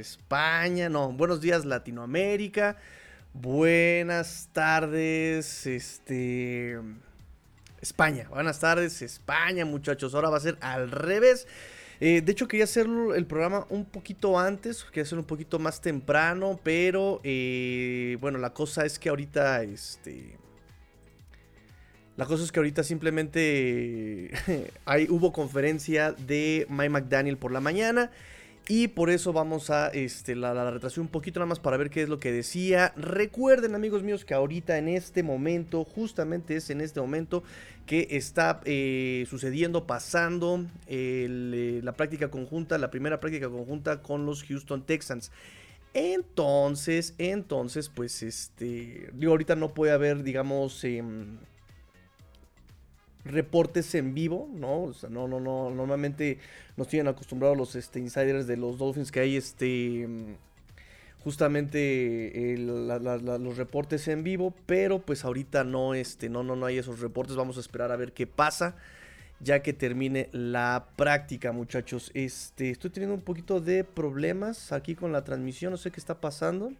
España, no, buenos días Latinoamérica, buenas tardes, este, España, buenas tardes España muchachos, ahora va a ser al revés. Eh, de hecho quería hacer el programa un poquito antes, quería hacerlo un poquito más temprano, pero eh, bueno, la cosa es que ahorita, este, la cosa es que ahorita simplemente hay, hubo conferencia de Mike McDaniel por la mañana. Y por eso vamos a este, la, la un poquito nada más para ver qué es lo que decía. Recuerden amigos míos que ahorita en este momento, justamente es en este momento que está eh, sucediendo, pasando eh, la práctica conjunta, la primera práctica conjunta con los Houston Texans. Entonces, entonces, pues este, digo, ahorita no puede haber, digamos, em, reportes en vivo, ¿no? No, no, no, normalmente nos tienen acostumbrados los este, insiders de los Dolphins que hay este justamente los reportes en vivo, pero pues ahorita no, este, no, no, no hay esos reportes, vamos a esperar a ver qué pasa ya que termine la práctica, muchachos. Este, estoy teniendo un poquito de problemas aquí con la transmisión, no sé qué está pasando.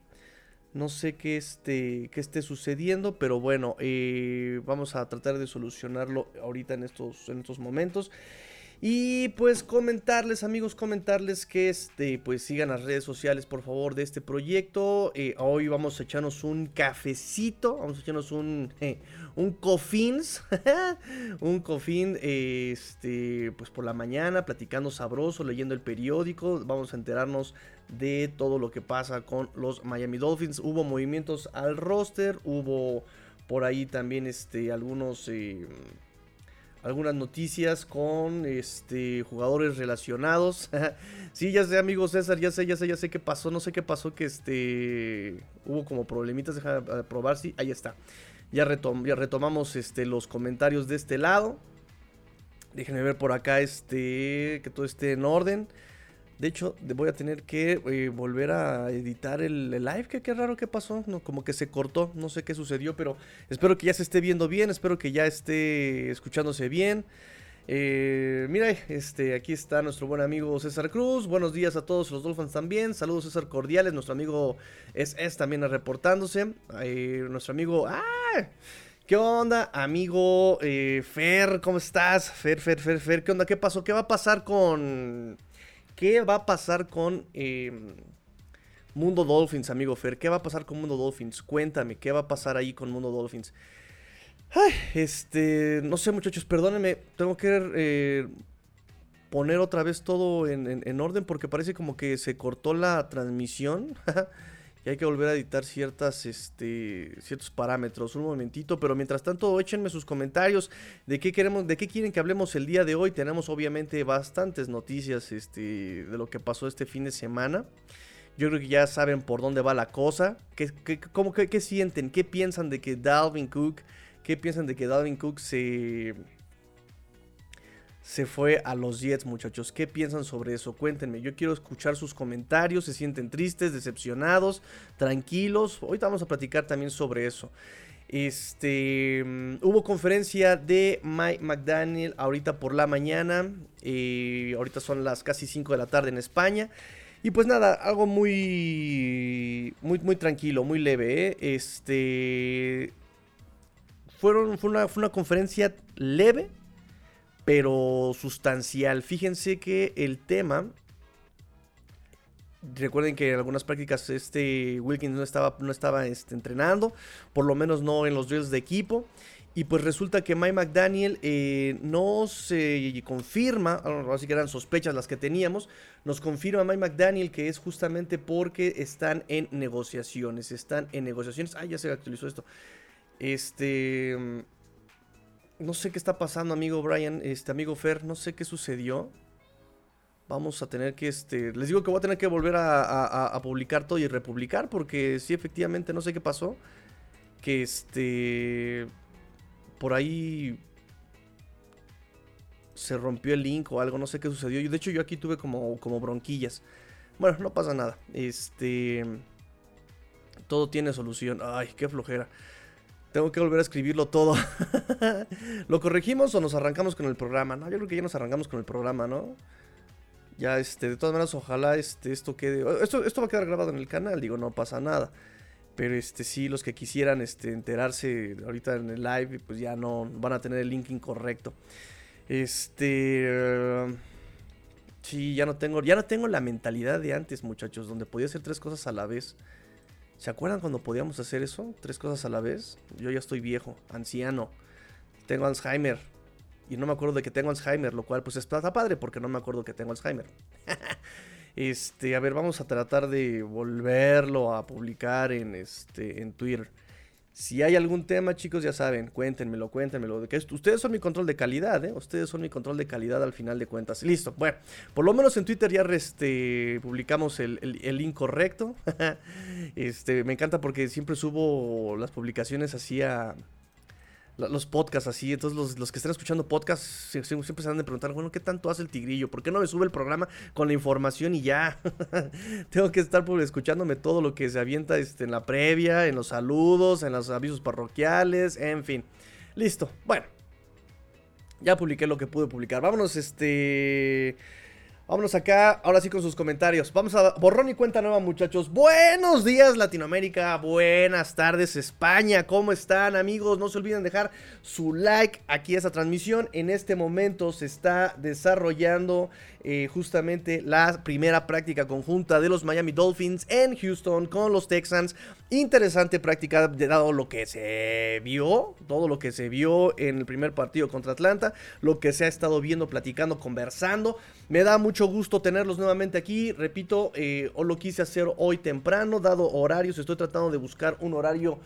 No sé qué, este, qué esté sucediendo, pero bueno, eh, vamos a tratar de solucionarlo ahorita en estos, en estos momentos. Y pues comentarles, amigos, comentarles que este, pues sigan las redes sociales, por favor, de este proyecto. Eh, hoy vamos a echarnos un cafecito, vamos a echarnos un, un cofins, un cofín, este, pues por la mañana, platicando sabroso, leyendo el periódico. Vamos a enterarnos de todo lo que pasa con los Miami Dolphins. Hubo movimientos al roster, hubo por ahí también, este, algunos... Eh, algunas noticias con este jugadores relacionados. sí, ya sé, amigo César, ya sé, ya sé, ya sé qué pasó, no sé qué pasó que este hubo como problemitas, deja probar si ahí está. Ya, ya retomamos este los comentarios de este lado. Déjenme ver por acá este que todo esté en orden. De hecho, voy a tener que eh, volver a editar el, live. Que qué raro que pasó. No, como que se cortó. No sé qué sucedió. Pero espero que ya se esté viendo bien. Espero que ya esté escuchándose bien. Eh, mira, este, aquí está nuestro buen amigo César Cruz. Buenos días a todos los Dolphins también. Saludos César cordiales. Nuestro amigo es, es también reportándose. Eh, nuestro amigo... ¡Ah! ¿Qué onda, amigo Fer? ¿Cómo estás? Fer, Fer, Fer, Fer. ¿Qué onda? ¿Qué pasó? ¿Qué va a pasar con... ¿Qué va a pasar con em, Mundo Dolphins, amigo Fer? ¿Qué va a pasar con Mundo Dolphins? Cuéntame, ¿qué va a pasar ahí con Mundo Dolphins? Este, no sé muchachos, perdónenme, tengo que eh, poner otra vez todo en, orden porque parece como que se cortó la transmisión. y hay que volver a editar ciertas, este, ciertos parámetros. Un momentito, pero mientras tanto, échenme sus comentarios de qué queremos, de qué quieren que hablemos el día de hoy. Tenemos obviamente bastantes noticias este, de lo que pasó este fin de semana. Yo creo que ya saben por dónde va la cosa. ¿Qué, qué, cómo, qué sienten? ¿Qué piensan de que Dalvin Cook? ¿Qué piensan de que Dalvin Cook se se fue a los Jets, muchachos. ¿Qué piensan sobre eso? Cuéntenme. Yo quiero escuchar sus comentarios. ¿Se sienten tristes, decepcionados, tranquilos? Ahorita vamos a platicar también sobre eso. Este, mm, hubo conferencia de Mike McDaniel ahorita por la mañana. Eh, ahorita son las casi 5 de la tarde en España. Y pues nada, algo muy, muy, muy tranquilo, muy leve. ¿eh? Este, fueron, fue una, fue una conferencia leve, pero sustancial. Fíjense que el tema... Recuerden que en algunas prácticas este Wilkins no estaba, no estaba este, entrenando, por lo menos no en los drills de equipo. Y pues resulta que Mike McDaniel eh, no se confirma, así que eran sospechas las que teníamos, nos confirma Mike McDaniel que es justamente porque están en negociaciones, están en negociaciones. Ah, ya se actualizó esto. Este... No sé qué está pasando, amigo Brian, este amigo Fer, no sé qué sucedió. Vamos a tener que, este, les digo que voy a tener que volver a, publicar todo y republicar porque sí, efectivamente, no sé qué pasó. Que este, por ahí se rompió el link o algo, no sé qué sucedió. De hecho, yo aquí tuve como, como bronquillas. Bueno, no pasa nada. Este, todo tiene solución. Ay, qué flojera. Tengo que volver a escribirlo todo. ¿Lo corregimos o nos arrancamos con el programa? No, yo creo que ya nos arrancamos con el programa, ¿no? Ya, este, de todas maneras, ojalá este, esto quede. Esto, esto va a quedar grabado en el canal, digo, no pasa nada. Pero este, sí, los que quisieran este, enterarse ahorita en el live, pues ya no van a tener el link incorrecto. Este. sí, ya no tengo. Ya no tengo la mentalidad de antes, muchachos, donde podía hacer tres cosas a la vez. ¿Se acuerdan cuando podíamos hacer eso? Tres cosas a la vez. Yo ya estoy viejo, anciano. Tengo Alzheimer. Y no me acuerdo de que tengo Alzheimer, lo cual pues está padre porque no me acuerdo que tengo Alzheimer. este, a ver, vamos a tratar de volverlo a publicar en este en Twitter. Si hay algún tema, chicos, ya saben, cuéntenmelo, cuéntenmelo. Que ustedes son mi control de calidad, ¿eh? Ustedes son mi control de calidad al final de cuentas. Listo. Bueno, por lo menos en Twitter ya este, publicamos el, el, link correcto. este, me encanta porque siempre subo las publicaciones así a los podcasts así. Entonces, los, que están escuchando podcasts siempre se han de preguntar, bueno, ¿qué tanto hace el tigrillo? ¿Por qué no me sube el programa con la información y ya? Tengo que estar pues, escuchándome todo lo que se avienta este, en la previa, en los saludos, en los avisos parroquiales, en fin. Listo. Bueno. Ya publiqué lo que pude publicar. Vámonos, este. Vámonos acá, ahora sí con sus comentarios. Vamos a borrón y cuenta nueva, muchachos. Buenos días, Latinoamérica. Buenas tardes, España. ¿Cómo están, amigos? No se olviden dejar su like aquí a esta transmisión. En este momento se está desarrollando eh, justamente la primera práctica conjunta de los Miami Dolphins en Houston con los Texans. Interesante práctica, dado lo que se vio, todo lo que se vio en el primer partido contra Atlanta, lo que se ha estado viendo, platicando, conversando. Me da mucho gusto tenerlos nuevamente aquí. Repito, eh, lo quise hacer hoy temprano, dado horarios. Estoy tratando de buscar un horario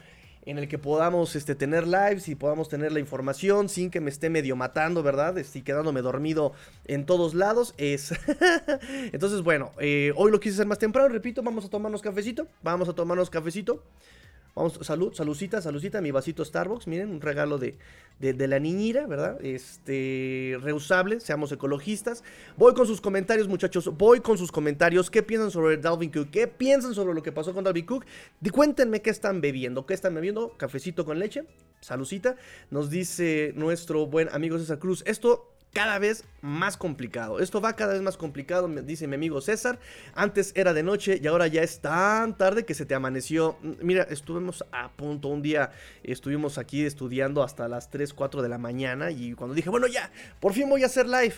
en el que podamos este, tener lives y podamos tener la información sin que me esté medio matando, ¿verdad? Estoy quedándome dormido en todos lados. Es. Entonces, bueno, eh, hoy lo quise hacer más temprano. Repito, vamos a tomarnos cafecito. Vamos a tomarnos cafecito. Vamos, salud, saludcita, saludcita, mi vasito Starbucks, miren, un regalo de, de, la niñira, ¿verdad? Este, reusable, seamos ecologistas. Voy con sus comentarios, muchachos, voy con sus comentarios. ¿Qué piensan sobre Dalvin Cook? ¿Qué piensan sobre lo que pasó con Dalvin Cook? cuéntenme qué están bebiendo, qué están bebiendo, cafecito con leche, saludcita. Nos dice nuestro buen amigo César Cruz, esto cada vez más complicado. Esto va cada vez más complicado, dice mi amigo César. Antes era de noche y ahora ya es tan tarde que se te amaneció. Mm, mira, estuvimos a punto un día, estuvimos aquí estudiando hasta las 3, 4 de la mañana y cuando dije, bueno, ya, por fin voy a hacer live.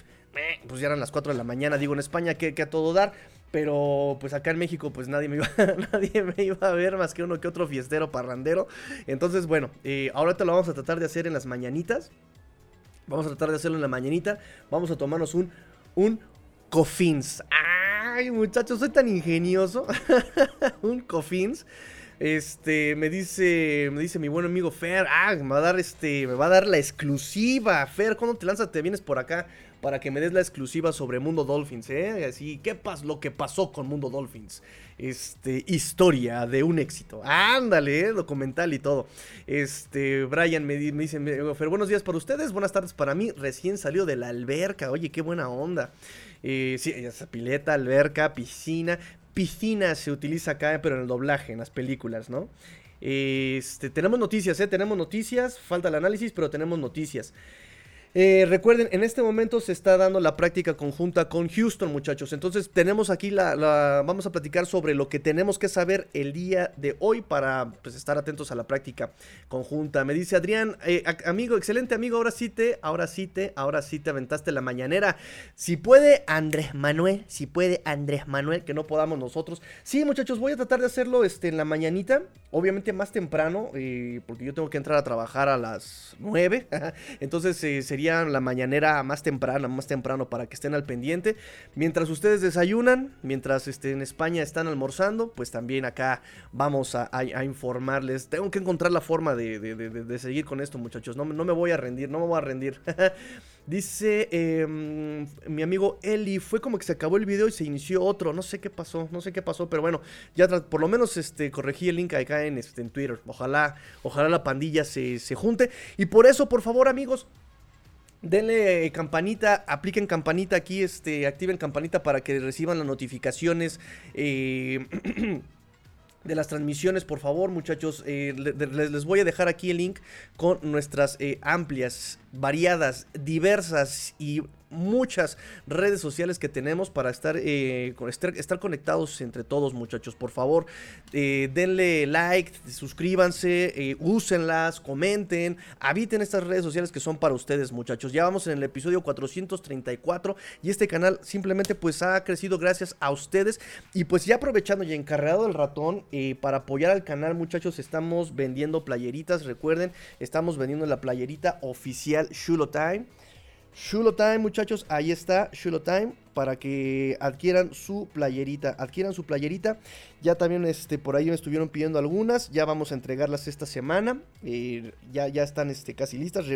Pues ya eran las 4 de la mañana, digo en España que, a todo dar. Pero pues acá en México pues nadie me, iba, nadie me iba a ver más que uno que otro fiestero parrandero. Entonces bueno, eh, ahora te lo vamos a tratar de hacer en las mañanitas. Vamos a tratar de hacerlo en la mañanita. Vamos a tomarnos un, un Coffins. Ay, muchachos, soy tan ingenioso. un Coffins. Este, me dice, me dice mi buen amigo Fer, ah, me va a dar este, me va a dar la exclusiva. Fer, ¿cuándo te lanzas? Te vienes por acá para que me des la exclusiva sobre Mundo Dolphins, ¿eh? Así, ¿qué pasó? Lo que pasó con Mundo Dolphins. Este, historia de un éxito. Ándale, ¿eh? documental y todo. Este, Brian me, dice, Fer, buenos días para ustedes, buenas tardes para mí. Recién salió de la alberca, oye, qué buena onda. Eh, sí, esa pileta, alberca, piscina. Piscina se utiliza acá, pero en el doblaje, en las películas, ¿no? Este, tenemos noticias, ¿eh? Tenemos noticias, falta el análisis, pero tenemos noticias. Eh, recuerden, en este momento se está dando la práctica conjunta con Houston, muchachos. Entonces tenemos aquí la, vamos a platicar sobre lo que tenemos que saber el día de hoy para pues, estar atentos a la práctica conjunta. Me dice Adrián, eh, amigo, excelente amigo, ahora sí te, ahora sí te, ahora sí te aventaste la mañanera. Si puede Andrés Manuel, si puede Andrés Manuel, que no podamos nosotros. Sí, muchachos, voy a tratar de hacerlo este, en la mañanita, obviamente más temprano, eh, porque yo tengo que entrar a trabajar a las 9. Entonces sería la mañanera más temprana, más temprano para que estén al pendiente. Mientras ustedes desayunan, mientras este, en España están almorzando, pues también acá vamos a, informarles. Tengo que encontrar la forma de, seguir con esto, muchachos. No, no, me voy a rendir, no me voy a rendir. Dice em, mi amigo Eli, fue como que se acabó el video y se inició otro. No sé qué pasó, no sé qué pasó, pero bueno, ya por lo menos este, corregí el link acá en, este, en Twitter. Ojalá, ojalá la pandilla se, se junte. Y por eso, por favor, amigos, Denle campanita, apliquen campanita aquí, este, activen campanita para que reciban las notificaciones. Eh, de las transmisiones, por favor, muchachos. Eh, les, voy a dejar aquí el link con nuestras eh, amplias, variadas, diversas y muchas redes sociales que tenemos para estar, eh, estar, conectados entre todos muchachos. Por favor, eh, denle like, suscríbanse, eh, úsenlas, comenten, habiten estas redes sociales que son para ustedes muchachos. Ya vamos en el episodio 434 y este canal simplemente pues ha crecido gracias a ustedes. Y pues ya aprovechando y encargado el ratón para apoyar al canal muchachos estamos vendiendo playeritas. Recuerden, estamos vendiendo la playerita oficial Shulo Time. Shulo Time, muchachos, ahí está, Shulo Time, para que adquieran su playerita, adquieran su playerita. Ya también este, por ahí me estuvieron pidiendo algunas, ya vamos a entregarlas esta semana, eh, ya, ya están este, casi listas,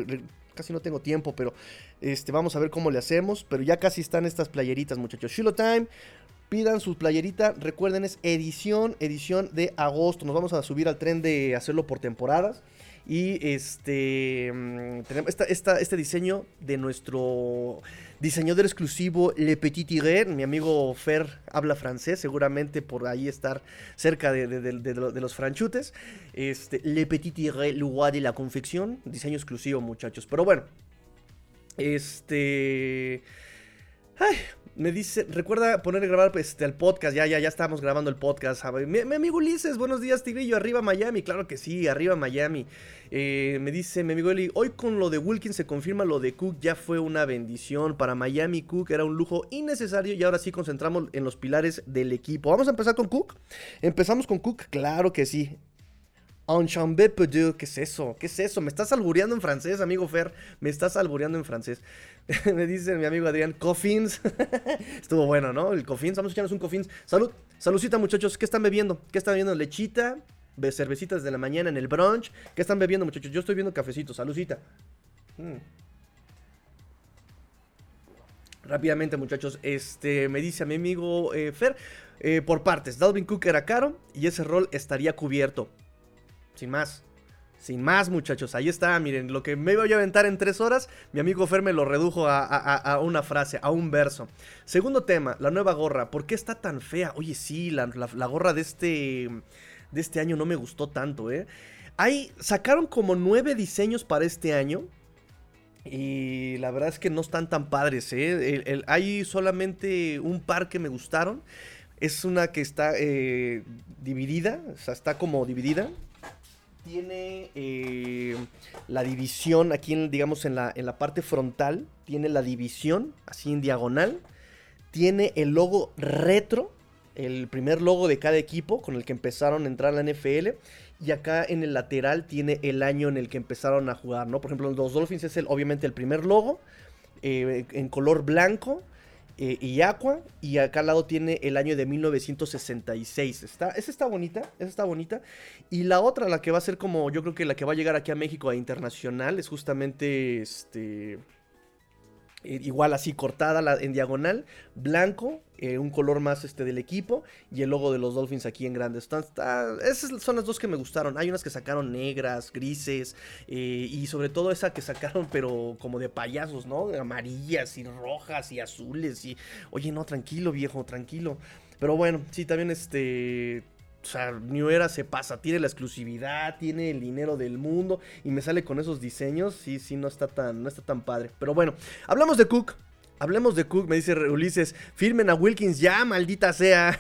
casi no tengo tiempo, pero este, vamos a ver cómo le hacemos, pero ya casi están estas playeritas, muchachos. Shulo Time, pidan su playerita, recuerden es edición, edición de agosto, nos vamos a subir al tren de hacerlo por temporadas. Y este mm, tenemos este diseño de nuestro diseñador exclusivo Le Petit Tigre. Mi amigo Fer habla francés, seguramente por ahí estar cerca de, los franchutes. Este, Le Petit Tigre, lugar de la confección. Diseño exclusivo, muchachos. Pero bueno, este. Ay, me dice, recuerda poner a grabar este, el podcast, ya, ya, ya estamos grabando el podcast. Mi, amigo Ulises, buenos días, Tigrillo, arriba Miami, claro que sí, arriba Miami. Eh, me dice mi amigo Eli, hoy con lo de Wilkins se confirma lo de Cook, ya fue una bendición. Para Miami, Cook era un lujo innecesario y ahora sí concentramos en los pilares del equipo. Vamos a empezar con Cook. Empezamos con Cook, claro que sí. ¿Qué es eso? ¿Qué es eso? Me estás albureando en francés, amigo Fer. Me estás albureando en francés. Me dice mi amigo Adrián, Coffins. Estuvo bueno, ¿no? El Coffins. Vamos a echarnos un Coffins. Salud. Saludcita, muchachos. ¿Qué están bebiendo? ¿Qué están bebiendo? Lechita. Cervecitas de la mañana en el brunch. ¿Qué están bebiendo, muchachos? Yo estoy viendo cafecito. Saludcita. Mm. Rápidamente, muchachos. Este, me dice a mi amigo eh, Fer. Eh, por partes, Dalvin Cook era caro y ese rol estaría cubierto. Sin más. Sin más, muchachos. Ahí está. Miren, lo que me iba a aventar en tres horas, mi amigo Fer me lo redujo a, una frase, a un verso. Segundo tema, la nueva gorra. ¿Por qué está tan fea? Oye, sí, la, gorra de este, de este año no me gustó tanto, ¿eh? Ahí sacaron como nueve diseños para este año. Y la verdad es que no están tan padres, ¿eh? hay solamente un par que me gustaron. Es una que está eh, dividida, o sea, está como dividida tiene eh, la división aquí, en, digamos, en la, en la parte frontal. Tiene la división, así en diagonal. Tiene el logo retro, el primer logo de cada equipo con el que empezaron a entrar a la NFL. Y acá en el lateral tiene el año en el que empezaron a jugar, ¿no? Por ejemplo, los Dolphins es el, obviamente el primer logo eh, en color blanco eh, y Aqua. Y acá al lado tiene el año de 1966. Está, esa está bonita, esa está bonita. Y la otra, la que va a ser como, yo creo que la que va a llegar aquí a México a internacional, es justamente este... Eh, igual así cortada en diagonal, blanco, eh, un color más este del equipo y el logo de los Dolphins aquí en grande. esas son las dos que me gustaron. Hay unas que sacaron negras, grises eh, y sobre todo esa que sacaron pero como de payasos, ¿no? Amarillas y rojas y azules y... Oye, no, tranquilo viejo, tranquilo. Pero bueno, sí, también este... o sea, New Era se pasa, tiene la exclusividad, tiene el dinero del mundo y me sale con esos diseños, sí, sí, no está tan, no está tan padre. Pero bueno, hablamos de Cook. Hablemos de Cook, me dice Ulises, firmen a Wilkins ya, maldita sea.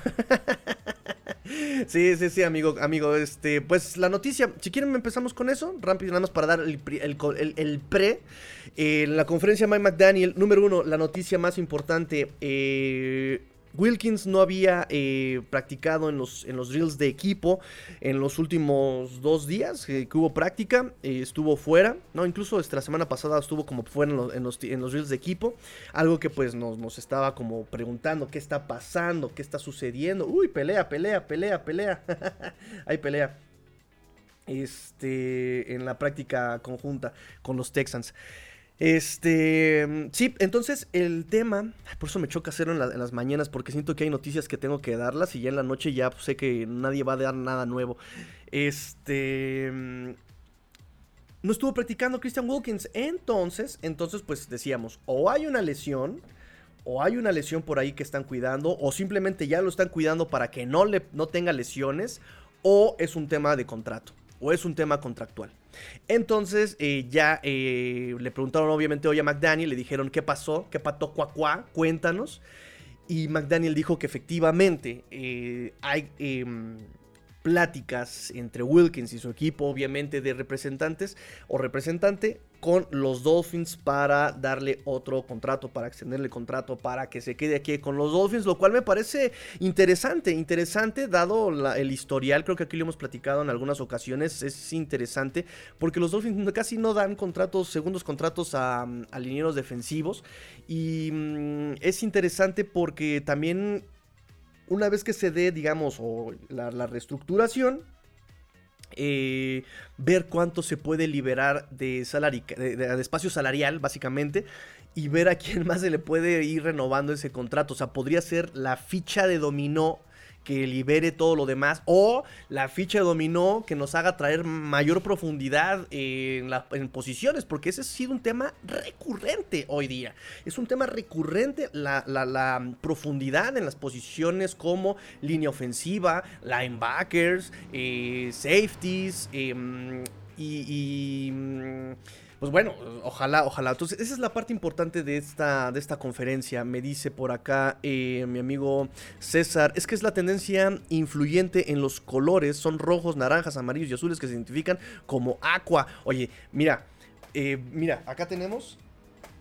sí, sí, sí, amigo, amigo, este, pues la noticia, si quieren empezamos con eso, rápido, nada más para dar el, pre. en la conferencia Mike McDaniel, número uno, la noticia más importante, eh, Wilkins no había eh, practicado en los, en los drills de equipo en los últimos dos días que hubo práctica, eh, estuvo fuera, no, incluso la semana pasada estuvo como fuera en los, en, los, en los, drills de equipo, algo que pues nos, nos, estaba como preguntando qué está pasando, qué está sucediendo, uy, pelea, pelea, pelea, pelea, hay pelea. Este, en la práctica conjunta con los Texans. Este, sí, entonces el tema, por eso me choca hacerlo en, las mañanas, porque siento que hay noticias que tengo que darlas y ya en la noche ya pues, sé que nadie va a dar nada nuevo. Este, no estuvo practicando Christian Wilkins, entonces, entonces pues decíamos, o hay una lesión, o hay una lesión por ahí que están cuidando, o simplemente ya lo están cuidando para que no, le, no tenga lesiones, o es un tema de contrato, o es un tema contractual. Entonces eh, ya eh, le preguntaron obviamente hoy a McDaniel, le dijeron qué pasó, qué pató cuacuá, cuéntanos. Y McDaniel dijo que efectivamente eh, hay em, pláticas entre Wilkins y su equipo, obviamente de representantes o representante, con los Dolphins para darle otro contrato, para extenderle el contrato, para que se quede aquí con los Dolphins, lo cual me parece interesante, interesante dado el historial, creo que aquí lo hemos platicado en algunas ocasiones, es interesante, porque los Dolphins casi no dan contratos, segundos contratos a, a linieros defensivos, y mm, es interesante porque también una vez que se dé, digamos, la, reestructuración, eh, ver cuánto se puede liberar de, de, espacio salarial, básicamente, y ver a quién más se le puede ir renovando ese contrato. O sea, podría ser la ficha de dominó que libere todo lo demás o la ficha dominó que nos haga traer mayor profundidad en, en, posiciones, porque ese ha sido un tema recurrente hoy día. Es un tema recurrente la, la, profundidad en las posiciones como línea ofensiva, linebackers, eh, safeties em, y... Mm, pues bueno, ojalá, ojalá. Entonces, esa es la parte importante de esta, de esta conferencia. Me dice por acá eh, mi amigo César, es que es la tendencia influyente en los colores, son rojos, naranjas, amarillos y azules que se identifican como aqua. Oye, mira, eh, mira, acá tenemos,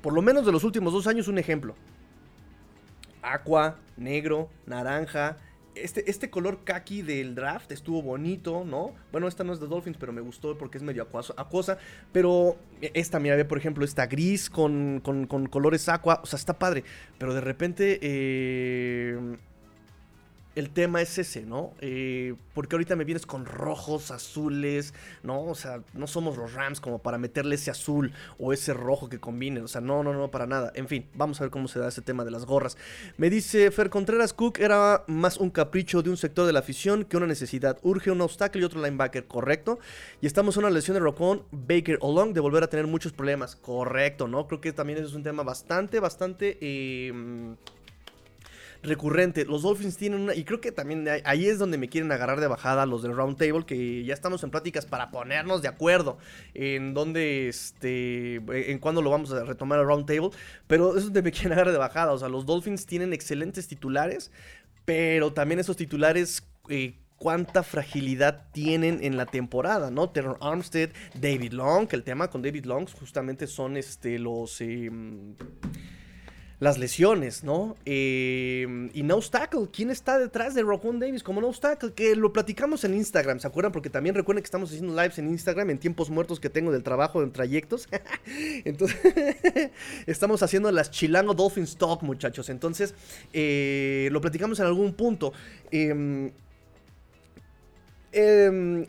por lo menos de los últimos dos años, un ejemplo. Aqua, negro, naranja, este, este color kaki del draft estuvo bonito, ¿no? Bueno, esta no es de Dolphins, pero me gustó porque es medio acuosa. Pero esta, mira, ve, por ejemplo, esta gris con, con, con colores aqua. O sea, está padre. Pero de repente, eh, el tema es ese, ¿no? Eh, porque ahorita me vienes con rojos, azules, ¿no? O sea, no somos los Rams como para meterle ese azul o ese rojo que combine. O sea, no, no, no, para nada. En fin, vamos a ver cómo se da ese tema de las gorras. Me dice Fer Contreras Cook era más un capricho de un sector de la afición que una necesidad. Urge un obstáculo y otro linebacker, correcto. Y estamos en una lesión de Rocon, Baker o Long de volver a tener muchos problemas, correcto, ¿no? Creo que también es un tema bastante, bastante... Eh, recurrente. Los Dolphins tienen una. Y creo que también ahí es donde me quieren agarrar de bajada los del Round Table. Que ya estamos en pláticas para ponernos de acuerdo. En dónde, este. En cuándo lo vamos a retomar el Round Table. Pero es donde me quieren agarrar de bajada. O sea, los Dolphins tienen excelentes titulares. Pero también esos titulares. Eh, cuánta fragilidad tienen en la temporada, ¿no? Terror Armstead, David Long, que el tema con David Long justamente son este, los... Em, las lesiones, ¿no? Eh, y No Tackle, ¿quién está detrás de Roquan Davis como No Tackle? Que lo platicamos en Instagram, ¿se acuerdan? Porque también recuerden que estamos haciendo lives en Instagram en tiempos muertos que tengo del trabajo en trayectos. Entonces, estamos haciendo las Chilango Dolphins Talk, muchachos. Entonces, eh, lo platicamos en algún punto. Em, em,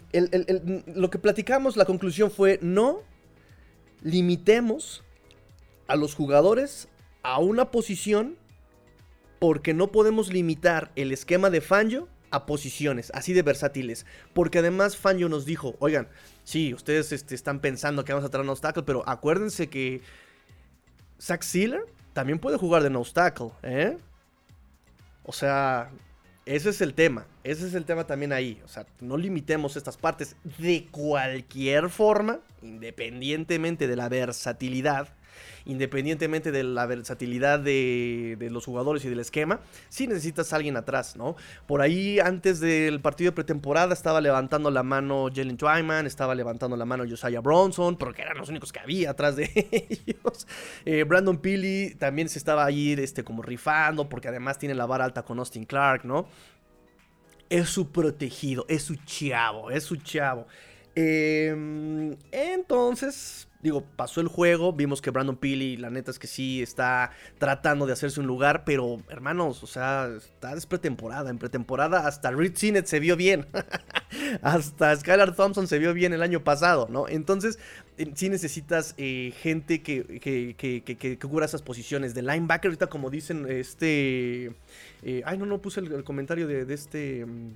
lo que platicamos, la conclusión fue no limitemos a los jugadores a una posición porque no podemos limitar el esquema de Fangio a posiciones así de versátiles. Porque además Fangio nos dijo, oigan, sí, ustedes este, están pensando que vamos a traer un obstáculo, pero acuérdense que Zach Sealer también puede jugar de no obstáculo, ¿eh? O sea, ese es el tema. Ese es el tema también ahí. O sea, no limitemos estas partes. De cualquier forma, independientemente de la versatilidad independientemente de la versatilidad de, los jugadores y del esquema, sí necesitas a alguien atrás, ¿no? Por ahí, antes del partido de pretemporada, estaba levantando la mano Jalen Twyman, estaba levantando la mano Josiah Bronson, porque eran los únicos que había atrás de ellos. Eh, Brandon Peely también se estaba ahí este, como rifando, porque además tiene la vara alta con Austin Clark, ¿no? Es su protegido, es su chavo, es su chavo. Em, entonces, Digo, pasó el juego, vimos que Brandon Peely, la neta es que sí está tratando de hacerse un lugar, pero hermanos, o sea, está es pretemporada. En pretemporada hasta Reed Sinet se vio bien. hasta Skylar Thompson se vio bien el año pasado, ¿no? Entonces, eh, sí necesitas eh, gente que, que, que, cubra esas posiciones. De linebacker, ahorita como dicen, este... Eh, ay, no, no puse el, comentario de, de este... Mm,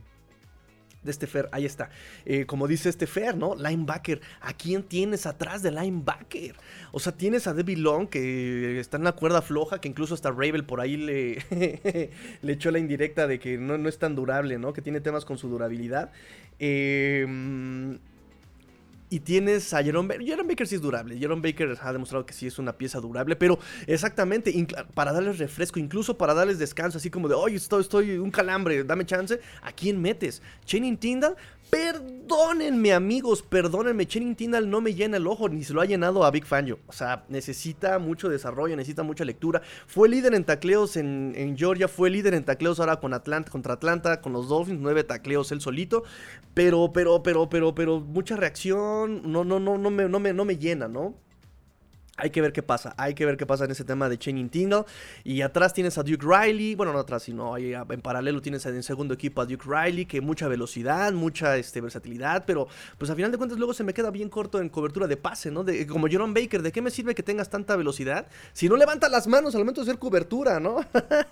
de este Fer, ahí está. Eh, como dice este Fer, ¿no? Linebacker. ¿A quién tienes atrás de linebacker? O sea, tienes a Debbie Long que está en la cuerda floja, que incluso hasta Ravel por ahí le, le echó la indirecta de que no, no es tan durable, ¿no? Que tiene temas con su durabilidad. Eh, y tienes a Jerome Baker. Jerome Baker sí es durable. Jerome Baker ha demostrado que sí es una pieza durable. Pero exactamente, para darles refresco, incluso para darles descanso, así como de, oye, estoy, estoy un calambre, dame chance. ¿A quién metes? Channing Tyndall Perdónenme, amigos, perdónenme. Channing Tindall no me llena el ojo, ni se lo ha llenado a Big Fangio. O sea, necesita mucho desarrollo, necesita mucha lectura. Fue líder en tacleos en, Georgia, fue líder en tacleos ahora con Atlanta, contra Atlanta, con los Dolphins, nueve tacleos él solito. Pero, pero, pero, pero, pero, mucha reacción. No, no, no, no me, no me, no me llena, ¿no? Hay que ver qué pasa, hay que ver qué pasa en ese tema de Channing Tindall. Y atrás tienes a Duke Riley, bueno, no atrás, sino ahí en paralelo tienes en segundo equipo a Duke Riley, que mucha velocidad, mucha este, versatilidad, pero pues a final de cuentas luego se me queda bien corto en cobertura de pase, ¿no? De, como Jerome Baker, ¿de qué me sirve que tengas tanta velocidad si no levanta las manos al momento de hacer cobertura, ¿no?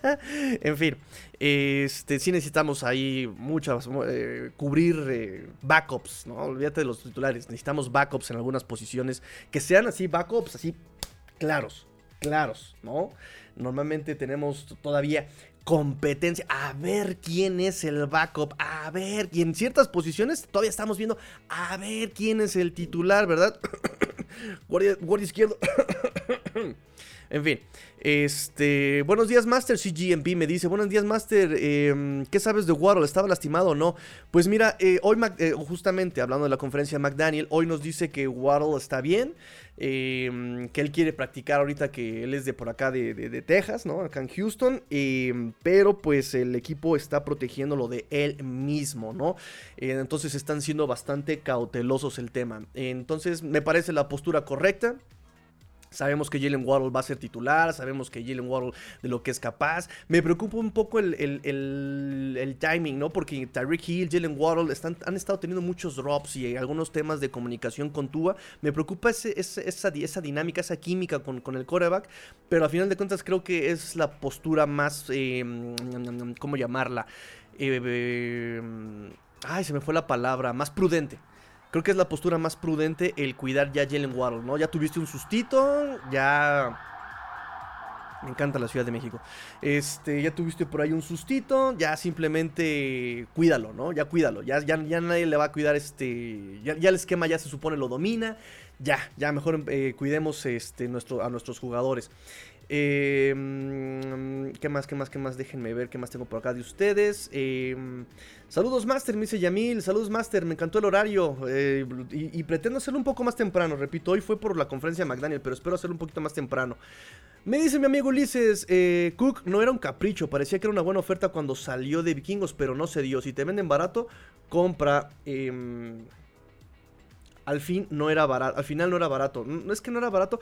en fin, este, sí necesitamos ahí muchas, eh, cubrir eh, backups, ¿no? Olvídate de los titulares, necesitamos backups en algunas posiciones que sean así, backups así claros, claros, ¿no? Normalmente tenemos todavía competencia, a ver quién es el backup, a ver, y en ciertas posiciones todavía estamos viendo, a ver quién es el titular, ¿verdad? guardia, guardia izquierdo. En fin, este, buenos días Master, CGMP me dice, buenos días Master, em, ¿qué sabes de Waddle? ¿Estaba lastimado o no? Pues mira, eh, hoy eh, justamente hablando de la conferencia de McDaniel, hoy nos dice que Waddle está bien, em, que él quiere practicar ahorita que él es de por acá de, Texas, ¿no? Acá en Houston, em, pero pues el equipo está protegiéndolo de él mismo, ¿no? Eh, entonces están siendo bastante cautelosos el tema. Entonces me parece la postura correcta. Sabemos que Jalen Waddle va a ser titular, sabemos que Jalen Waddle de lo que es capaz. Me preocupa un poco el, timing, ¿no? Porque Tyreek Hill, Jalen Waddle están, han estado teniendo muchos drops y algunos temas de comunicación con Tua. Me preocupa ese, esa, esa, dinámica, esa química con, con, el coreback. Pero a final de cuentas creo que es la postura más, eh, ¿cómo llamarla? Eh, eh, ay, se me fue la palabra, más prudente. Creo que es la postura más prudente el cuidar ya Jalen Waddle, ¿no? Ya tuviste un sustito, ya... Me encanta la Ciudad de México. Este, ya tuviste por ahí un sustito, ya simplemente cuídalo, ¿no? Ya cuídalo. Ya, ya, ya nadie le va a cuidar este. Ya, el esquema ya se supone lo domina. Ya, ya mejor eh, cuidemos este, nuestro, a nuestros jugadores. Eh, ¿Qué más? ¿Qué más? ¿Qué más? Déjenme ver qué más tengo por acá de ustedes. Eh, saludos, Master, me dice Yamil. Saludos, Master. Me encantó el horario. Eh, y, pretendo hacerlo un poco más temprano. Repito, hoy fue por la conferencia de McDaniel, pero espero hacerlo un poquito más temprano. Me dice mi amigo Ulises, Cook no era un capricho, parecía que era una buena oferta cuando salió de Vikingos, pero no se dio. Si te venden barato, compra. Em, al fin no era barato, al final no era barato. No es que no era barato,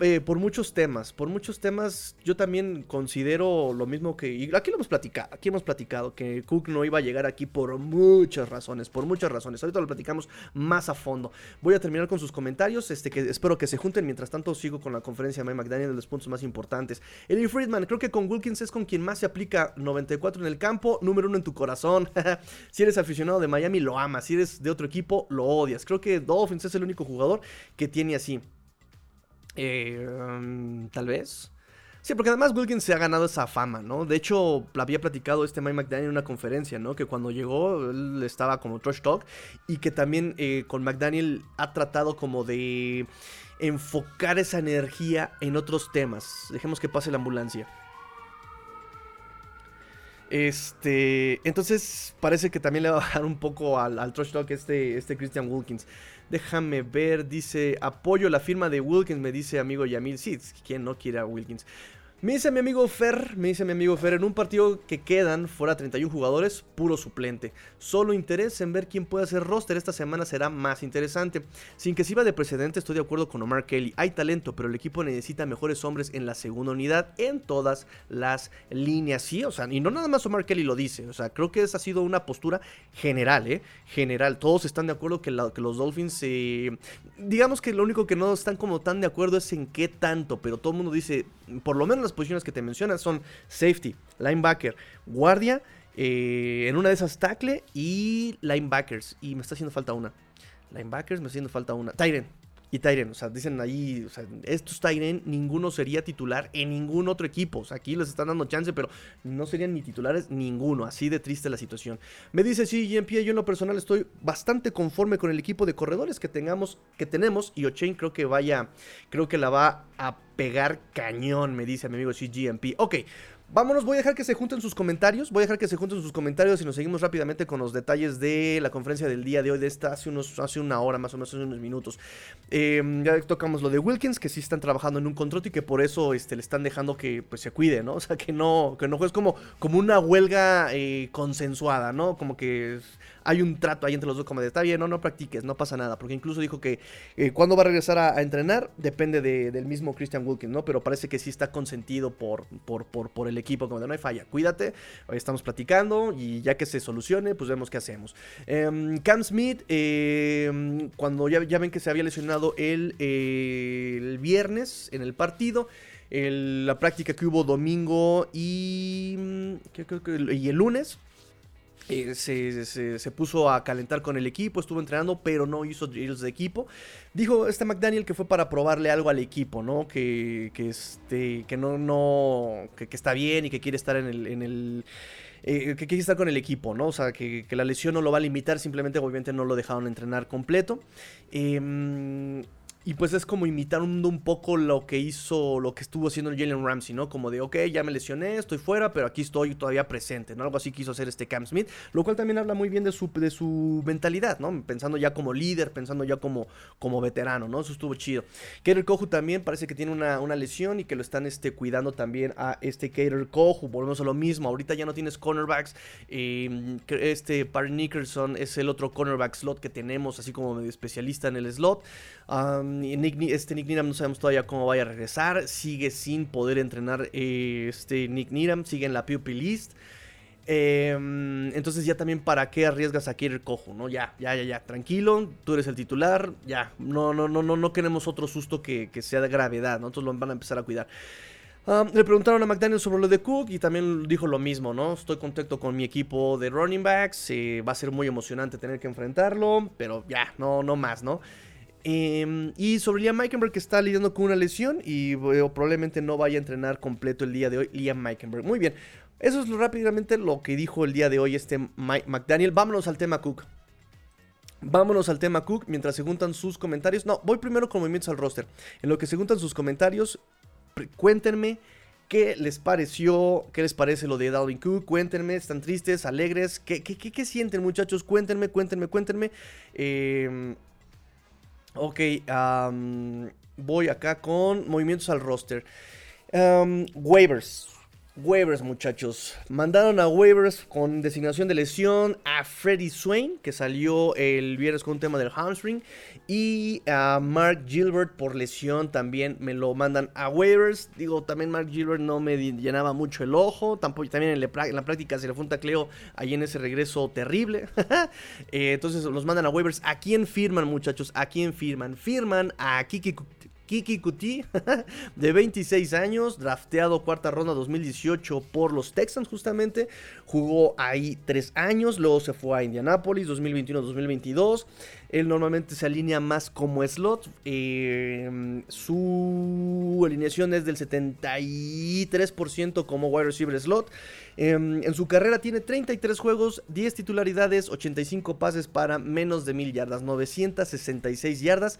eh, por muchos temas, por muchos temas yo también considero lo mismo que... Aquí lo hemos platicado, aquí hemos platicado que Cook no iba a llegar aquí por muchas razones, por muchas razones. Ahorita lo platicamos más a fondo. Voy a terminar con sus comentarios, este que espero que se junten. Mientras tanto sigo con la conferencia de Mike McDaniel de los puntos más importantes. Eli Friedman, creo que con Wilkins es con quien más se aplica 94 en el campo, número uno en tu corazón. si eres aficionado de Miami, lo amas. Si eres de otro equipo, lo odias. Creo que Dolphins es el único jugador que tiene así. Eh, tal vez. Sí, porque además Wilkins se ha ganado esa fama, ¿no? De hecho, había platicado este Mike McDaniel en una conferencia, ¿no? Que cuando llegó, él estaba como trash talk y que también eh, con McDaniel ha tratado como de enfocar esa energía en otros temas. Dejemos que pase la ambulancia. Este, entonces parece que también le va a bajar un poco al, al trash talk este, este Christian Wilkins. Déjame ver, dice, apoyo la firma de Wilkins, me dice amigo Yamil. Sí, ¿quién no quiere Wilkins? Me dice mi amigo Fer, me dice mi amigo Fer, en un partido que quedan fuera 31 jugadores, puro suplente. Solo interés en ver quién puede hacer roster esta semana será más interesante. Sin que sirva de precedente, estoy de acuerdo con Omar Kelly. Hay talento, pero el equipo necesita mejores hombres en la segunda unidad en todas las líneas. Sí, o sea, y no nada más Omar Kelly lo dice. O sea, creo que esa ha sido una postura general, ¿eh? General. Todos están de acuerdo que, que los Dolphins, eh, digamos que lo único que no están como tan de acuerdo es en qué tanto, pero todo el mundo dice, por lo menos las posiciones que te mencionan son safety, linebacker, guardia, eh, en una de esas tackle y linebackers. Y me está haciendo falta una. Linebackers, me está haciendo falta una. Tyren. Y Tyren, o sea, dicen ahí, o sea, estos Tyren, ninguno sería titular en ningún otro equipo. O sea, aquí les están dando chance, pero no serían ni titulares ninguno. Así de triste la situación. Me dice, sí, GMP, yo en lo personal estoy bastante conforme con el equipo de corredores que tengamos, que tenemos. Y Ochain creo que vaya, creo que la va a pegar cañón, me dice mi amigo GMP. Ok, Vámonos, voy a dejar que se junten sus comentarios. Voy a dejar que se junten sus comentarios y nos seguimos rápidamente con los detalles de la conferencia del día de hoy, de esta hace, unos, hace una hora más o menos, hace unos minutos. Em, ya tocamos lo de Wilkins, que sí están trabajando en un contrato y que por eso este, le están dejando que pues, se cuide, ¿no? O sea, que no, que no es como, como una huelga eh, consensuada, ¿no? Como que hay un trato ahí entre los dos como de, está bien, no, no practiques, no pasa nada, porque incluso dijo que eh, cuando va a regresar a, entrenar depende del mismo Christian Wilkins, ¿no? Pero parece que sí está consentido por, por, por, el equipo, como de no hay falla, cuídate, estamos platicando y ya que se solucione, pues vemos qué hacemos. Em, Cam Smith, em, cuando ya, ya, ven que se había lesionado el, el viernes en el partido, la práctica que hubo domingo y, mm, y el lunes, eh, se, puso a calentar con el equipo, estuvo entrenando, pero no hizo drills de equipo. Dijo este McDaniel que fue para probarle algo al equipo, ¿no? Que, que este, que no, no, que, está bien y que quiere estar en el, en el eh, que quiere estar con el equipo, ¿no? O sea, que, que, la lesión no lo va a limitar, simplemente obviamente no lo dejaron entrenar completo. Eh, y pues es como imitar un, poco lo que hizo, lo que estuvo haciendo Jalen Ramsey, ¿no? Como de, ok, ya me lesioné, estoy fuera, pero aquí estoy todavía presente, ¿no? Algo así quiso hacer este Cam Smith, lo cual también habla muy bien de su, de su mentalidad, ¿no? Pensando ya como líder, pensando ya como, como veterano, ¿no? Eso estuvo chido. Kater Kohu también parece que tiene una, lesión y que lo están este, cuidando también a este Kater Kohu. Volvemos a lo mismo, ahorita ya no tienes cornerbacks. Eh, este Parry Nickerson es el otro cornerback slot que tenemos, así como medio especialista en el slot este Nick Niram no sabemos todavía cómo vaya a regresar. Sigue sin poder entrenar este Nick Niram. Sigue en la pupil list. Em, entonces ya también para qué arriesgas a el Cojo, ¿no? Ya, ya, ya, ya, tranquilo, tú eres el titular, ya, no, no, no, no, no queremos otro susto que, sea de gravedad, ¿no? Entonces lo van a empezar a cuidar. le preguntaron a McDaniel sobre lo de Cook y también dijo lo mismo, ¿no? Estoy contento con mi equipo de running backs, eh, va a ser muy emocionante tener que enfrentarlo, pero ya, no, no más, ¿no? Em, y sobre Liam Meikenberg que está lidiando con una lesión y probablemente no vaya a entrenar completo el día de hoy. Liam Meikenberg. Muy bien. Eso es rápidamente lo que dijo el día de hoy este McDaniel. Vámonos al tema Cook. Vámonos al tema Cook mientras se juntan sus comentarios. No, voy primero con movimientos al roster. En lo que se juntan sus comentarios, cuéntenme qué les pareció, qué les parece lo de Dalvin Cook. Cuéntenme, están tristes, alegres. ¿Qué, qué, qué, qué sienten, muchachos? Cuéntenme, cuéntenme, cuéntenme. Eh, Ok, voy acá con movimientos al roster. waivers. Waivers, muchachos. Mandaron a waivers con designación de lesión a Freddie Swain, que salió el viernes con un tema del hamstring. Y a Mark Gilbert por lesión también me lo mandan a waivers. Digo, también Mark Gilbert no me llenaba mucho el ojo. Tampoco, también en, la práctica se le fue un tacleo ahí en ese regreso terrible. Eh, entonces los mandan a waivers. ¿A quién firman, muchachos? ¿A quién firman? Firman a Kiki Kiki Kuti, de 26 años, drafteado cuarta ronda 2018 por los Texans justamente, jugó ahí 3 años, luego se fue a Indianapolis 2021-2022, él normalmente se alinea más como slot, em, su alineación es del 73% como wide receiver slot, em, en su carrera tiene 33 juegos, 10 titularidades, 85 pases para menos de 1000 yardas, 966 yardas.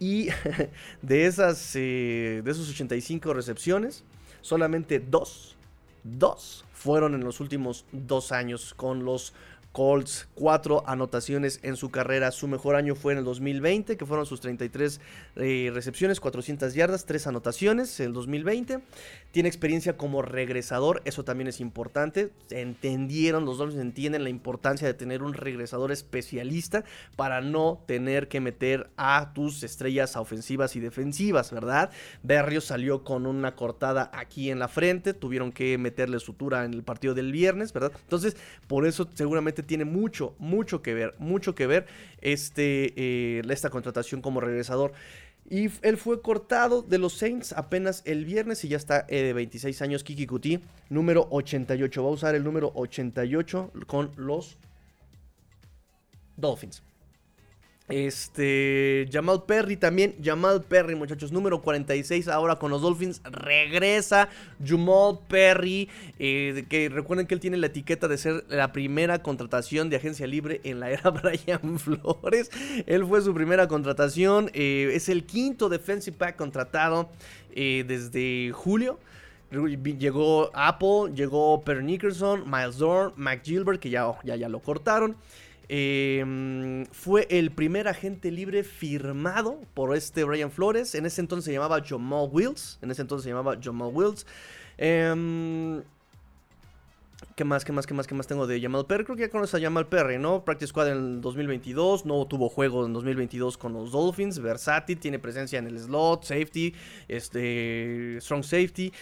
Y de esas, eh, de esos 85 recepciones, solamente dos, dos fueron en los últimos dos años con los Colts, cuatro anotaciones en su carrera. Su mejor año fue en el 2020, que fueron sus 33 eh, recepciones, 400 yardas, tres anotaciones en el 2020. Tiene experiencia como regresador, eso también es importante. Entendieron, los Dolphins entienden la importancia de tener un regresador especialista para no tener que meter a tus estrellas ofensivas y defensivas, ¿verdad? Berrios salió con una cortada aquí en la frente, tuvieron que meterle sutura en el partido del viernes, ¿verdad? Entonces, por eso seguramente tiene mucho, mucho que ver, mucho que ver este, eh, esta contratación como regresador. Y él fue cortado de los Saints apenas el viernes y ya está eh, de 26 años. Kiki Kuti, número 88. Va a usar el número 88 con los Dolphins. Este, Jamal Perry también, Jamal Perry muchachos, número 46 ahora con los Dolphins, regresa Jamal Perry, eh, que recuerden que él tiene la etiqueta de ser la primera contratación de agencia libre en la era Brian Flores, él fue su primera contratación, eh, es el quinto defensive pack contratado eh, desde julio. Llegó Apple, llegó Perry Nickerson, Miles Dorn, Mac Gilbert, que ya, ya, ya lo cortaron. Em, fue el primer agente libre firmado por este Brian Flores. En ese entonces se llamaba Jamal Wills. En ese entonces se llamaba Jamal Wills. Em, ¿Qué más, qué más, qué más, qué más tengo de Jamal Perry? Creo que ya conoces a Jamal Perry, ¿no? Practice Squad en 2022, no tuvo juego en 2022 con los Dolphins, versátil, tiene presencia en el slot, safety, este, strong safety.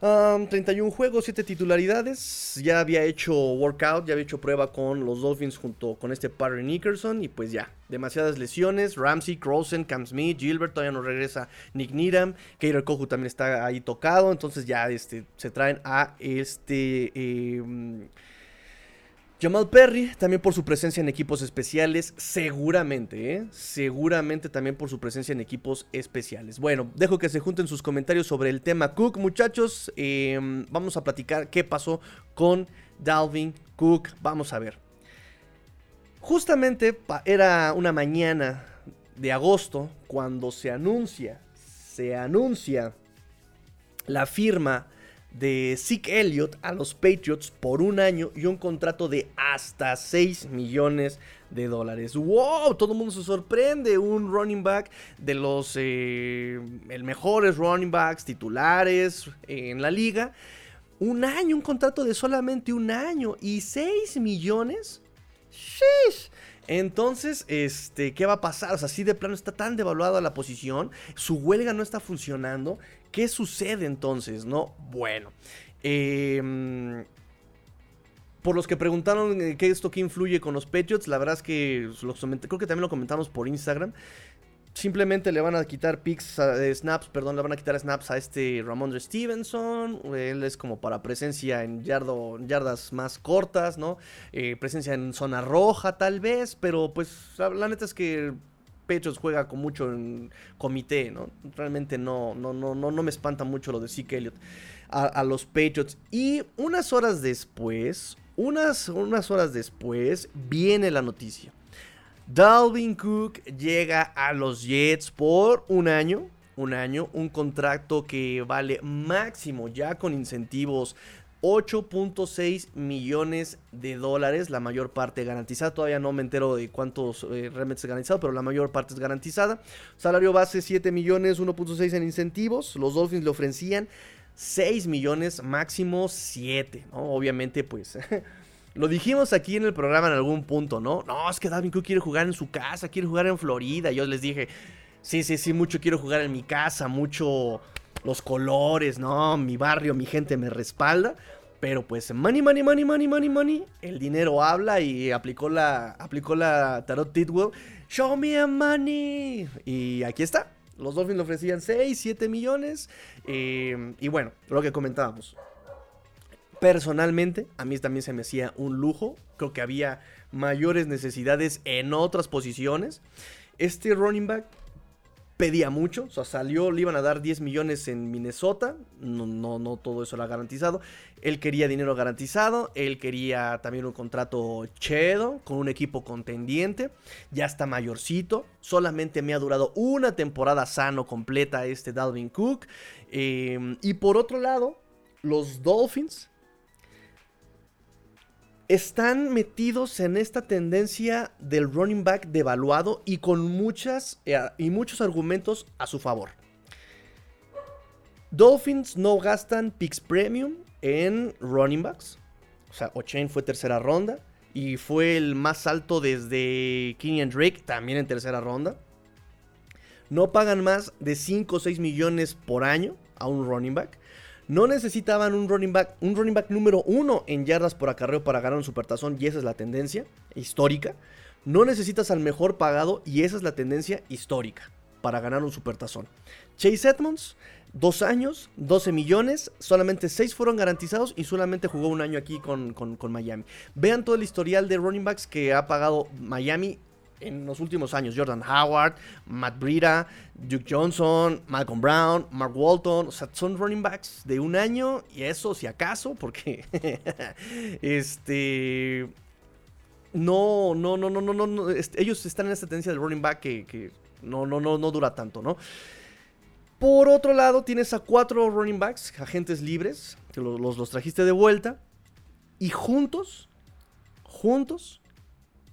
31 juegos, 7 titularidades. Ya había hecho workout, ya había hecho prueba con los Dolphins junto con este Parry Nickerson. Y pues ya, demasiadas lesiones. Ramsey, Crossen, Cam Smith, Gilbert, todavía no regresa Nick Needham. Kader Kohu también está ahí tocado. Entonces ya este, se traen a este... Eh, Jamal Perry, también por su presencia en equipos especiales, seguramente, ¿eh? seguramente también por su presencia en equipos especiales. Bueno, dejo que se junten sus comentarios sobre el tema Cook, muchachos. Em, vamos a platicar qué pasó con Dalvin Cook. Vamos a ver. Justamente era una mañana de agosto cuando se anuncia, se anuncia la firma de Zeke Elliott a los Patriots por un año y un contrato de hasta 6 millones de dólares. ¡Wow! Todo el mundo se sorprende. Un running back de los eh, el mejores running backs titulares en la liga. Un año, un contrato de solamente un año y 6 millones. ¡Shish! Entonces, este, ¿qué va a pasar? O sea, si de plano está tan devaluada la posición, su huelga no está funcionando. ¿Qué sucede entonces? No, bueno. Em, por los que preguntaron eh, qué esto que influye con los Patriots, la verdad es que creo que también lo comentamos por Instagram. Simplemente le van a quitar picks, snaps, perdón, le van a quitar snaps a este Ramondre Stevenson. Él es como para presencia en yardas más cortas, ¿no? Eh, presencia en zona roja tal vez, pero pues la neta es que Patriots juega con mucho en comité, ¿no? Realmente no, no, no, no, no me espanta mucho lo de Zeke Elliott a, a, los Patriots. Y unas horas después, unas, unas horas después, viene la noticia. Dalvin Cook llega a los Jets por un año. Un año, un contrato que vale máximo ya con incentivos 8.6 millones de dólares, la mayor parte garantizada. Todavía no me entero de cuántos eh, realmente es garantizado, pero la mayor parte es garantizada. Salario base 7 millones, 1.6 en incentivos. Los Dolphins le ofrecían 6 millones, máximo 7. Obviamente, pues Lo dijimos aquí en el programa en algún punto, ¿no? No, es que Dalvin Cook quiere jugar en su casa, quiere jugar en Florida. Yo les dije, sí, sí, sí, mucho quiero jugar en mi casa, mucho los colores, ¿no? Mi barrio, mi gente me respalda. Pero pues, money, money, money, money, money, money. El dinero habla y aplicó la, aplicó la Tarot Tidwell. Show me a money. Y aquí está. Los Dolphins le ofrecían 6, 7 millones. Eh, y bueno, lo que comentábamos. Personalmente, a mí también se me hacía un lujo. Creo que había mayores necesidades en otras posiciones. Este running back pedía mucho, o sea, salió, le iban a dar 10 millones en Minnesota, no, no, no todo eso era garantizado. Él quería dinero garantizado, él quería también un contrato chedo con un equipo contendiente, ya está mayorcito, solamente me ha durado una temporada sano completa este Dalvin Cook. Eh, y por otro lado, los Dolphins están metidos en esta tendencia del running back devaluado y con muchas eh, y muchos argumentos a su favor. Dolphins no gastan picks premium en running backs. O sea, O'Chain fue tercera ronda y fue el más alto desde Kenyan Drake, también en tercera ronda. No pagan más de 5 o 6 millones por año a un running back. No necesitaban un running back, un running back número uno en yardas por acarreo para ganar un supertazón y esa es la tendencia histórica. No necesitas al mejor pagado y esa es la tendencia histórica para ganar un supertazón. Chase Edmonds, dos años, 12 millones, solamente 6 fueron garantizados y solamente jugó un año aquí con, con Miami. Vean todo el historial de running backs que ha pagado Miami en los últimos años. Jordan Howard, Matt Breida, Duke Johnson, Malcolm Brown, Mark Walton. O sea, son running backs de un año y eso si acaso, porque este... No, no, no, no, no, no, ellos están en esta tendencia del running back que, no, no, no, no dura tanto, ¿no? Por otro lado, tienes a cuatro running backs, agentes libres, que los, los trajiste de vuelta. Y juntos, juntos,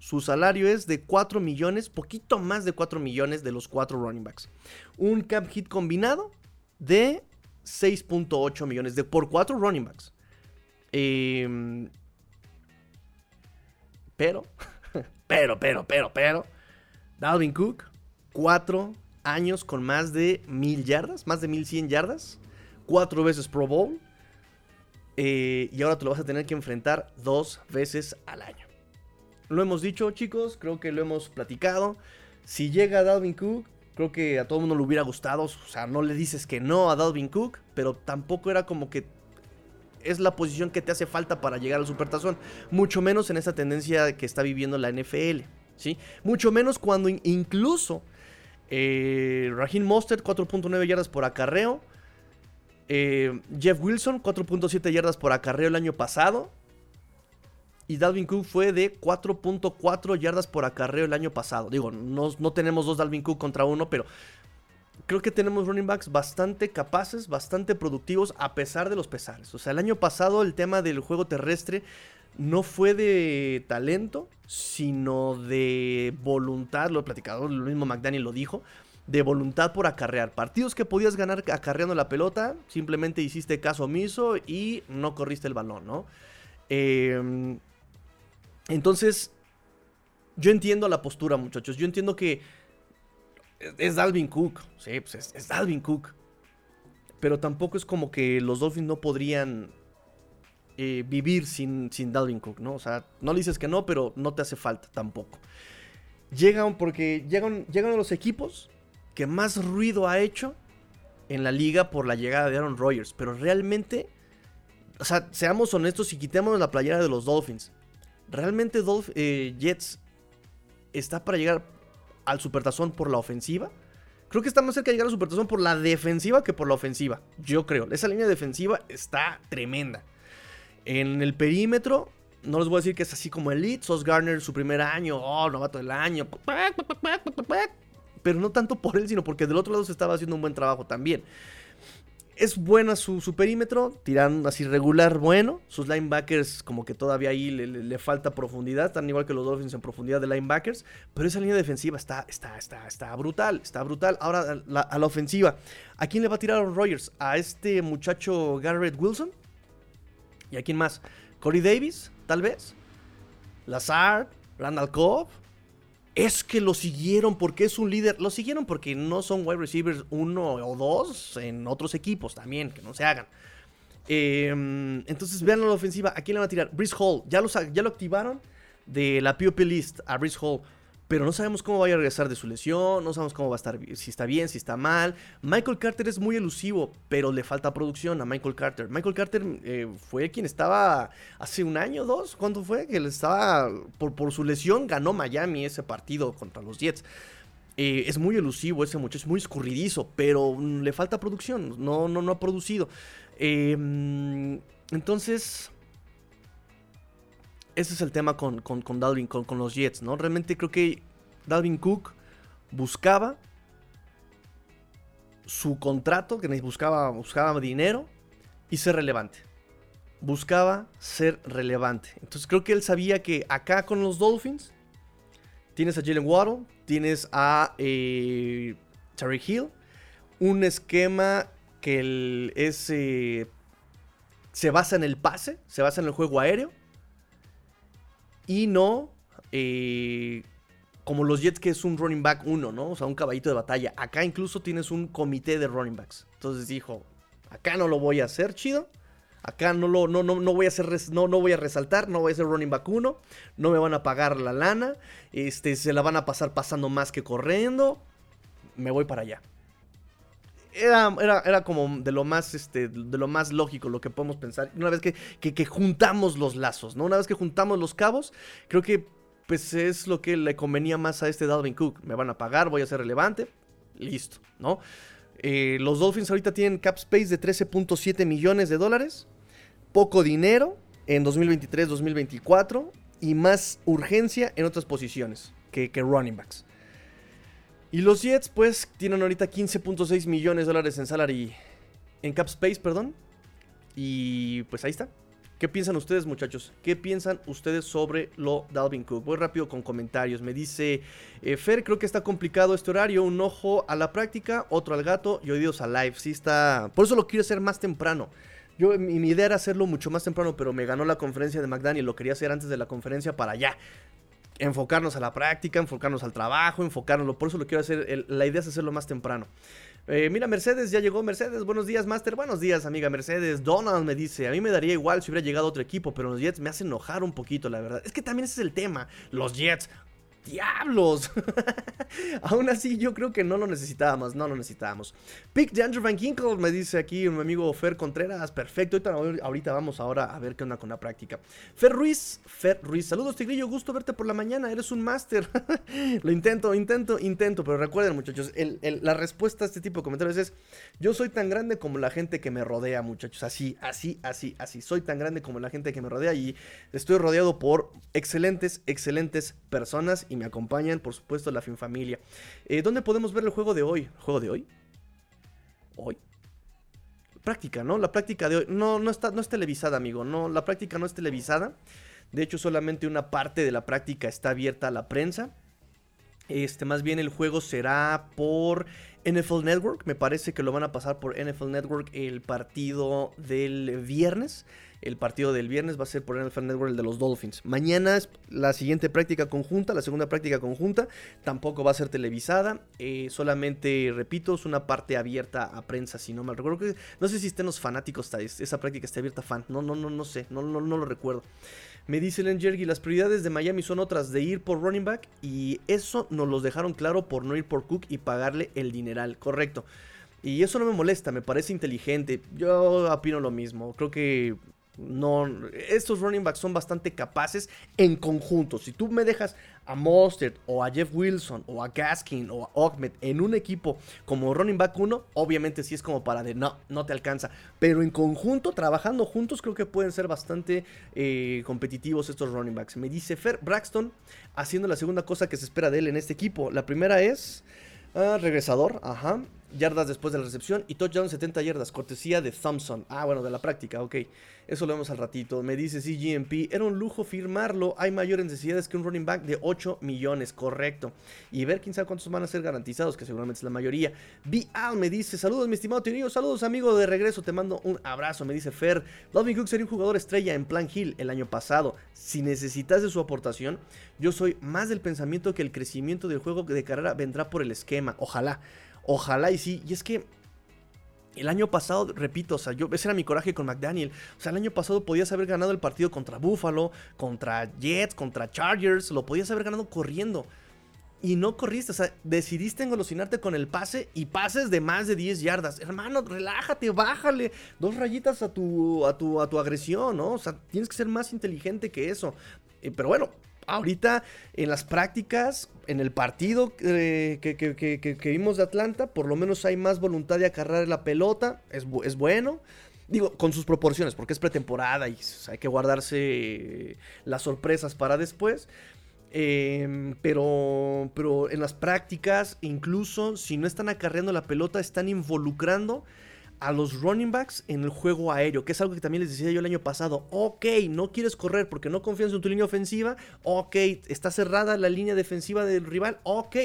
su salario es de 4 millones, poquito más de 4 millones de los 4 running backs. Un cap hit combinado de 6.8 millones de, por 4 running backs. Em, pero, pero, pero, pero, pero, Dalvin Cook, 4 años con más de 1000 yardas, más de 1100 yardas, 4 veces Pro Bowl. Eh, y ahora te lo vas a tener que enfrentar dos veces al año. Lo hemos dicho, chicos, creo que lo hemos platicado. Si llega Dalvin Cook, creo que a todo el mundo le hubiera gustado. O sea, no le dices que no a Dalvin Cook, pero tampoco era como que es la posición que te hace falta para llegar al supertazón. Mucho menos en esa tendencia que está viviendo la NFL. ¿sí? Mucho menos cuando incluso eh, Raheem Mostert, 4.9 yardas por acarreo. Eh, Jeff Wilson, 4.7 yardas por acarreo el año pasado. Y Dalvin Cook fue de 4.4 yardas por acarreo el año pasado. Digo, no, no tenemos dos Dalvin Cook contra uno, pero creo que tenemos running backs bastante capaces, bastante productivos, a pesar de los pesares. O sea, el año pasado el tema del juego terrestre no fue de talento, sino de voluntad. Lo he platicado, lo mismo McDaniel lo dijo. De voluntad por acarrear. Partidos que podías ganar acarreando la pelota, simplemente hiciste caso omiso y no corriste el balón, ¿no? Eh, entonces, yo entiendo la postura, muchachos. Yo entiendo que es Dalvin Cook. Sí, pues es, Dalvin Cook. Pero tampoco es como que los Dolphins no podrían eh, vivir sin, sin Dalvin Cook, ¿no? O sea, no le dices que no, pero no te hace falta tampoco. Llegan porque llegan, llegan a los equipos que más ruido ha hecho en la liga por la llegada de Aaron Rodgers. Pero realmente, o sea, seamos honestos y quitémonos la playera de los Dolphins. ¿Realmente Dolph eh, Jets está para llegar al supertazón por la ofensiva? Creo que está más cerca de llegar al supertazón por la defensiva que por la ofensiva. Yo creo. Esa línea defensiva está tremenda. En el perímetro, no les voy a decir que es así como Elite. Sos Garner su primer año. Oh, novato del año. Pero no tanto por él, sino porque del otro lado se estaba haciendo un buen trabajo también. Es buena su, perímetro, tirando así regular, bueno. Sus linebackers, como que todavía ahí le, falta profundidad, tan igual que los Dolphins en profundidad de linebackers. Pero esa línea defensiva está, está, está, está brutal, está brutal. Ahora a la, ofensiva, ¿a quién le va a tirar a los Rogers? ¿A este muchacho Garrett Wilson? ¿Y a quién más? ¿Corey Davis? Tal vez. ¿Lazard? ¿Randall Cobb? Es que lo siguieron porque es un líder. Lo siguieron porque no son wide receivers uno o dos en otros equipos también, que no se hagan. Em, entonces vean la ofensiva. ¿A quién le van a tirar? Brice Hall. Ya lo, ya lo activaron de la POP list a Brice Hall. Pero no sabemos cómo vaya a regresar de su lesión, no sabemos cómo va a estar, si está bien, si está mal. Michael Carter es muy elusivo, pero le falta producción a Michael Carter. Michael Carter eh, fue quien estaba hace un año, dos, ¿cuánto fue? Que le estaba, por, por su lesión ganó Miami ese partido contra los Jets. Eh, es muy elusivo ese muchacho, es muy escurridizo, pero le falta producción, no, no, no ha producido. Em, entonces, ese es el tema con, con, Dalvin, con, con, los Jets, ¿no? Realmente creo que Dalvin Cook buscaba su contrato, que buscaba, buscaba dinero y ser relevante. Buscaba ser relevante. Entonces creo que él sabía que acá con los Dolphins tienes a Jalen Waddle, tienes a eh, Terry Hill, un esquema que se basa en el pase, se basa en el juego aéreo y no eh, como los Jets que es un running back uno, ¿no? O sea, un caballito de batalla. Acá incluso tienes un comité de running backs. Entonces dijo, acá no lo voy a hacer chido. Acá no, lo, no, no, no, voy a hacer, no, no voy a resaltar, no voy a ser running back uno. No me van a pagar la lana. Este, se la van a pasar pasando más que corriendo. Me voy para allá. Era, era, como de lo más este de lo más lógico lo que podemos pensar. Una vez que, que, juntamos los lazos no una vez que juntamos los cabos creo que pues es lo que le convenía más a este Dalvin Cook. Me van a pagar voy a ser relevante listo no eh, los Dolphins ahorita tienen cap space de 13.7 millones de dólares poco dinero en 2023-2024 y más urgencia en otras posiciones que, que running backs y los Jets, pues, tienen ahorita 15.6 millones de dólares en salary. En cap space, perdón. Y pues ahí está. ¿Qué piensan ustedes, muchachos? ¿Qué piensan ustedes sobre lo Dalvin Cook? Voy rápido con comentarios. Me dice eh, Fer, creo que está complicado este horario. Un ojo a la práctica, otro al gato y oídos al live. Sí está. Por eso lo quiero hacer más temprano. Yo, mi, mi, idea era hacerlo mucho más temprano, pero me ganó la conferencia de McDaniel. Lo quería hacer antes de la conferencia para allá enfocarnos a la práctica, enfocarnos al trabajo, enfocarnos, por eso lo quiero hacer, la idea es hacerlo más temprano. Eh, mira, Mercedes, ya llegó Mercedes. Buenos días, Master. Buenos días, amiga Mercedes. Donald me dice: A mí me daría igual si hubiera llegado otro equipo, pero los Jets me hacen enojar un poquito, la verdad. Es que también ese es el tema. Los Jets ¡Diablos! Aún así, yo creo que no lo necesitábamos, no lo necesitábamos. Pick de Andrew Van Kinkle, me dice aquí mi amigo Fer Contreras. Perfecto, ahorita, vamos ahora a ver qué onda con la práctica. Fer Ruiz, Fer Ruiz, saludos Tigrillo, gusto verte por la mañana, eres un máster. lo intento, intento, intento, pero recuerden muchachos, la respuesta a este tipo de comentarios es, yo soy tan grande como la gente que me rodea muchachos, así, así, así, así, soy tan grande como la gente que me rodea y estoy rodeado por excelentes, excelentes personas me acompañan, por supuesto, la Fin Familia. Eh, ¿Dónde podemos ver el juego de hoy? ¿El juego de hoy? ¿Hoy? Práctica, ¿no? La práctica de hoy. No, no, está, no es televisada, amigo. No, la práctica no es televisada. De hecho, solamente una parte de la práctica está abierta a la prensa. Este, más bien el juego será por NFL Network. Me parece que lo van a pasar por NFL Network el partido del viernes. El partido del viernes va a ser por NFL Network el de los Dolphins. Mañana es la siguiente práctica conjunta, la segunda práctica conjunta. Tampoco va a ser televisada. Eh, solamente, repito, es una parte abierta a prensa, si no me recuerdo. no sé si estén los fanáticos, esa práctica está abierta a fan. No, no, no, no sé, no, no, no lo recuerdo. Me dice Len Jergy, las prioridades de Miami son otras, de ir por running back y eso nos los dejaron claro por no ir por Cook y pagarle el dineral, correcto. Y eso no me molesta, me parece inteligente. Yo opino lo mismo. Creo que no, estos running backs son bastante capaces en conjunto. Si tú me dejas a Mostert o a Jeff Wilson o a Gaskin o a Ahmed en un equipo como running back 1, obviamente sí es como para de no, no te alcanza. Pero en conjunto, trabajando juntos, creo que pueden ser bastante eh, competitivos estos running backs. Me dice Fer Braxton haciendo la segunda cosa que se espera de él en este equipo. La primera es ah, regresador, ajá yardas después de la recepción y touchdown 70 yardas, cortesía de Thompson. Ah, bueno, de la práctica, ok. Eso lo vemos al ratito. Me dice CGMP, era un lujo firmarlo. Hay mayores necesidades que un running back de 8 millones, correcto. Y ver quién sabe cuántos van a ser garantizados, que seguramente es la mayoría. Al me dice, saludos mi estimado Tionillo, saludos amigo de regreso, te mando un abrazo. Me dice Fer, Dalvin Cook sería un jugador estrella en Plan Hill el año pasado. Si necesitas de su aportación, yo soy más del pensamiento que el crecimiento del juego de carrera vendrá por el esquema. Ojalá. Ojalá y sí. Y es que el año pasado, repito, o sea, yo, ese era mi coraje con McDaniel. O sea, el año pasado podías haber ganado el partido contra Buffalo, contra Jets, contra Chargers. Lo podías haber ganado corriendo. y no corriste. O sea, decidiste engolosinarte con el pase y pases de más de 10 yardas. Hermano, relájate, bájale dos rayitas a tu, a tu, a tu agresión, ¿no? O sea, tienes que ser más inteligente que eso. Eh, pero bueno, ahorita en las prácticas, en el partido eh, que, vimos de Atlanta, por lo menos hay más voluntad de agarrar la pelota. Es, bueno. Digo, con sus proporciones, porque es pretemporada y hay que guardarse las sorpresas para después. Em, pero, pero en las prácticas, incluso si no están acarreando la pelota, están involucrando a los running backs en el juego aéreo, que es algo que también les decía yo el año pasado. Ok, no quieres correr porque no confías en tu línea ofensiva. Ok, está cerrada la línea defensiva del rival. Ok,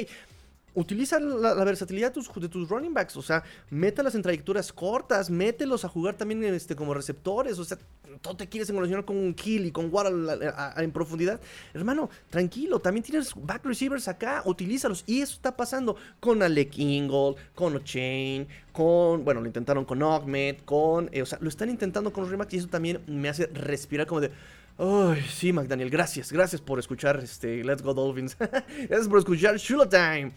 utiliza la, versatilidad de tus, running backs, o sea, mételas en trayectorias cortas, mételos a jugar también este, como receptores, o sea, tú te quieres evolucionar con un kill y con Waddle en profundidad. Hermano, tranquilo, también tienes back receivers acá, utilízalos. Y eso está pasando con Alec Ingold, con O'Chain, con, bueno, lo intentaron con Ahmed, con, eh, o sea, lo están intentando con los backs y eso también me hace respirar como de... Ay, sí, McDaniel, gracias, gracias por escuchar este Let's Go Dolphins. gracias por escuchar Shula Time.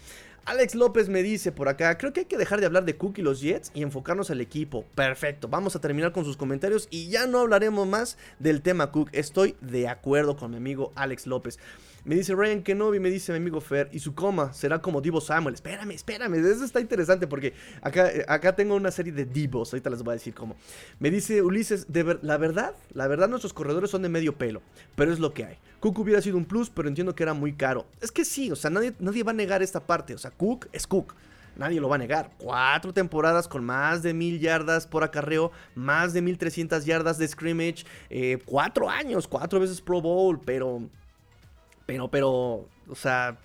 Alex López me dice por acá, creo que hay que dejar de hablar de Cook y los Jets y enfocarnos al equipo. Perfecto, vamos a terminar con sus comentarios y ya no hablaremos más del tema Cook. Estoy de acuerdo con mi amigo Alex López. Me dice Ryan Kenobi, me dice mi amigo Fer, y su coma será como Divo Samuel. Espérame, espérame, eso está interesante porque acá, acá tengo una serie de Divos, ahorita les voy a decir cómo. Me dice Ulises, de la verdad, la verdad nuestros corredores son de medio pelo, pero es lo que hay. Cook hubiera sido un plus, pero entiendo que era muy caro. Es que sí, o sea, nadie, nadie va a negar esta parte, o sea, Cook es Cook. Nadie lo va a negar. Cuatro temporadas con más de mil yardas por acarreo, más de mil trescientas yardas de scrimmage, eh, cuatro años, cuatro veces Pro Bowl, pero pero, pero, o sea,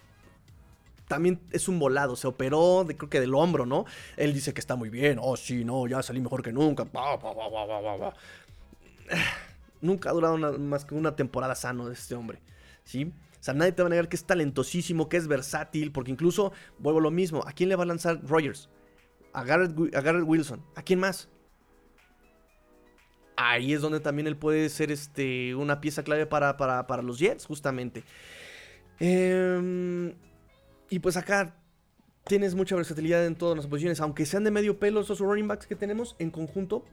también es un volado, se operó, de, creo que del hombro, ¿no? Él dice que está muy bien, oh sí, no, ya salí mejor que nunca. nunca ha durado más que una temporada sano de este hombre, ¿sí? O sea, nadie te va a negar que es talentosísimo, que es versátil, porque incluso, vuelvo a lo mismo, ¿a quién le va a lanzar Rogers? A Garrett, a Garrett Wilson. ¿A quién más? Ahí es donde también él puede ser este, una pieza clave para, para, los Jets, justamente. Em, y pues acá tienes mucha versatilidad en todas las posiciones, aunque sean de medio pelo esos running backs que tenemos, en conjunto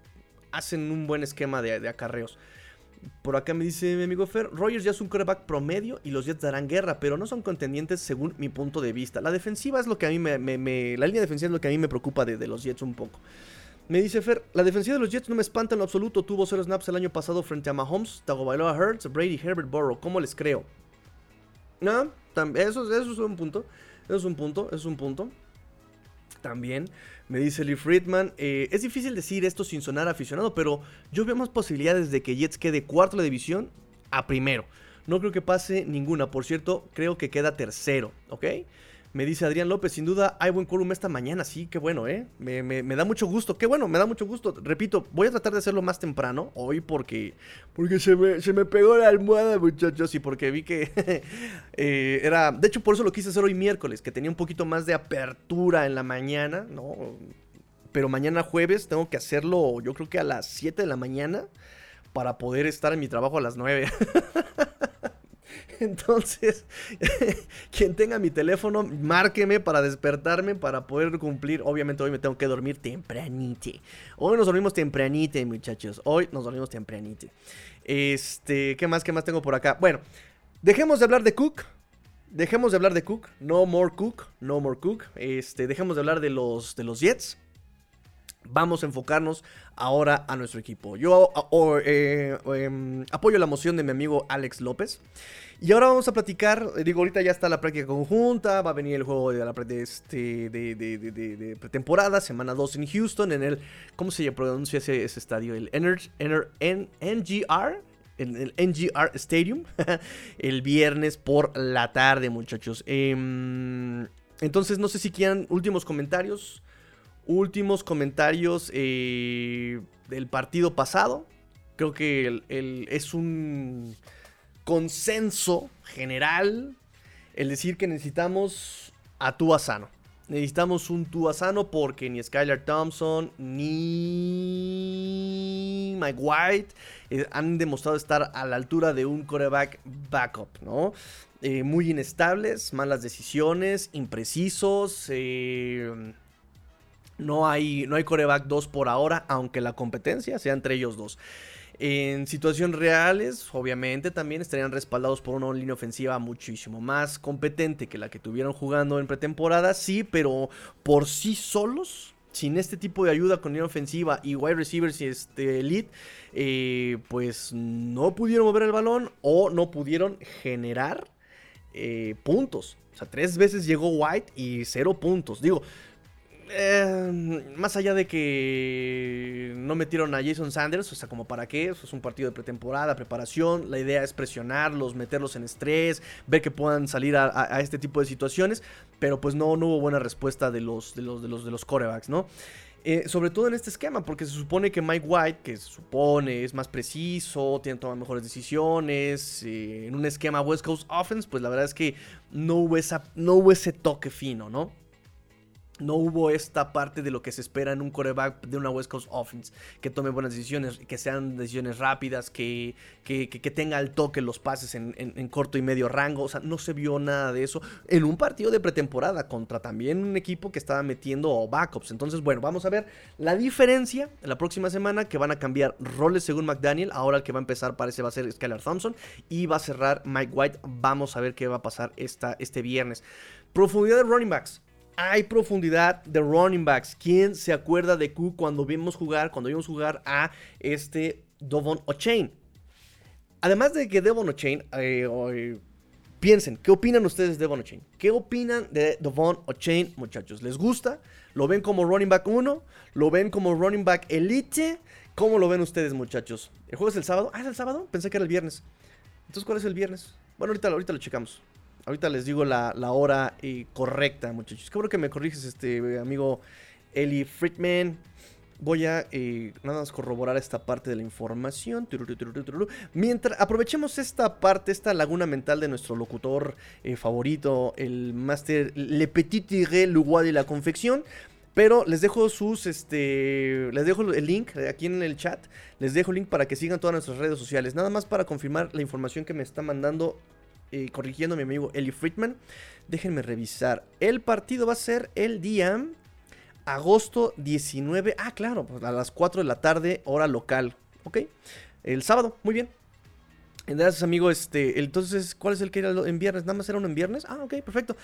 hacen un buen esquema de, acarreos. Por acá me dice mi amigo Fer, Rogers ya es un quarterback promedio y los Jets darán guerra, pero no son contendientes según mi punto de vista. La defensiva es lo que a mí me, la línea defensiva es lo que a mí me preocupa de los Jets un poco. Me dice Fer, la defensiva de los Jets no me espanta en lo absoluto. Tuvo cero snaps el año pasado frente a Mahomes, Tagovailoa Hurts, Brady, Herbert, Burrow. ¿Cómo les creo? No, eso, eso es un punto. Eso es un punto, eso es un punto. También me dice Lee Friedman, eh, es difícil decir esto sin sonar aficionado, pero yo veo más posibilidades de que Jets quede cuarto de división a primero. No creo que pase ninguna. Por cierto, creo que queda tercero, ¿ok? Me dice Adrián López, sin duda hay buen quórum esta mañana, sí, qué bueno, ¿eh? Me, da mucho gusto, qué bueno, me da mucho gusto. Repito, voy a tratar de hacerlo más temprano hoy porque, porque se, me, pegó la almohada, muchachos, y porque vi que eh, era... De hecho, por eso lo quise hacer hoy miércoles, que tenía un poquito más de apertura en la mañana, ¿no? Pero mañana jueves tengo que hacerlo, yo creo que a las 7 de la mañana, para poder estar en mi trabajo a las 9. Entonces, quien tenga mi teléfono, márqueme para despertarme, para poder cumplir. Obviamente hoy me tengo que dormir tempranite. Hoy nos dormimos tempranite, muchachos. Hoy nos dormimos tempranite. Este, ¿qué más, qué más tengo por acá? Bueno, dejemos de hablar de Cook. Dejemos de hablar de Cook. No more Cook. No more Cook. Este, dejemos de hablar de los, de los Jets. Vamos a enfocarnos ahora a nuestro equipo. Yo eh, em, apoyo la moción de mi amigo Alex López. Y ahora vamos a platicar, eh, digo, ahorita ya está la práctica conjunta, va a venir el juego de la de, este, de, pretemporada, semana 2 en Houston, en el, ¿cómo se pronuncia ese, ese estadio? El NGR, en el NGR Stadium, el viernes por la tarde, muchachos. Em, entonces, no sé si quieran últimos comentarios, últimos comentarios eh, del partido pasado. Creo que es un consenso general el decir que necesitamos a Tua Sano. Necesitamos un Tua Sano porque ni Skylar Thompson ni Mike White eh, han demostrado estar a la altura de un coreback backup, ¿no? eh, muy inestables, malas decisiones, imprecisos. Eh, no hay, no hay coreback 2 por ahora, aunque la competencia sea entre ellos dos. En situaciones reales, obviamente, también estarían respaldados por una línea ofensiva muchísimo más competente que la que tuvieron jugando en pretemporada, sí, pero por sí solos, sin este tipo de ayuda con línea ofensiva y wide receivers y este elite, eh, pues no pudieron mover el balón o no pudieron generar eh, puntos. O sea, tres veces llegó White y cero puntos. Digo, eh, más allá de que no metieron a Jason Sanders, o sea, como para qué, eso es un partido de pretemporada, preparación, la idea es presionarlos, meterlos en estrés, ver que puedan salir a, este tipo de situaciones, pero pues no, no hubo buena respuesta de los, de los, de los, de los corebacks, ¿no? Eh, sobre todo en este esquema, porque se supone que Mike White, que se supone es más preciso, tiene que tomar mejores decisiones, eh, en un esquema West Coast Offense, pues la verdad es que no hubo, esa, no hubo ese toque fino, ¿no? No hubo esta parte de lo que se espera en un coreback de una West Coast Offense, que tome buenas decisiones, que sean decisiones rápidas, que, que, tenga el toque los pases en, corto y medio rango, o sea, no se vio nada de eso en un partido de pretemporada contra también un equipo que estaba metiendo backups. Entonces, bueno, vamos a ver la diferencia la próxima semana que van a cambiar roles según McDaniel, ahora el que va a empezar parece va a ser Skylar Thompson y va a cerrar Mike White, vamos a ver qué va a pasar esta, este viernes. Profundidad de running backs hay profundidad de running backs. ¿Quién se acuerda de Q cuando vimos jugar, cuando vimos jugar a este Devon O'Chain? Además de que Devon O'Chain, eh, piensen, ¿qué opinan ustedes de Devon O'Chain? ¿Qué opinan de Devon O'Chain, muchachos? ¿Les gusta? ¿Lo ven como running back 1? ¿Lo ven como running back elite? ¿Cómo lo ven ustedes, muchachos? ¿El juego es el sábado? Ah, ¿es el sábado? Pensé que era el viernes. Entonces, ¿cuál es el viernes? Bueno, ahorita, ahorita lo checamos. Ahorita les digo la, hora eh, correcta, muchachos. Qué bueno que me corriges, este amigo Eli Friedman. Voy a eh, nada más corroborar esta parte de la información. Mientras aprovechemos esta parte, esta laguna mental de nuestro locutor eh, favorito, el Master Le Petit Tigre Luguay de la confección. Pero les dejo sus, este, les dejo el link aquí en el chat. Les dejo el link para que sigan todas nuestras redes sociales. Nada más para confirmar la información que me está mandando eh, corrigiendo mi amigo Eli Friedman. Déjenme revisar. El partido va a ser el día agosto 19. Ah, claro, pues, a las 4 de la tarde, hora local. Ok. El sábado, muy bien. Gracias, amigo. Este, entonces, ¿cuál es el que era en viernes? ¿Nada más era uno en viernes? Ah, ok, perfecto.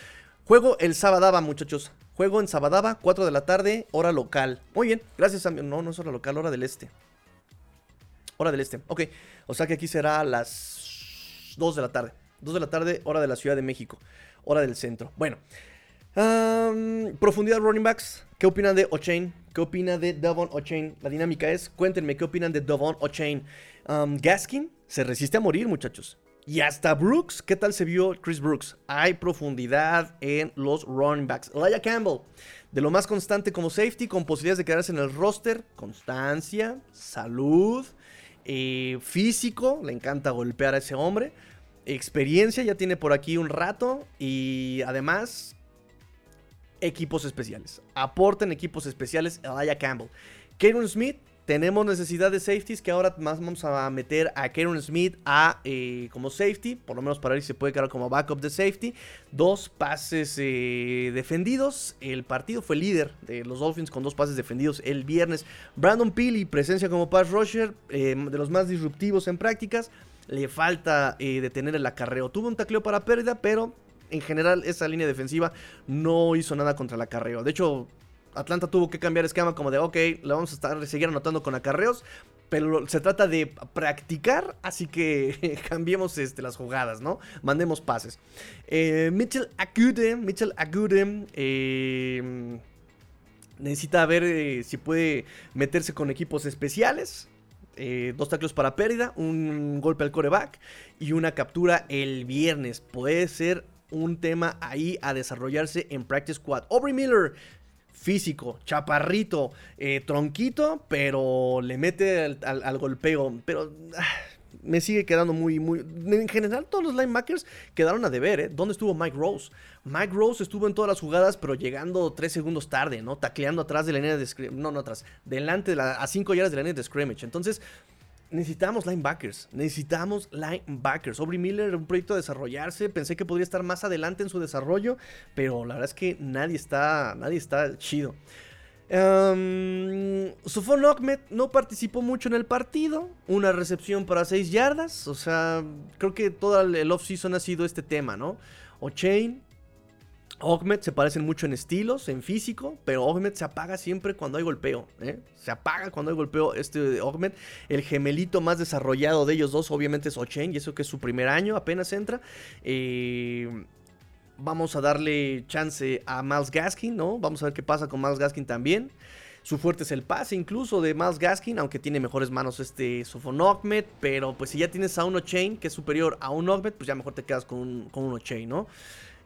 Juego el Sabadaba, muchachos. Juego en Sabadaba, 4 de la tarde, hora local. Muy bien, gracias, amigo. No, no es hora local, hora del este. Hora del este, ok. O sea que aquí será a las 2 de la tarde. 2 de la tarde, hora de la Ciudad de México, hora del centro. Bueno, profundidad running backs. ¿Qué opinan de O'Chain? ¿Qué opina de Devon O'Chain? La dinámica es, cuéntenme, ¿qué opinan de Devon O'Chain? Gaskin se resiste a morir, muchachos. Y hasta Brooks, ¿qué tal se vio Chris Brooks? Hay profundidad en los running backs. Elijah Campbell, de lo más constante como safety, con posibilidades de quedarse en el roster. Constancia, salud, eh, físico, le encanta golpear a ese hombre experiencia, ya tiene por aquí un rato y además equipos especiales. Aporten equipos especiales Elijah Campbell. Karen Smith, tenemos necesidad de safeties que ahora más vamos a meter a Karen Smith a, eh, como safety, por lo menos para él se puede quedar como backup de safety. Dos pases eh, defendidos. El partido fue líder de los Dolphins con dos pases defendidos el viernes. Brandon Peely, presencia como pass rusher, eh, de los más disruptivos en prácticas le falta eh, detener el acarreo. Tuvo un tacleo para pérdida, pero en general esa línea defensiva no hizo nada contra el acarreo. De hecho, Atlanta tuvo que cambiar esquema como de, ok, le vamos a estar, seguir anotando con acarreos, pero se trata de practicar, así que cambiemos este, las jugadas, ¿no? Mandemos pases. Eh, Mitchell Agude, Mitchell Agude, eh, necesita ver si puede meterse con equipos especiales. Eh, dos taclos para pérdida, un golpe al coreback y una captura el viernes. Puede ser un tema ahí a desarrollarse en Practice Squad. Aubrey Miller, físico, chaparrito, eh, tronquito, pero le mete al, golpeo. Pero ah, me sigue quedando muy, muy... En general, todos los linebackers quedaron a deber, ¿eh? ¿Dónde estuvo Mike Rose? Mike Rose estuvo en todas las jugadas, pero llegando tres segundos tarde, ¿no? Tacleando atrás de la línea de scrimmage. No, no atrás. Delante, de la, a cinco yardas de la línea de scrimmage. Entonces, necesitamos linebackers. Necesitamos linebackers. Aubrey Miller, un proyecto a desarrollarse. Pensé que podría estar más adelante en su desarrollo. Pero la verdad es que nadie está, nadie está chido. Um, Sufon no participó mucho en el partido. Una recepción para 6 yardas. O sea, creo que todo el offseason ha sido este tema, ¿no? O'Chain, Ogmed se parecen mucho en estilos, en físico, pero Ogmed se apaga siempre cuando hay golpeo. ¿eh? Se apaga cuando hay golpeo este Ogmed. El gemelito más desarrollado de ellos dos obviamente es O'Chain, y eso que es su primer año, apenas entra. Eh, vamos a darle chance a Miles Gaskin, ¿no? Vamos a ver qué pasa con Miles Gaskin también. Su fuerte es el pase incluso de Miles Gaskin, aunque tiene mejores manos este Sofon Ogmed, pero pues si ya tienes a un O'Chain que es superior a un Ogmed, pues ya mejor te quedas con un, con un O'Chain, ¿no?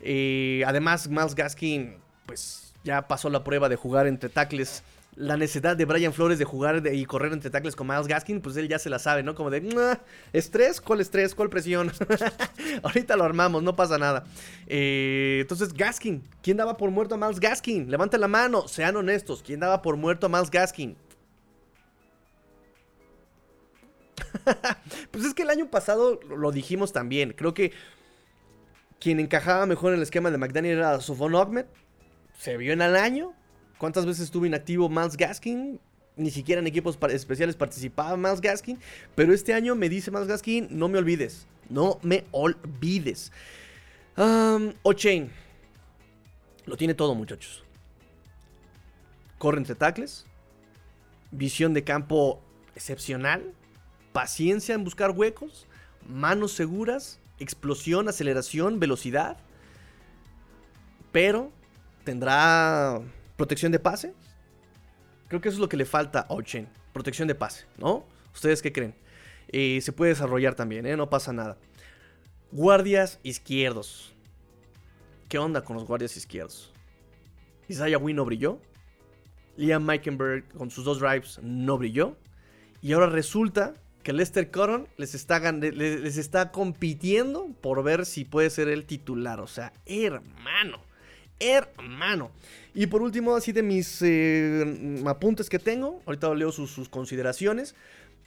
Eh, además, Miles Gaskin, pues ya pasó la prueba de jugar entre tackles. La necesidad de Brian Flores de jugar y correr entre tackles con Miles Gaskin, pues él ya se la sabe, ¿no? Como de, ¿estrés? ¿Cuál estrés? ¿Cuál presión? Ahorita lo armamos, no pasa nada. Eh, entonces, Gaskin, ¿quién daba por muerto a Miles Gaskin? Levanta la mano, sean honestos, ¿quién daba por muerto a Miles Gaskin? pues es que el año pasado lo dijimos también. Creo que quien encajaba mejor en el esquema de McDaniel era Sofon Ogmed. Se vio en el año. ¿Cuántas veces estuvo inactivo Miles Gaskin? Ni siquiera en equipos especiales participaba Miles Gaskin. Pero este año me dice Miles Gaskin, no me olvides. No me olvides. Um, O'Chain. Lo tiene todo, muchachos. Corre entre tacles. Visión de campo excepcional. Paciencia en buscar huecos. Manos seguras explosión, aceleración, velocidad. Pero tendrá protección de pase. Creo que eso es lo que le falta a Ochen. Protección de pase, ¿no? ¿Ustedes qué creen? Eh, se puede desarrollar también, ¿eh? No pasa nada. Guardias izquierdos. ¿Qué onda con los guardias izquierdos? Isaiah Wynn no brilló. Liam Meikenberg con sus dos drives no brilló. Y ahora resulta que Lester Cotton les está, les está compitiendo por ver si puede ser el titular. O sea, hermano, hermano. Y por último, así de mis eh, apuntes que tengo, ahorita leo sus, consideraciones,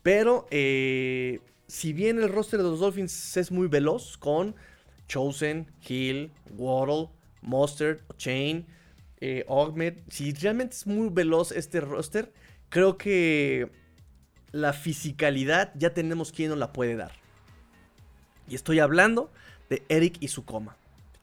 pero eh, si bien el roster de los Dolphins es muy veloz con Chosen, Hill, Waddle, Mustard, Chain, eh, si realmente es muy veloz este roster, creo que la fisicalidad ya tenemos quien nos la puede dar. Y estoy hablando de Eric Isukoma.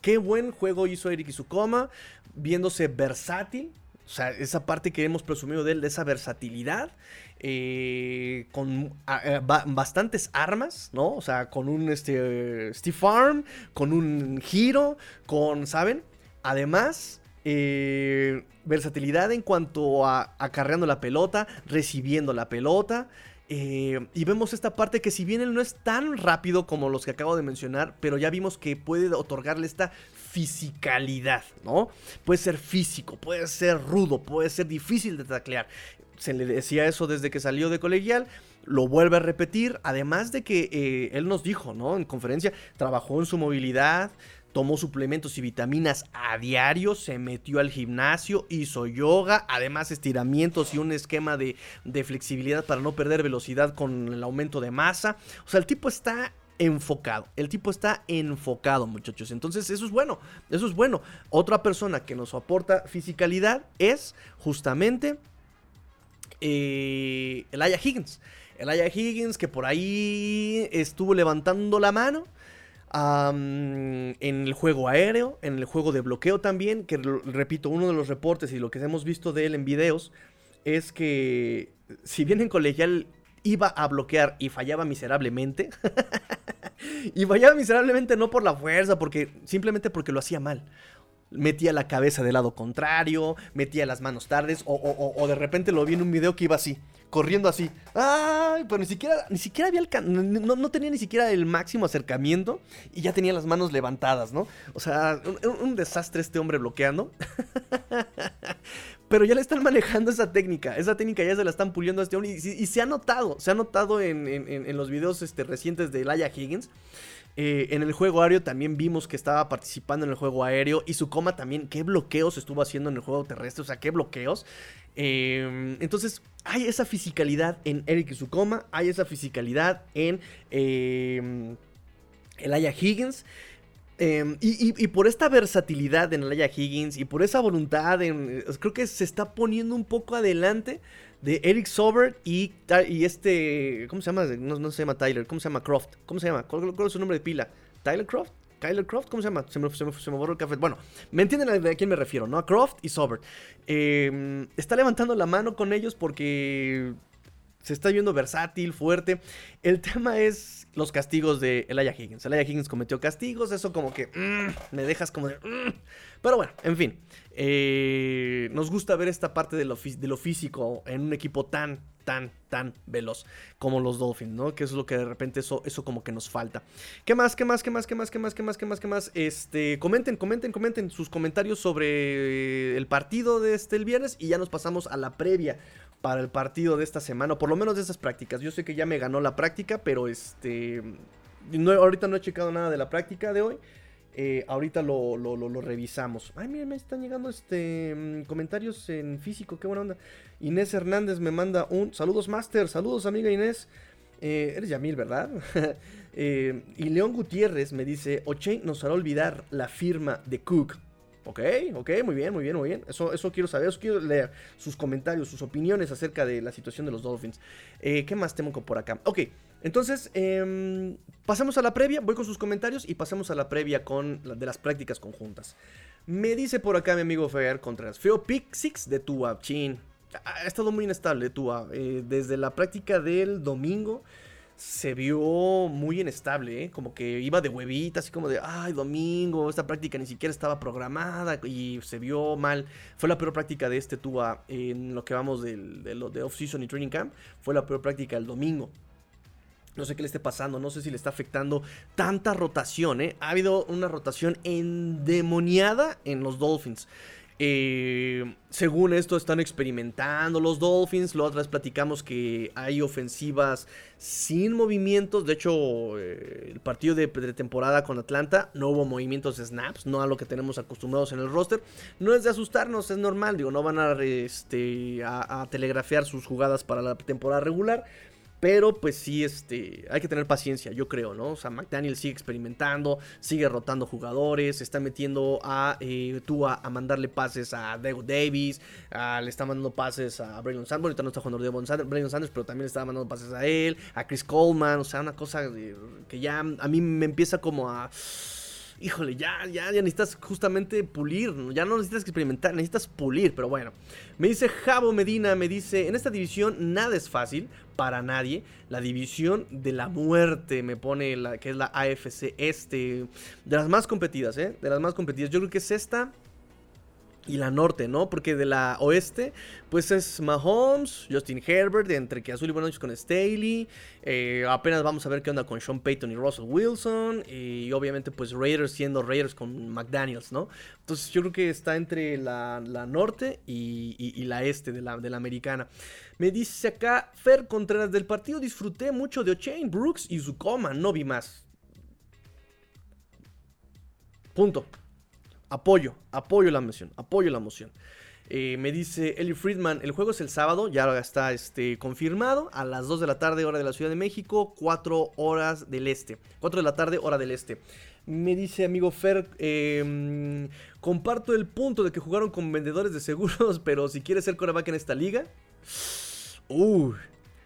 Qué buen juego hizo Eric Isukoma, viéndose versátil. O sea, esa parte que hemos presumido de él, de esa versatilidad. Eh, con eh, bastantes armas, ¿no? O sea, con un este, Steve Farm, con un giro, con, ¿saben? Además, eh, versatilidad en cuanto a acarreando la pelota, recibiendo la pelota. Eh, y vemos esta parte que si bien él no es tan rápido como los que acabo de mencionar, pero ya vimos que puede otorgarle esta fisicalidad, ¿no? Puede ser físico, puede ser rudo, puede ser difícil de taclear. Se le decía eso desde que salió de colegial, lo vuelve a repetir, además de que eh, él nos dijo, ¿no? En conferencia, trabajó en su movilidad, tomó suplementos y vitaminas a diario, se metió al gimnasio, hizo yoga, además estiramientos y un esquema de, flexibilidad para no perder velocidad con el aumento de masa. O sea, el tipo está enfocado. El tipo está enfocado, muchachos. Entonces, eso es bueno. Eso es bueno. Otra persona que nos aporta fisicalidad es justamente eh, Higgins. Aya Higgins que por ahí estuvo levantando la mano en el juego aéreo, en el juego de bloqueo también, que repito, uno de los reportes y lo que hemos visto de él en videos es que si bien en colegial iba a bloquear y fallaba miserablemente, y fallaba miserablemente no por la fuerza, porque simplemente porque lo hacía mal metía la cabeza del lado contrario, metía las manos tardes, o, de repente lo vi en un video que iba así, corriendo así. ¡Ay! Pero ni siquiera, ni siquiera había no, no, tenía ni siquiera el máximo acercamiento y ya tenía las manos levantadas, ¿no? O sea, un, desastre este hombre bloqueando. pero ya le están manejando esa técnica. Esa técnica ya se la están puliendo a este hombre. Y, se ha notado. Se ha notado en, los videos este, recientes de Laia Higgins. Eh, en el juego aéreo también vimos que estaba participando en el juego aéreo. Y su coma también. ¿Qué bloqueos estuvo haciendo en el juego terrestre? O sea, ¿qué bloqueos? Em, entonces, hay esa fisicalidad en Eric Sukoma. Hay esa fisicalidad en eh, Aya Higgins. Em, y, por esta versatilidad en Elijah Higgins y por esa voluntad, en, creo que se está poniendo un poco adelante de Eric Sober y, y este. ¿Cómo se llama? No, se llama Tyler, ¿cómo se llama? Croft. ¿Cómo se llama? ¿Cuál, es su nombre de pila? ¿Tyler Croft? ¿Kyler Croft? ¿Cómo se llama? Se me, se, me, borró el café. Bueno, me entienden a, quién me refiero, ¿no? A Croft y Sober. Em, está levantando la mano con ellos porque se está viendo versátil, fuerte. El tema es los castigos de Elijah Higgins. Elijah Higgins cometió castigos, eso como que mm, me dejas como de... Mm. Pero bueno, en fin. Eh, nos gusta ver esta parte de lo, de lo, físico en un equipo tan, tan, tan veloz como los Dolphins, ¿no? Que es lo que de repente eso, eso como que nos falta. ¿Qué más? ¿Qué más? ¿Qué más? ¿Qué más? ¿Qué más? ¿Qué más? ¿Qué más? ¿Qué más? Este, comenten, comenten, comenten sus comentarios sobre el partido de este el viernes y ya nos pasamos a la previa para el partido de esta semana, o por lo menos de esas prácticas. Yo sé que ya me ganó la práctica, pero este. No, ahorita no he checado nada de la práctica de hoy. Eh, ahorita lo, revisamos. Ay, miren, me están llegando este mm, comentarios en físico, qué buena onda. Inés Hernández me manda un saludos, Master, saludos, amiga Inés. Eh, eres Yamil, ¿verdad? Eh, y León Gutiérrez me dice: Ochain nos hará olvidar la firma de Cook. Ok, ok, muy bien, muy bien, muy bien. Eso, eso quiero saber, eso quiero leer sus comentarios, sus opiniones acerca de la situación de los Dolphins. ¿Qué más tengo por acá? Ok, entonces, eh, pasemos a la previa, voy con sus comentarios y pasemos a la previa con de las prácticas conjuntas. Me dice por acá mi amigo Fer Contreras, feo pick de Tua, chin. Ha estado muy inestable Tua, eh, desde la práctica del domingo se vio muy inestable, ¿eh? como que iba de huevita, así como de, ay, domingo, esta práctica ni siquiera estaba programada y se vio mal. Fue la peor práctica de este Tua en lo que vamos del, de, de off-season y training camp. Fue la peor práctica el domingo. No sé qué le esté pasando, no sé si le está afectando tanta rotación, ¿eh? Ha habido una rotación endemoniada en los Dolphins. Eh, según esto están experimentando los Dolphins. Lo otras platicamos que hay ofensivas sin movimientos. De hecho, eh, el partido de, temporada con Atlanta no hubo movimientos de snaps, no a lo que tenemos acostumbrados en el roster. No es de asustarnos, es normal. Digo, no van a, este, a telegrafiar sus jugadas para la temporada regular. Pero pues sí, este, hay que tener paciencia, yo creo, ¿no? O sea, McDaniel sigue experimentando, sigue rotando jugadores, está metiendo a eh, Tua a mandarle pases a Diego Davis, le está mandando pases a Braylon Sanders, ahorita no está jugando Braylon Sanders, pero también le está mandando pases a él, a Chris Coleman, o sea, una cosa que ya a mí me empieza como a híjole, ya, ya, ya necesitas justamente pulir, ya no necesitas experimentar, necesitas pulir, pero bueno. Me dice Javo Medina, me dice, en esta división nada es fácil para nadie. La división de la muerte me pone la que es la AFC este, de las más competidas, ¿eh? De las más competidas. Yo creo que es esta y la norte, ¿no? Porque de la oeste, pues es Mahomes, Justin Herbert, entre que azul y buenos con Staley. Eh, apenas vamos a ver qué onda con Sean Payton y Russell Wilson. Y obviamente, pues Raiders siendo Raiders con McDaniels, ¿no? Entonces yo creo que está entre la, norte y, la este de la, de la americana. Me dice acá Fer Contreras del partido disfruté mucho de O'Chain, Brooks y Zucoma, no vi más. Punto. Apoyo, apoyo la moción, apoyo la moción. Eh, me dice Eli Friedman, el juego es el sábado, ya está este, confirmado, a las 2 de la tarde hora de la Ciudad de México, 4 horas del este, 4 de la tarde hora del este. Me dice amigo Fer, em, comparto el punto de que jugaron con vendedores de seguros, pero si quieres ser coreback en esta liga, uh,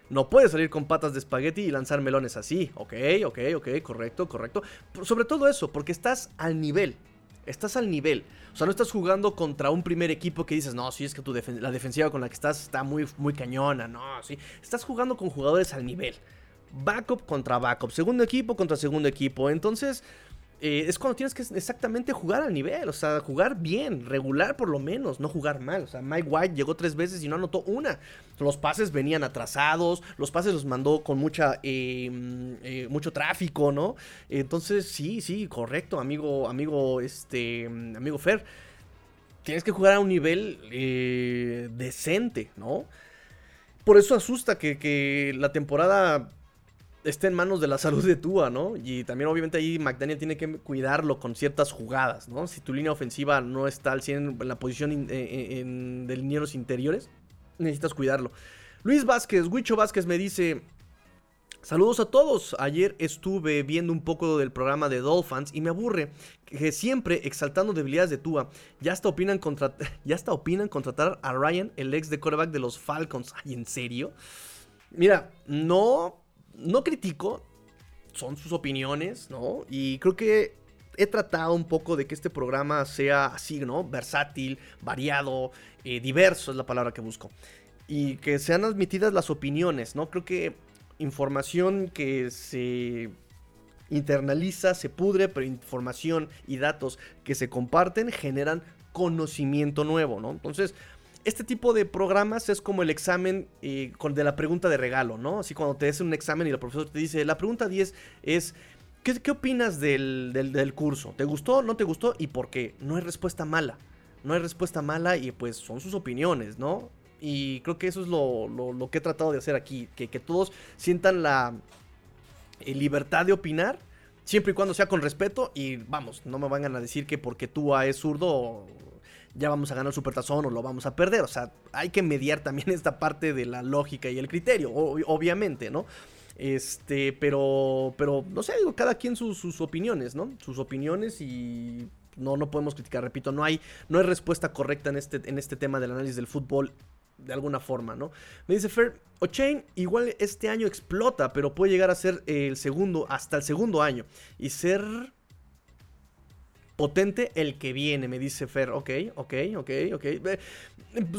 no puedes salir con patas de espagueti y lanzar melones así. Ok, ok, ok, correcto, correcto. Sobre todo eso, porque estás al nivel. Estás al nivel. O sea, no estás jugando contra un primer equipo que dices, no, sí, es que tu la defensiva con la que estás está muy, muy cañona. No, sí. Estás jugando con jugadores al nivel. Backup contra backup. Segundo equipo contra segundo equipo. Entonces, eh, es cuando tienes que exactamente jugar al nivel, o sea, jugar bien, regular por lo menos, no jugar mal. O sea, Mike White llegó tres veces y no anotó una. Los pases venían atrasados, los pases los mandó con mucha, em, eh, mucho tráfico, ¿no? Entonces, sí, sí, correcto, amigo, amigo, este, amigo Fer. tienes que jugar a un nivel eh, decente, ¿no? Por eso asusta que, que, la temporada esté en manos de la salud de Tua, ¿no? Y también obviamente ahí McDaniel tiene que cuidarlo con ciertas jugadas, ¿no? Si tu línea ofensiva no está al 100 en la posición de linieros interiores, necesitas cuidarlo. Luis Vázquez, Huicho Vázquez me dice, Saludos a todos. Ayer estuve viendo un poco del programa de Dolphins y me aburre que siempre exaltando debilidades de Tua. Ya hasta opinan, ya hasta opinan contratar a Ryan, el ex de quarterback de los Falcons. ¿en serio? Mira, no, no critico. Son sus opiniones, ¿no? Y creo que he tratado un poco de que este programa sea así, ¿no? Versátil, variado, eh, diverso es la palabra que busco. Y que sean admitidas las opiniones, ¿no? Creo que información que se internaliza, se pudre, pero información y datos que se comparten generan conocimiento nuevo, ¿no? Entonces, este tipo de programas es como el examen eh, de la pregunta de regalo, ¿no? Así cuando te hacen un examen y el profesor te dice, la pregunta 10 es, ¿qué, opinas del, curso? ¿Te gustó? ¿No te gustó? ¿Y por qué? No hay respuesta mala. No hay respuesta mala y pues son sus opiniones, ¿no? Y creo que eso es lo, que he tratado de hacer aquí. Que, todos sientan la eh, libertad de opinar. Siempre y cuando sea con respeto. Y vamos, no me van a decir que porque tú es zurdo ya vamos a ganar el supertazón o lo vamos a perder. O sea, hay que mediar también esta parte de la lógica y el criterio, obviamente, ¿no? Este, pero, pero, no sé, digo, cada quien sus, opiniones, ¿no? Sus opiniones y no, no podemos criticar, repito, no hay, no hay respuesta correcta en este, en este tema del análisis del fútbol de alguna forma, ¿no? Me dice Fer, O'Chain igual este año explota, pero puede llegar a ser el segundo, hasta el segundo año. Y ser potente el que viene, me dice Fer. Ok, ok, ok, ok.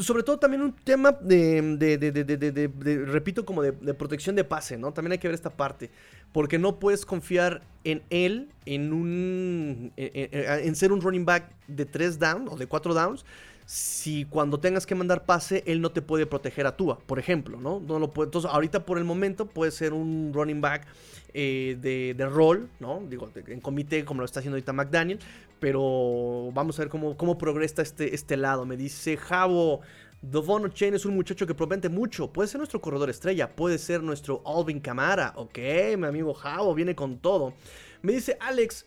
Sobre todo también un tema de, de, de, repito, como de, protección de pase, ¿no? También hay que ver esta parte. Porque no puedes confiar en él, en un, en, ser un running back de tres downs o de cuatro downs si cuando tengas que mandar pase, él no te puede proteger a Tua, por ejemplo, ¿no? no lo puede, entonces, ahorita por el momento puede ser un running back eh, de, de, rol, ¿no? Digo, en comité, como lo está haciendo ahorita McDaniel, pero vamos a ver cómo, cómo progresa este, este lado. Me dice Javo. Devon Chain es un muchacho que promete mucho. Puede ser nuestro corredor estrella. Puede ser nuestro Alvin Camara. Ok, mi amigo Javo viene con todo. Me dice Alex,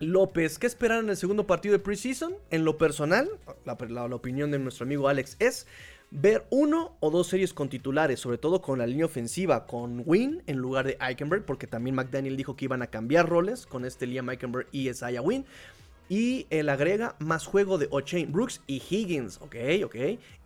López, ¿qué esperar en el segundo partido de preseason? En lo personal, la, opinión de nuestro amigo Alex es ver uno o dos series con titulares, sobre todo con la línea ofensiva, con Win en lugar de Eichenberg, porque también McDaniel dijo que iban a cambiar roles con este Liam Eichenberg y Isaiah Win. Y él agrega más juego de O'Chain Brooks y Higgins, ok, ok.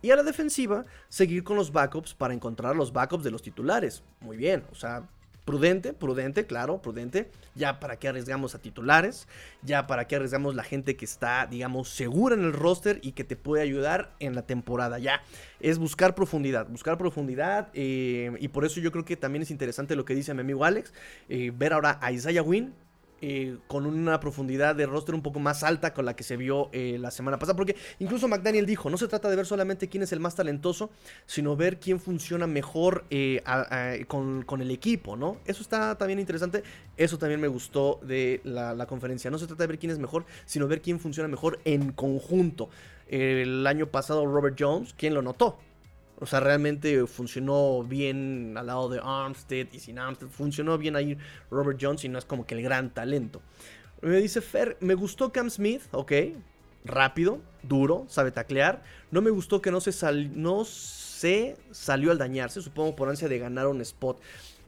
Y a la defensiva, seguir con los backups para encontrar los backups de los titulares. Muy bien, o sea, Prudente, prudente, claro, prudente. Ya para qué arriesgamos a titulares, ya para qué arriesgamos la gente que está, digamos, segura en el roster y que te puede ayudar en la temporada. Ya es buscar profundidad, buscar profundidad. Eh, y por eso yo creo que también es interesante lo que dice mi amigo Alex. Eh, ver ahora a Isaiah Wynn, eh, con una profundidad de roster un poco más alta con la que se vio eh, la semana pasada. Porque incluso McDaniel dijo, no se trata de ver solamente quién es el más talentoso, sino ver quién funciona mejor eh, con, el equipo, ¿no? Eso está también interesante, eso también me gustó de la, la, conferencia. No se trata de ver quién es mejor, sino ver quién funciona mejor en conjunto. El año pasado Robert Jones, ¿quién lo notó? O sea, realmente funcionó bien al lado de Armstead y sin Armstead. Funcionó bien ahí Robert Jones y no es como que el gran talento. Me dice Fer, me gustó Cam Smith, ok. Rápido, duro, sabe taclear. No me gustó que no se, no se salió al dañarse, supongo por ansia de ganar un spot.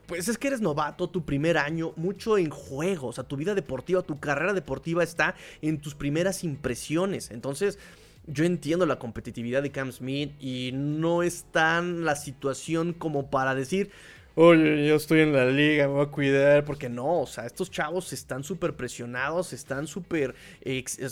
Pues es que eres novato, tu primer año, mucho en juego. O sea, tu vida deportiva, tu carrera deportiva está en tus primeras impresiones. Entonces yo entiendo la competitividad de Cam Smith y no es tan la situación como para decir, oye, yo estoy en la liga, me voy a cuidar, porque no, o sea, estos chavos están súper presionados, están súper,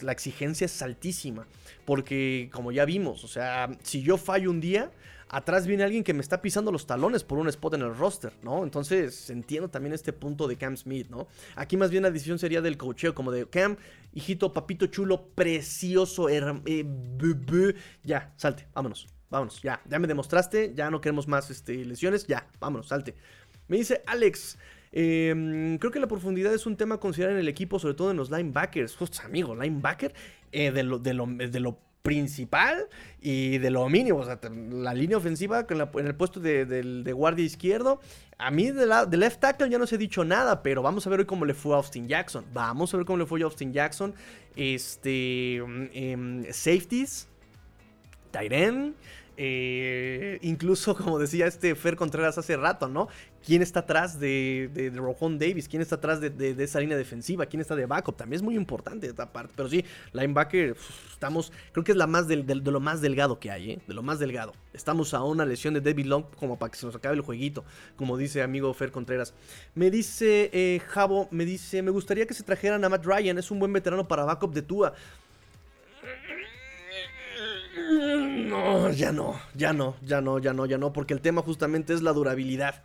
la exigencia es altísima, porque como ya vimos, o sea, si yo fallo un día, atrás viene alguien que me está pisando los talones por un spot en el roster, ¿no? Entonces entiendo también este punto de Cam Smith, ¿no? Aquí más bien la decisión sería del cocheo, como de Cam, hijito, papito chulo, precioso, eh, ya, salte, vámonos, vámonos, ya, ya me demostraste, ya no queremos más este, lesiones, ya, vámonos, salte. Me dice Alex, em, creo que la profundidad es un tema a considerar en el equipo, sobre todo en los linebackers. Justo, amigo, linebacker, eh, de, lo, de lo principal y de lo mínimo. O sea, la línea ofensiva en, el puesto de, guardia izquierdo. A mí de, left tackle ya no se ha dicho nada, pero vamos a ver hoy cómo le fue a Austin Jackson. Vamos a ver cómo le fue a Austin Jackson. Este. Em, safeties. Tyren. Eh, incluso, como decía este Fer Contreras hace rato, ¿no? ¿Quién está atrás de, de, Davis? ¿Quién está atrás de, esa línea defensiva? ¿Quién está de backup? También es muy importante esta parte. Pero sí, linebacker, estamos, creo que es la más de lo más delgado que hay, ¿eh? De lo más delgado. Estamos a una lesión de David Long como para que se nos acabe el jueguito, como dice amigo Fer Contreras. Me dice eh, Javo, me dice, me gustaría que se trajeran a Matt Ryan, es un buen veterano para backup de Tua. No, ya no, ya no, ya no, ya no, ya no, porque el tema justamente es la durabilidad.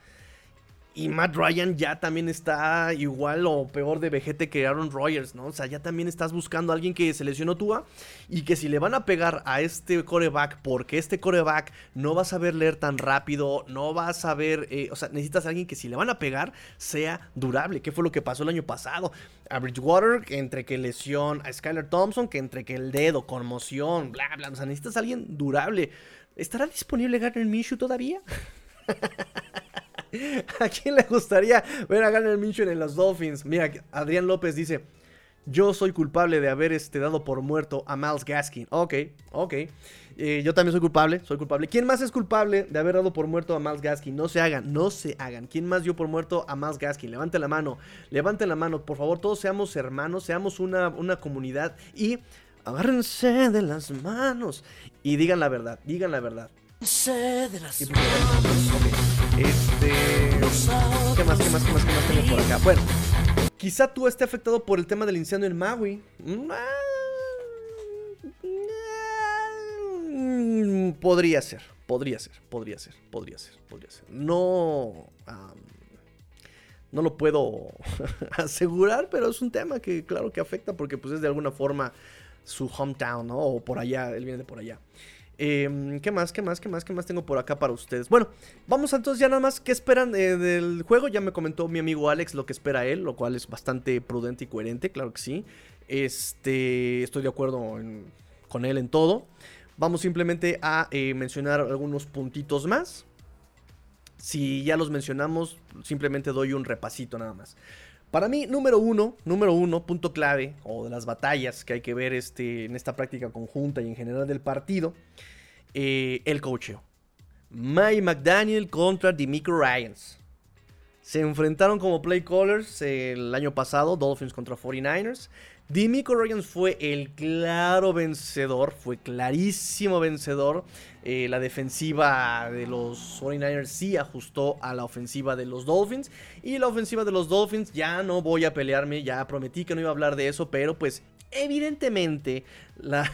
Y Matt Ryan ya también está igual o peor de vejete que Aaron Rodgers, ¿no? O sea, ya también estás buscando a alguien que se lesionó Tua y que si le van a pegar a este coreback, porque este coreback no va a saber leer tan rápido, no va a saber, eh, o sea, necesitas a alguien que si le van a pegar sea durable. ¿Qué fue lo que pasó el año pasado? A Bridgewater, entre que lesión, a Skyler Thompson, que entre que el dedo, conmoción, bla, bla. O sea, necesitas alguien durable. ¿Estará disponible Garner Minshew todavía? ¿A quién le gustaría ver a Garner Minshew en los Dolphins? Mira, Adrián López dice, yo soy culpable de haber este, dado por muerto a Miles Gaskin. Ok, ok. Eh, yo también soy culpable, soy culpable. ¿Quién más es culpable de haber dado por muerto a Miles Gaskin? No se hagan, no se hagan. ¿Quién más dio por muerto a Miles Gaskin? Levante la mano, levante la mano. Por favor, todos seamos hermanos, seamos una, una comunidad y agárrense de las manos y digan la verdad, digan la verdad. De las este. ¿Qué más, qué más, qué más, qué más tengo por acá? Bueno, quizá tú esté afectado por el tema del incendio en Maui. Podría ser, podría ser, podría ser, podría ser, podría ser. No. no lo puedo asegurar, pero es un tema que claro que afecta porque pues es de alguna forma su hometown, ¿no? O por allá, él viene de por allá. Em, ¿Qué más? ¿Qué más? ¿Qué más? ¿Qué más tengo por acá para ustedes? Bueno, vamos entonces ya nada más. ¿Qué esperan eh, del juego? Ya me comentó mi amigo Alex lo que espera él, lo cual es bastante prudente y coherente, claro que sí. Este, estoy de acuerdo con él en todo. Vamos simplemente a eh, mencionar algunos puntitos más. Si ya los mencionamos, simplemente doy un repasito nada más. Para mí, número uno, número uno, punto clave, o de las batallas que hay que ver este, en esta práctica conjunta y en general del partido, eh, el cocheo. Mike McDaniel contra Demico Ryans. Se enfrentaron como play callers el año pasado, Dolphins contra 49ers. Dimico Ryans fue el claro vencedor, fue clarísimo vencedor. Eh, la defensiva de los 49ers sí ajustó a la ofensiva de los Dolphins. Y la ofensiva de los Dolphins, ya no voy a pelearme, ya prometí que no iba a hablar de eso, pero pues evidentemente la,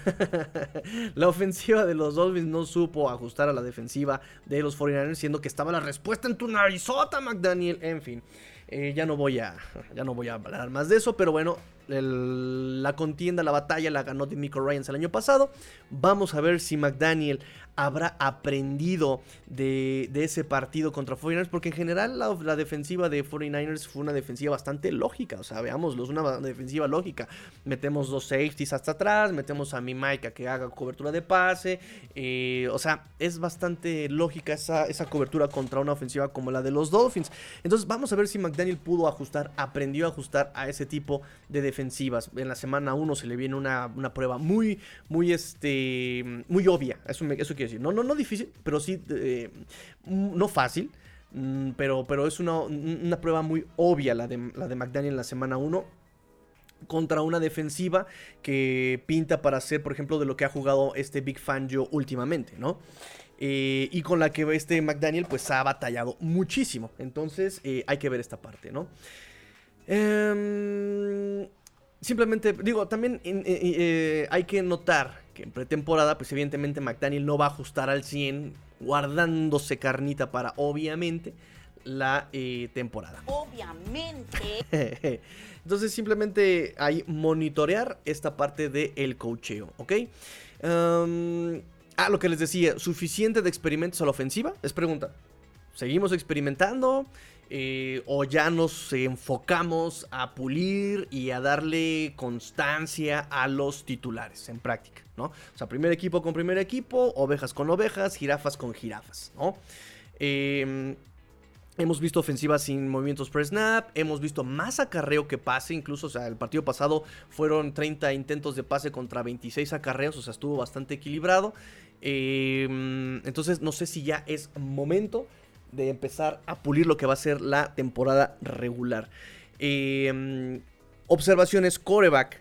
la, ofensiva de los Dolphins no supo ajustar a la defensiva de los 49ers, siendo que estaba la respuesta en tu narizota, McDaniel. En fin, eh, ya, no voy a, ya no voy a hablar más de eso, pero bueno, la contienda, la batalla la ganó Demico Ryans el año pasado. Vamos a ver si McDaniel habrá aprendido de, ese partido contra 49ers, porque en general la, defensiva de 49ers fue una defensiva bastante lógica, o sea, veámoslo, es una defensiva lógica. Metemos dos safeties hasta atrás, metemos a mi a que haga cobertura de pase, eh, o sea, es bastante lógica esa, esa cobertura contra una ofensiva como la de los Dolphins. Entonces vamos a ver si McDaniel pudo ajustar, aprendió a ajustar a ese tipo de En la semana 1 se le viene una, prueba muy, muy, este, muy obvia, eso, eso quiere decir. No, no, no difícil, pero sí eh, no fácil. Mm, pero, pero es una, prueba muy obvia la de, la de McDaniel en la semana 1 contra una defensiva que pinta para ser, por ejemplo, de lo que ha jugado este Big Fan yo últimamente, ¿no? Eh, y con la que este McDaniel pues ha batallado muchísimo. Entonces eh, hay que ver esta parte, ¿no? Em, simplemente, digo, también hay que notar que en pretemporada, pues evidentemente McDaniel no va a ajustar al 100, guardándose carnita para, obviamente, la eh, temporada. Obviamente. Entonces simplemente hay monitorear esta parte del el cocheo, ¿ok? ah, lo que les decía, ¿suficiente de experimentos a la ofensiva? Es pregunta. ¿Seguimos experimentando? Eh, o ya nos enfocamos a pulir y a darle constancia a los titulares en práctica, ¿no? O sea, primer equipo con primer equipo, ovejas con ovejas, jirafas con jirafas, ¿no? Em, hemos visto ofensivas sin movimientos pre-snap, hemos visto más acarreo que pase, incluso, o sea, el partido pasado fueron 30 intentos de pase contra 26 acarreos, o sea, estuvo bastante equilibrado. Em, entonces, no sé si ya es momento de empezar a pulir lo que va a ser la temporada regular. Em, observaciones, coreback.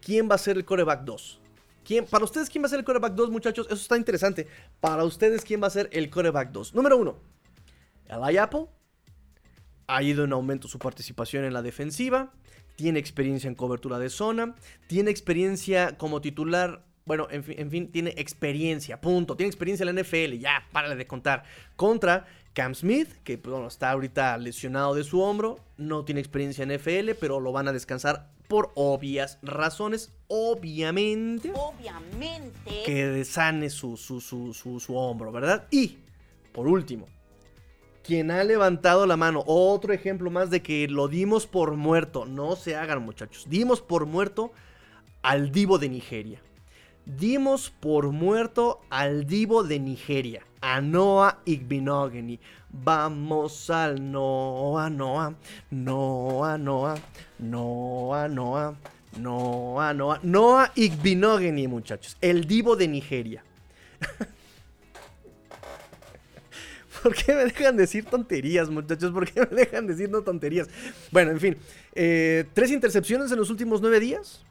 ¿Quién va a ser el coreback 2? ¿Quién, para ustedes, ¿quién va a ser el coreback 2, muchachos? Eso está interesante. Para ustedes, ¿quién va a ser el coreback 2? Número 1. Eli Apple. Ha ido en aumento su participación en la defensiva. Tiene experiencia en cobertura de zona. Tiene experiencia como titular bueno, en fin, tiene experiencia, punto. Tiene experiencia en la NFL, ya, párale de contar. Contra Cam Smith, que bueno, está ahorita lesionado de su hombro, no tiene experiencia en NFL, pero lo van a descansar por obvias razones, obviamente. Obviamente. Que desane su, su, su, su, hombro, ¿verdad? Y, por último, quien ha levantado la mano, otro ejemplo más de que lo dimos por muerto, no se hagan muchachos, dimos por muerto al divo de Nigeria. Dimos por muerto al divo de Nigeria a Noah Igbinogeni. Vamos al Noah, Noah, Noah, Noah, Noah, Noah, Noah, Noah, Noah Igbinogeni, muchachos. El divo de Nigeria. ¿Por qué me dejan decir tonterías, muchachos? ¿Por qué me dejan decir no tonterías? Bueno, en fin. Eh, tres intercepciones en los últimos nueve días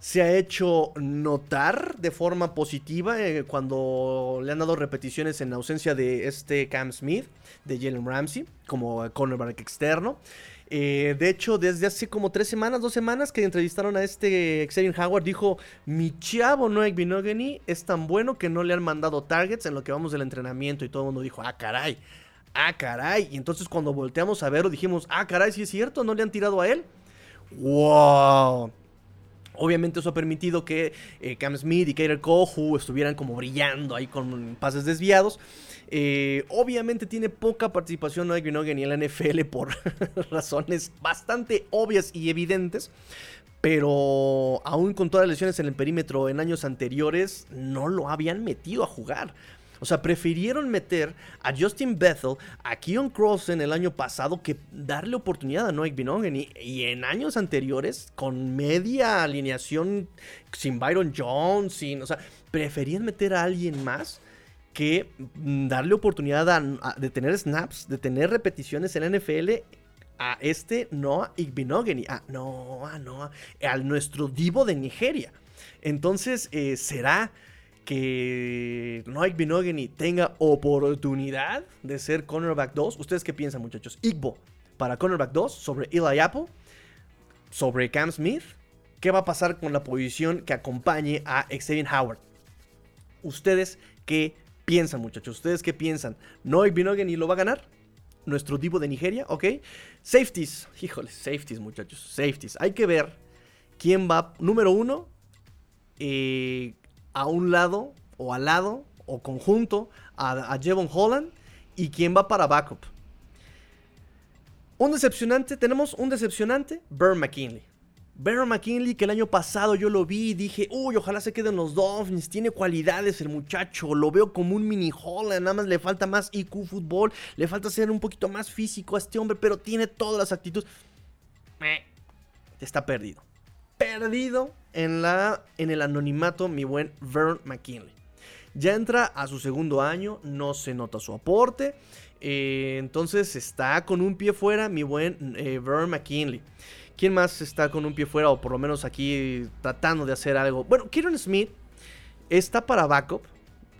se ha hecho notar de forma positiva eh, cuando le han dado repeticiones en ausencia de este Cam Smith, de Jalen Ramsey, como cornerback externo. Eh, de hecho, desde hace como tres semanas, dos semanas que entrevistaron a este Xavier Howard, dijo: Mi chavo Noek Binogany es tan bueno que no le han mandado targets en lo que vamos del entrenamiento. Y todo el mundo dijo: Ah, caray, ah, caray. Y entonces, cuando volteamos a verlo, dijimos: Ah, caray, si es cierto, no le han tirado a él. ¡Wow! Obviamente eso ha permitido que eh, Cam Smith y Kader Kohu estuvieran como brillando ahí con pases desviados. Eh, obviamente tiene poca participación Noah Grinogen en la NFL por razones bastante obvias y evidentes. Pero aún con todas las lesiones en el perímetro en años anteriores, no lo habían metido a jugar. O sea, prefirieron meter a Justin Bethel, a Keon Crossen el año pasado que darle oportunidad a Noah Binogen. Y, en años anteriores, con media alineación, sin Byron Jones, sin. O sea, preferían meter a alguien más que darle oportunidad de tener snaps, de tener repeticiones en la NFL a este Noah Igbinogany, a Noah, Noah, a nuestro divo de Nigeria. Entonces, eh, será que Noik Binogany tenga oportunidad de ser cornerback 2. ¿Ustedes qué piensan, muchachos? Igbo para cornerback 2 sobre Eli Apple, sobre Cam Smith. ¿Qué va a pasar con la posición que acompañe a Xavier Howard? ¿Ustedes qué piensan, muchachos? ¿Ustedes qué piensan? ¿Noik Binogany lo va a ganar? Nuestro tipo de Nigeria, ¿ok? Safeties. Híjole, safeties, muchachos. Safeties. Hay que ver quién va, número uno, eh, a un lado o al lado o conjunto a, a Jevon Holland y quién va para backup. Un decepcionante, tenemos un decepcionante, Burn McKinley. Burn McKinley, que el año pasado yo lo vi y dije, uy, ojalá se queden los Dolphins, tiene cualidades el muchacho, lo veo como un mini Holland, nada más le falta más IQ fútbol, le falta ser un poquito más físico a este hombre, pero tiene todas las actitudes. Está perdido perdido en, la, en el anonimato mi buen Vern McKinley. Ya entra a su segundo año, no se nota su aporte. Eh, entonces está con un pie fuera mi buen eh, Vern McKinley. ¿Quién más está con un pie fuera o por lo menos aquí tratando de hacer algo? Bueno, Kieran Smith está para backup.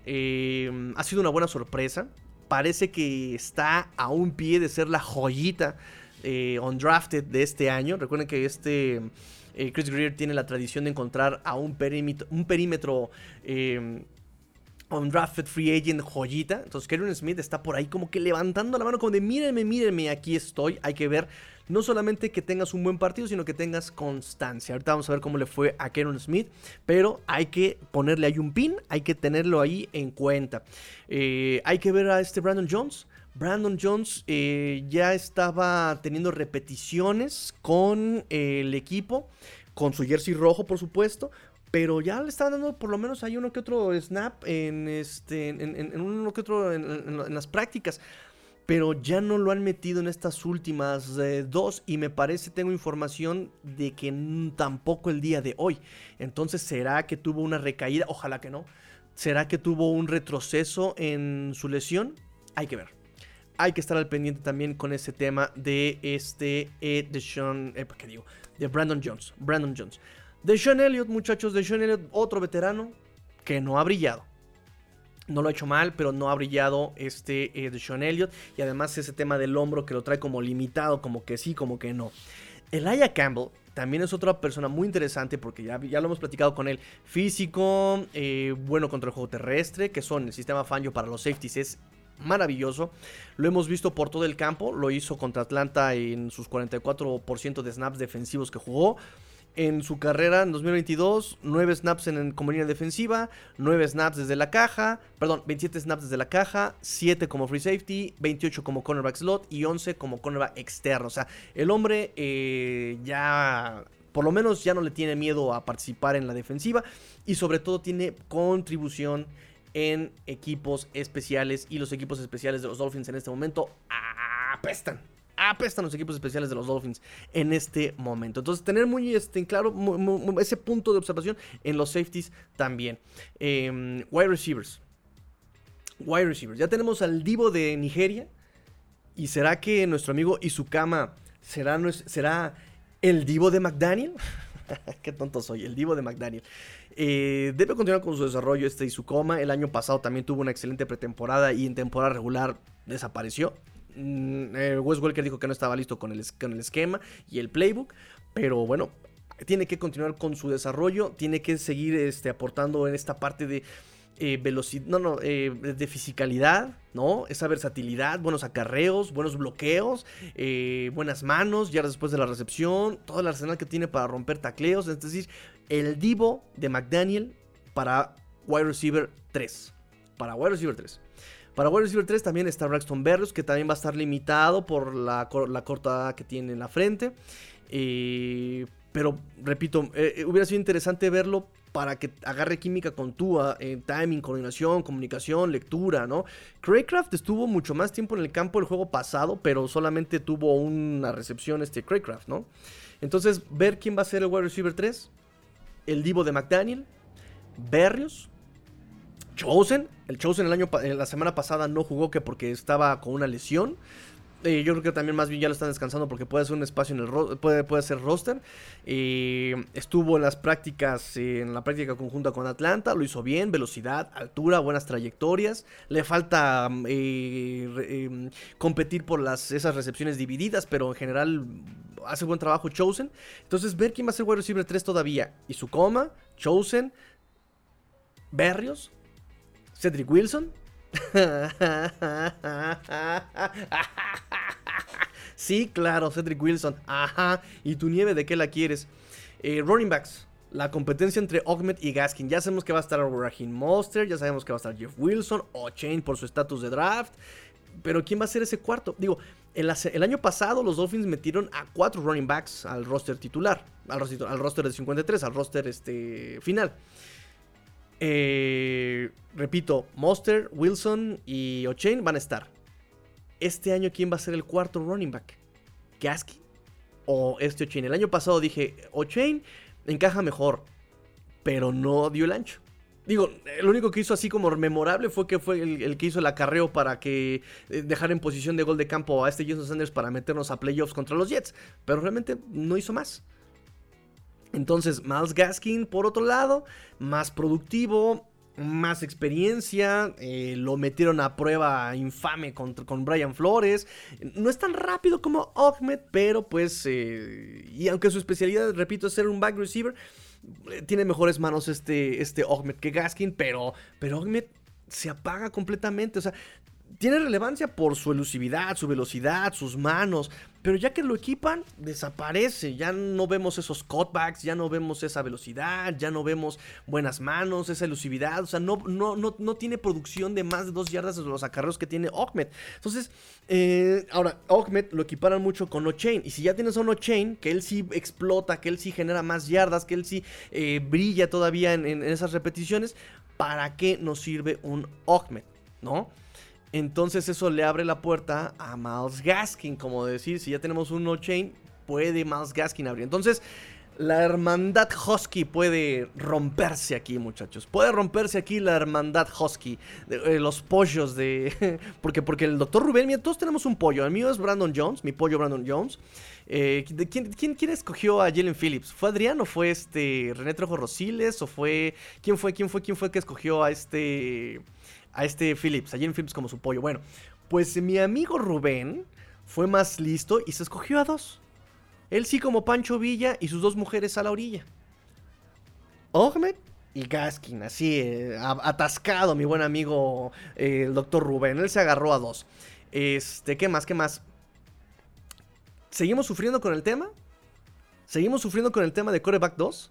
Eh, ha sido una buena sorpresa. Parece que está a un pie de ser la joyita undrafted de este año. Recuerden que este eh, Chris Greer tiene la tradición de encontrar a un perímetro, un perímetro eh, un drafted free agent joyita. Entonces Karen Smith está por ahí como que levantando la mano como de mírenme, mírenme, aquí estoy. Hay que ver no solamente que tengas un buen partido, sino que tengas constancia. Ahorita vamos a ver cómo le fue a Karen Smith, pero hay que ponerle ahí un pin, hay que tenerlo ahí en cuenta. Eh, hay que ver a este Brandon Jones. Brandon Jones eh, ya estaba teniendo repeticiones con eh, el equipo, con su jersey rojo, por supuesto. Pero ya le estaban dando por lo menos hay uno que otro snap en este. En, uno que otro en, las prácticas. Pero ya no lo han metido en estas últimas eh, dos. Y me parece, tengo información de que tampoco el día de hoy. Entonces, ¿será que tuvo una recaída? Ojalá que no. ¿Será que tuvo un retroceso en su lesión? Hay que ver hay que estar al pendiente también con ese tema de este eh, de Sean, eh, ¿qué digo? De Brandon Jones, Brandon Jones. De Sean Elliott, muchachos, de Sean Elliott, otro veterano que no ha brillado. No lo ha hecho mal, pero no ha brillado este eh, Sean Elliott. Y además ese tema del hombro que lo trae como limitado, como que sí, como que no. Elijah Campbell también es otra persona muy interesante porque ya, ya lo hemos platicado con él. Físico, eh, bueno contra el juego terrestre, que son el sistema Fangio para los safeties, es maravilloso. Lo hemos visto por todo el campo. Lo hizo contra Atlanta en sus 44% de snaps defensivos que jugó. En su carrera en 2022, 9 snaps en, como línea defensiva, 9 snaps desde la caja, perdón, 27 snaps desde la caja, 7 como free safety, 28 como cornerback slot y 11 como cornerback externo. O sea, el hombre eh, ya por lo menos ya no le tiene miedo a participar en la defensiva y sobre todo tiene contribución en equipos especiales y los equipos especiales de los Dolphins en este momento apestan. Apestan los equipos especiales de los Dolphins en este momento. Entonces, tener muy este, claro ese punto de observación en los safeties también. Em, wide receivers. Wide receivers. Ya tenemos al Divo de Nigeria. ¿Y será que nuestro amigo Izukama será, será el Divo de McDaniel? Qué tonto soy, el Divo de McDaniel. Eh, debe continuar con su desarrollo este y su coma. El año pasado también tuvo una excelente pretemporada y en temporada regular desapareció. Mm, eh, Wes Welker dijo que no estaba listo con el, con el esquema y el playbook. Pero bueno, tiene que continuar con su desarrollo. Tiene que seguir este, aportando en esta parte de eh, velocidad, no, no, de fisicalidad, ¿no? Esa versatilidad, buenos acarreos, buenos bloqueos, buenas manos, ya después de la recepción, todo el arsenal que tiene para romper tacleos, es decir, el divo de McDaniel para wide receiver 3. Para wide receiver 3. Para wide receiver 3 también está Braxton Berrios, que también va a estar limitado por la, la corta que tiene en la frente. pero, repito, hubiera sido interesante verlo para que agarre química con Tua, en timing, coordinación, comunicación, lectura, ¿no? Craycraft estuvo mucho más tiempo en el campo el juego pasado, pero solamente tuvo una recepción este Craycraft, ¿no? Entonces, ver quién va a ser el wide receiver 3, el Divo de McDaniel, Berrios, Chosen, el Chosen el año la semana pasada no jugó que porque estaba con una lesión. Eh, yo creo que también más bien ya lo están descansando porque puede ser un espacio en el puede, puede ser roster. Eh, estuvo en las prácticas, en la práctica conjunta con Atlanta, lo hizo bien, velocidad, altura, buenas trayectorias. Le falta eh, competir por las, esas recepciones divididas, pero en general hace buen trabajo Chosen. Entonces, ver quién va a ser wide receiver 3 todavía. Y su coma, Chosen, Berrios, Cedric Wilson. sí, claro, Cedric Wilson. Ajá. ¿Y tu nieve de qué la quieres? Eh, running backs. La competencia entre Ogmet y Gaskin. Ya sabemos que va a estar Raheem Monster. Ya sabemos que va a estar Jeff Wilson. O Chain por su estatus de draft. Pero ¿quién va a ser ese cuarto? Digo, el, año pasado los Dolphins metieron a cuatro running backs al roster titular. Al, al roster de 53, al roster este, final. Eh, repito, Monster, Wilson y O'Chain van a estar. Este año, ¿quién va a ser el cuarto running back? ¿Gaskin o este O'Chain? El año pasado dije, O'Chain encaja mejor, pero no dio el ancho. Digo, lo único que hizo así como memorable fue que fue el, que hizo el acarreo para que eh, dejar en posición de gol de campo a este Jason Sanders para meternos a playoffs contra los Jets. Pero realmente no hizo más. Entonces, Miles Gaskin, por otro lado, más productivo, más experiencia, eh, lo metieron a prueba infame con, con, Brian Flores. No es tan rápido como Ahmed, pero pues, eh, y aunque su especialidad, repito, es ser un back receiver, eh, tiene mejores manos este, este Ahmed que Gaskin, pero, pero Ahmed se apaga completamente. O sea, tiene relevancia por su elusividad, su velocidad, sus manos, pero ya que lo equipan, desaparece. Ya no vemos esos cutbacks, ya no vemos esa velocidad, ya no vemos buenas manos, esa elusividad. O sea, no, no, no, no tiene producción de más de dos yardas de los acarreos que tiene Ahmed. Entonces, eh, ahora, Ahmed lo equiparan mucho con O'Chain. Y si ya tienes a un O'Chain, que él sí explota, que él sí genera más yardas, que él sí eh, brilla todavía en, en esas repeticiones, ¿para qué nos sirve un Ahmed? ¿No? Entonces eso le abre la puerta a Miles Gaskin, como decir, si ya tenemos un no-chain, puede Miles Gaskin abrir. Entonces, la hermandad Husky puede romperse aquí, muchachos. Puede romperse aquí la hermandad Husky. Eh, los pollos de... porque, porque el doctor Rubén, mira, todos tenemos un pollo. El mío es Brandon Jones, mi pollo Brandon Jones. Eh, ¿quién, quién, escogió a Jalen Phillips? ¿Fue Adrián o fue este René Trejo Rosiles? ¿O fue... ¿Quién fue? ¿Quién fue? ¿Quién fue que escogió a este a este Phillips, a Jalen Phillips como su pollo. Bueno, pues mi amigo Rubén fue más listo y se escogió a dos. Él sí como Pancho Villa y sus dos mujeres a la orilla. Ahmed y Gaskin, así, eh, atascado mi buen amigo eh, el doctor Rubén. Él se agarró a dos. Este, ¿qué más? ¿Qué más? ¿Seguimos sufriendo con el tema? ¿Seguimos sufriendo con el tema de Coreback 2?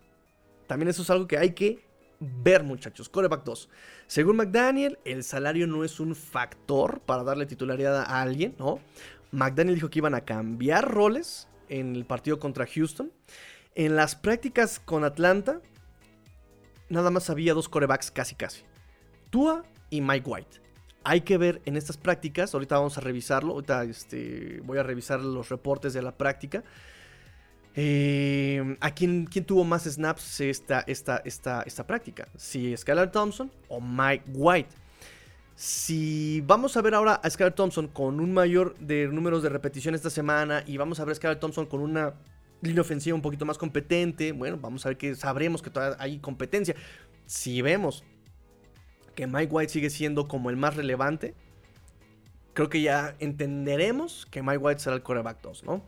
También eso es algo que hay que ver, muchachos. Coreback 2. Según McDaniel, el salario no es un factor para darle titularidad a alguien, ¿no? McDaniel dijo que iban a cambiar roles en el partido contra Houston. En las prácticas con Atlanta, nada más había dos corebacks casi casi. Tua y Mike White. Hay que ver en estas prácticas, ahorita vamos a revisarlo, ahorita este, voy a revisar los reportes de la práctica. Eh, ¿A quién, tuvo más snaps esta, esta, esta, esta práctica? Si Skylar Thompson o Mike White. Si vamos a ver ahora a Skylar Thompson con un mayor de números de repetición esta semana y vamos a ver a Skylar Thompson con una línea ofensiva un poquito más competente, bueno, vamos a ver que sabremos que todavía hay competencia. Si vemos que Mike White sigue siendo como el más relevante, creo que ya entenderemos que Mike White será el coreback 2, ¿no?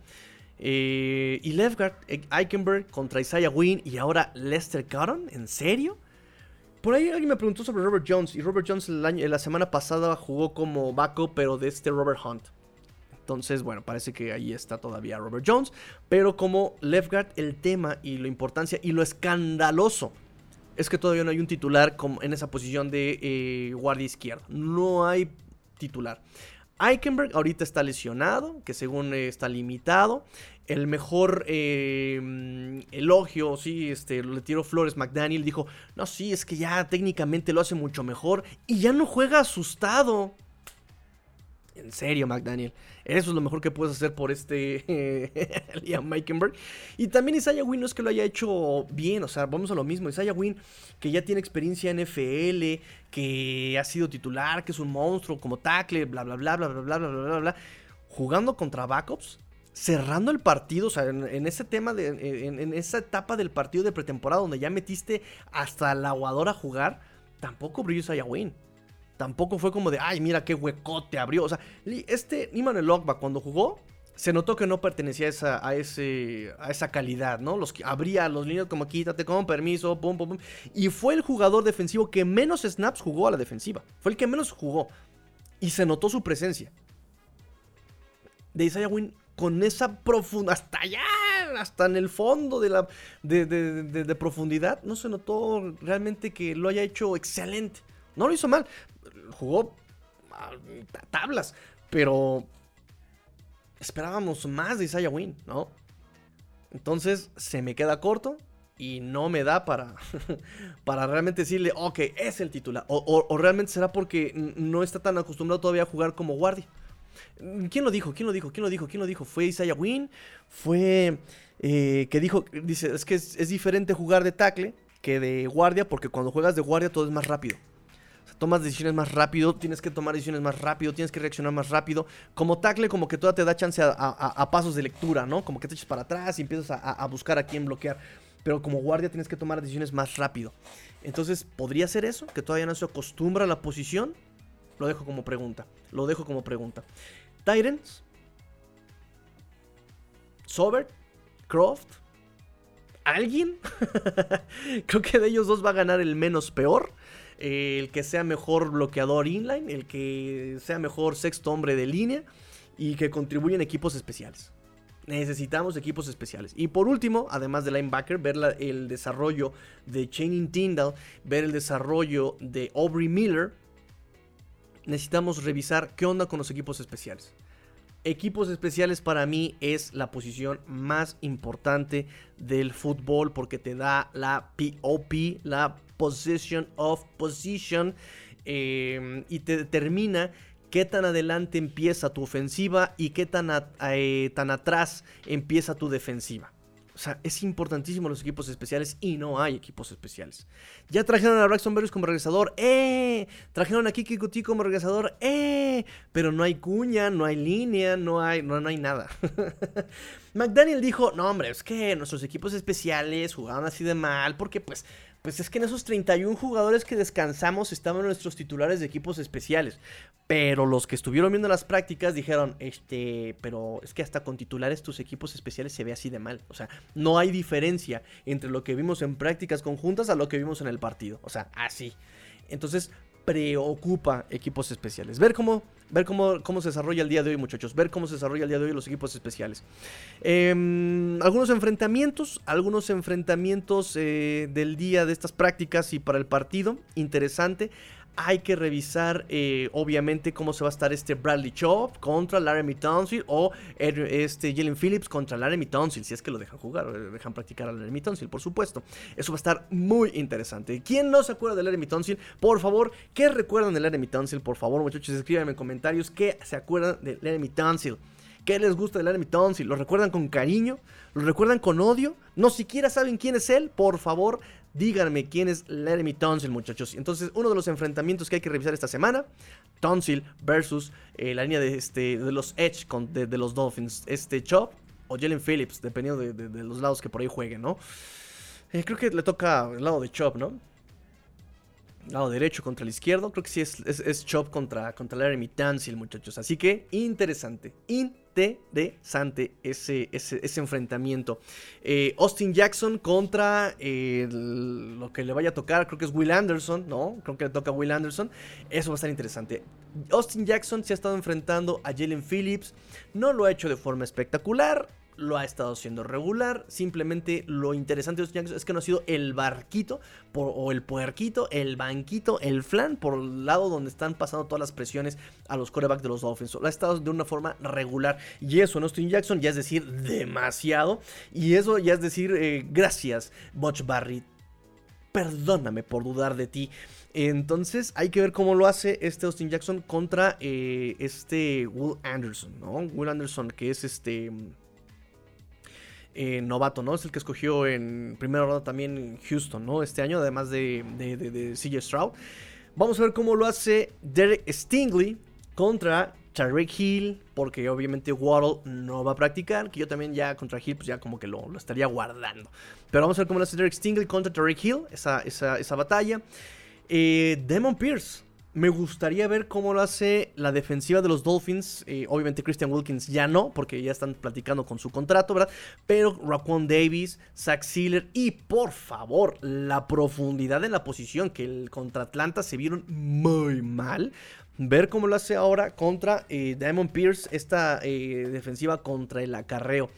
Eh, y Lefgard, eh, Eichenberg contra Isaiah Wynn y ahora Lester Cotton, ¿en serio? Por ahí alguien me preguntó sobre Robert Jones y Robert Jones la semana pasada jugó como backup pero de este Robert Hunt. Entonces, bueno, parece que ahí está todavía Robert Jones. Pero como left guard, el tema y la importancia y lo escandaloso es que todavía no hay un titular en esa posición de eh, guardia izquierda. No hay titular. Eichenberg ahorita está lesionado, que según eh, está limitado. El mejor eh, elogio, sí, este, le tiró Flores McDaniel. Dijo: No, sí, es que ya técnicamente lo hace mucho mejor. Y ya no juega asustado. En serio, McDaniel. Eso es lo mejor que puedes hacer por este Liam Meikenberg. Y también Isaiah Wynn no es que lo haya hecho bien. O sea, vamos a lo mismo. Isaiah Wynn, que ya tiene experiencia en FL, que ha sido titular, que es un monstruo como tackle, bla, bla, bla, bla, bla, bla, bla, bla, bla. Jugando contra backups, cerrando el partido, o sea, en, ese tema, de, en, en, esa etapa del partido de pretemporada donde ya metiste hasta la aguadora a jugar, tampoco brilló Isaiah Wynn. Tampoco fue como de, ay, mira qué huecote abrió. O sea, este Niman el Ogba cuando jugó, se notó que no pertenecía a esa, ese, a esa calidad, ¿no? Los que abría los líneas como quítate con permiso, pum, pum, pum. Y fue el jugador defensivo que menos snaps jugó a la defensiva. Fue el que menos jugó. Y se notó su presencia. De Isaiah Wynn con esa profundidad, hasta allá, hasta en el fondo de, la, de profundidad, no se notó realmente que lo haya hecho excelente. No lo hizo mal jugó tablas, pero esperábamos más de Isaiah Wynn, ¿no? Entonces se me queda corto y no me da para, para realmente decirle, ok, es el titular. O, realmente será porque no está tan acostumbrado todavía a jugar como guardia. ¿Quién lo dijo? ¿Quién lo dijo? ¿Quién lo dijo? ¿Quién lo dijo? ¿Fue Isaiah Wynn? ¿Fue eh, que dijo, dice, es que es diferente jugar de tackle que de guardia porque cuando juegas de guardia todo es más rápido tomas decisiones más rápido, tienes que tomar decisiones más rápido, tienes que reaccionar más rápido. Como tackle, como que toda te da chance a, pasos de lectura, ¿no? Como que te eches para atrás y empiezas a, buscar a quién bloquear. Pero como guardia tienes que tomar decisiones más rápido. Entonces, ¿podría ser eso? Que todavía no se acostumbra a la posición. Lo dejo como pregunta. Lo dejo como pregunta. Tyrants. Sobert. Croft. ¿Alguien? Creo que de ellos dos va a ganar el menos peor. El que sea mejor bloqueador inline, el que sea mejor sexto hombre de línea y que contribuya en equipos especiales. Necesitamos equipos especiales. Y por último, además de linebacker, ver el desarrollo de Channing Tyndall, ver el desarrollo de Aubrey Miller. Necesitamos revisar qué onda con los equipos especiales. Equipos especiales para mí es la posición más importante del fútbol porque te da la POP, la Position of Position, eh, y te determina qué tan adelante empieza tu ofensiva y qué tan, eh, tan atrás empieza tu defensiva. O sea, es importantísimo los equipos especiales y no hay equipos especiales. Ya trajeron a Braxton Berrios como regresador, ¡eh! Trajeron a Kiki Kuti como regresador, ¡eh! Pero no hay cuña, no hay línea, no hay, no, no hay nada. McDaniel dijo, no hombre, es que nuestros equipos especiales jugaban así de mal porque pues pues es que en esos 31 jugadores que descansamos estaban nuestros titulares de equipos especiales. Pero los que estuvieron viendo las prácticas dijeron, este, pero es que hasta con titulares tus equipos especiales se ve así de mal. O sea, no hay diferencia entre lo que vimos en prácticas conjuntas a lo que vimos en el partido. O sea, así. Entonces, preocupa equipos especiales. Ver cómo, ver cómo, cómo se desarrolla el día de hoy, muchachos. Ver cómo se desarrolla el día de hoy los equipos especiales. Em, algunos enfrentamientos, algunos enfrentamientos eh, del día de estas prácticas y para el partido. Interesante. Hay que revisar, eh, obviamente, cómo se va a estar este Bradley Chop contra Laramie Townsend o este Jalen Phillips contra Laramie Townsend, si es que lo dejan jugar, o dejan practicar a Laramie Townsend, por supuesto. Eso va a estar muy interesante. ¿Quién no se acuerda de Laramie Townsend? Por favor, ¿qué recuerdan de Laramie Townsend? Por favor, muchachos, escríbanme en comentarios qué se acuerdan de Laramie Townsend. ¿Qué les gusta de Laramie Townsend? ¿Lo recuerdan con cariño? ¿Lo recuerdan con odio? ¿No siquiera saben quién es él? Por favor, Díganme quién es Laramie Tonsil, muchachos. Entonces, uno de los enfrentamientos que hay que revisar esta semana: Tonsil versus eh, la línea de, este, de los Edge con, de, los Dolphins. Este Chop o Jalen Phillips, dependiendo de, los lados que por ahí jueguen, ¿no? Eh, creo que le toca el lado de Chop, ¿no? Lado derecho contra el izquierdo. Creo que sí es, es, Chop contra, contra Laramie Tansil, muchachos. Así que interesante, interesante ese, ese, enfrentamiento. Eh, Austin Jackson contra eh, lo que le vaya a tocar, creo que es Will Anderson, ¿no? Creo que le toca a Will Anderson. Eso va a estar interesante. Austin Jackson se ha estado enfrentando a Jalen Phillips. No lo ha hecho de forma espectacular lo ha estado haciendo regular. Simplemente lo interesante de los Yankees es que no ha sido el barquito o el puerquito, el banquito, el flan por el lado donde están pasando todas las presiones a los corebacks de los Dolphins. Lo ha estado de una forma regular. Y eso en Austin Jackson ya es decir demasiado. Y eso ya es decir eh, gracias, Butch Barry. Perdóname por dudar de ti. Entonces hay que ver cómo lo hace este Austin Jackson contra eh, este Will Anderson, ¿no? Will Anderson, que es este eh, novato, ¿no? Es el que escogió en primera ronda también Houston, ¿no? Este año, además de, de, CJ Stroud. Vamos a ver cómo lo hace Derek Stingley contra Tarek Hill, porque obviamente Waddle no va a practicar, que yo también ya contra Hill, pues ya como que lo, estaría guardando. Pero vamos a ver cómo lo hace Derek Stingley contra Tarek Hill, esa, esa, batalla. Eh, Demon Pierce me gustaría ver cómo lo hace la defensiva de los Dolphins. Eh, obviamente Christian Wilkins ya no, porque ya están platicando con su contrato, ¿verdad? Pero Raquan Davis, Zach Sealer y por favor, la profundidad en la posición que contra Atlanta se vieron muy mal. Ver cómo lo hace ahora contra eh, Diamond Pierce, esta eh, defensiva contra el acarreo.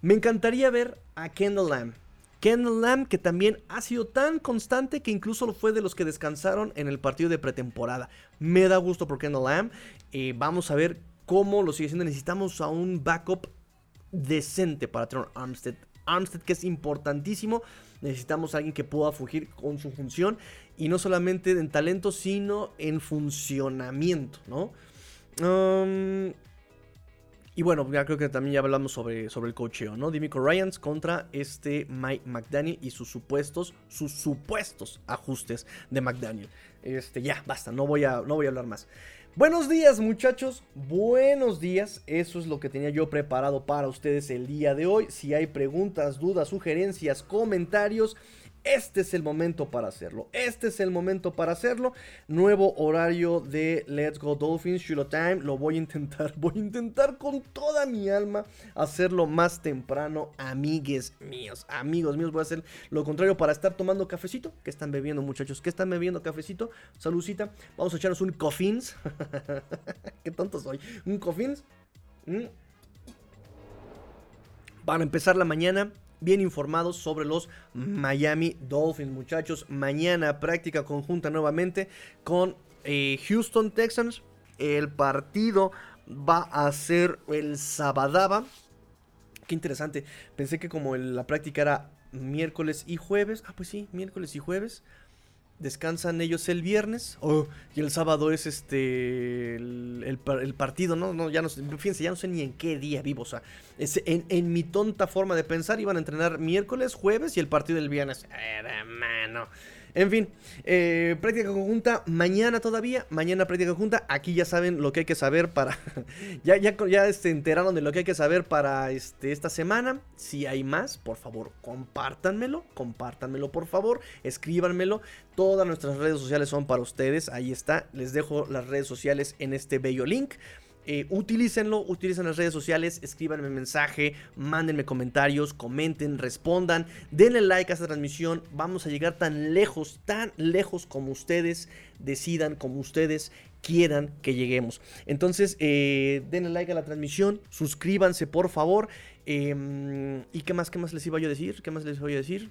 Me encantaría ver a Kendall Lamb. Kendall Lamb, que también ha sido tan constante que incluso fue de los que descansaron en el partido de pretemporada. Me da gusto por Kendall Lamb. Eh, vamos a ver cómo lo sigue siendo. Necesitamos a un backup decente para tener Armstead. Armstead que es importantísimo. Necesitamos a alguien que pueda fugir con su función. Y no solamente en talento, sino en funcionamiento, ¿no? Um, y bueno, ya creo que también ya hablamos sobre, sobre el cocheo, ¿no? Dimico Ryans contra este Mike McDaniel y sus supuestos, sus supuestos ajustes de McDaniel. Este, ya, basta, no voy a, no voy a hablar más. Buenos días muchachos, buenos días, eso es lo que tenía yo preparado para ustedes el día de hoy. Si hay preguntas, dudas, sugerencias, comentarios, este es el momento para hacerlo. Este es el momento para hacerlo. Nuevo horario de Let's Go Dolphins, Shiloh Time. Lo voy a intentar, voy a intentar con toda mi alma hacerlo más temprano, amigues míos. Amigos míos, voy a hacer lo contrario para estar tomando cafecito. ¿Qué están bebiendo, muchachos? ¿Qué están bebiendo cafecito? Saludcita. Vamos a echarnos un coffins. Qué tonto soy. Un coffins. Mm. Para empezar la mañana bien informados sobre los Miami Dolphins, muchachos. Mañana práctica conjunta nuevamente con eh, Houston Texans. El partido va a ser el Sabadaba. Qué interesante. Pensé que como la práctica era miércoles y jueves. Ah, pues sí, miércoles y jueves. Descansan ellos el viernes. Y el sábado es este. El, partido, ¿no? no ya no Fíjense, ya no sé ni en qué día vivo. O sea, en, en, mi tonta forma de pensar, iban a entrenar miércoles, jueves y el partido del viernes. Hermano. En fin, eh, práctica conjunta mañana todavía, mañana práctica conjunta. Aquí ya saben lo que hay que saber para. ya ya, ya se enteraron de lo que hay que saber para este, esta semana. Si hay más, por favor, compártanmelo. Compártanmelo, por favor. Escríbanmelo. Todas nuestras redes sociales son para ustedes. Ahí está. Les dejo las redes sociales en este bello link. Eh, utilícenlo, utilicen las redes sociales, escríbanme mensaje, mándenme comentarios, comenten, respondan, denle like a esta transmisión. Vamos a llegar tan lejos, tan lejos como ustedes decidan, como ustedes quieran que lleguemos. Entonces, eh, denle like a la transmisión, suscríbanse por favor. Em, ¿Y qué más, qué más les iba yo a decir? ¿Qué más les voy a decir?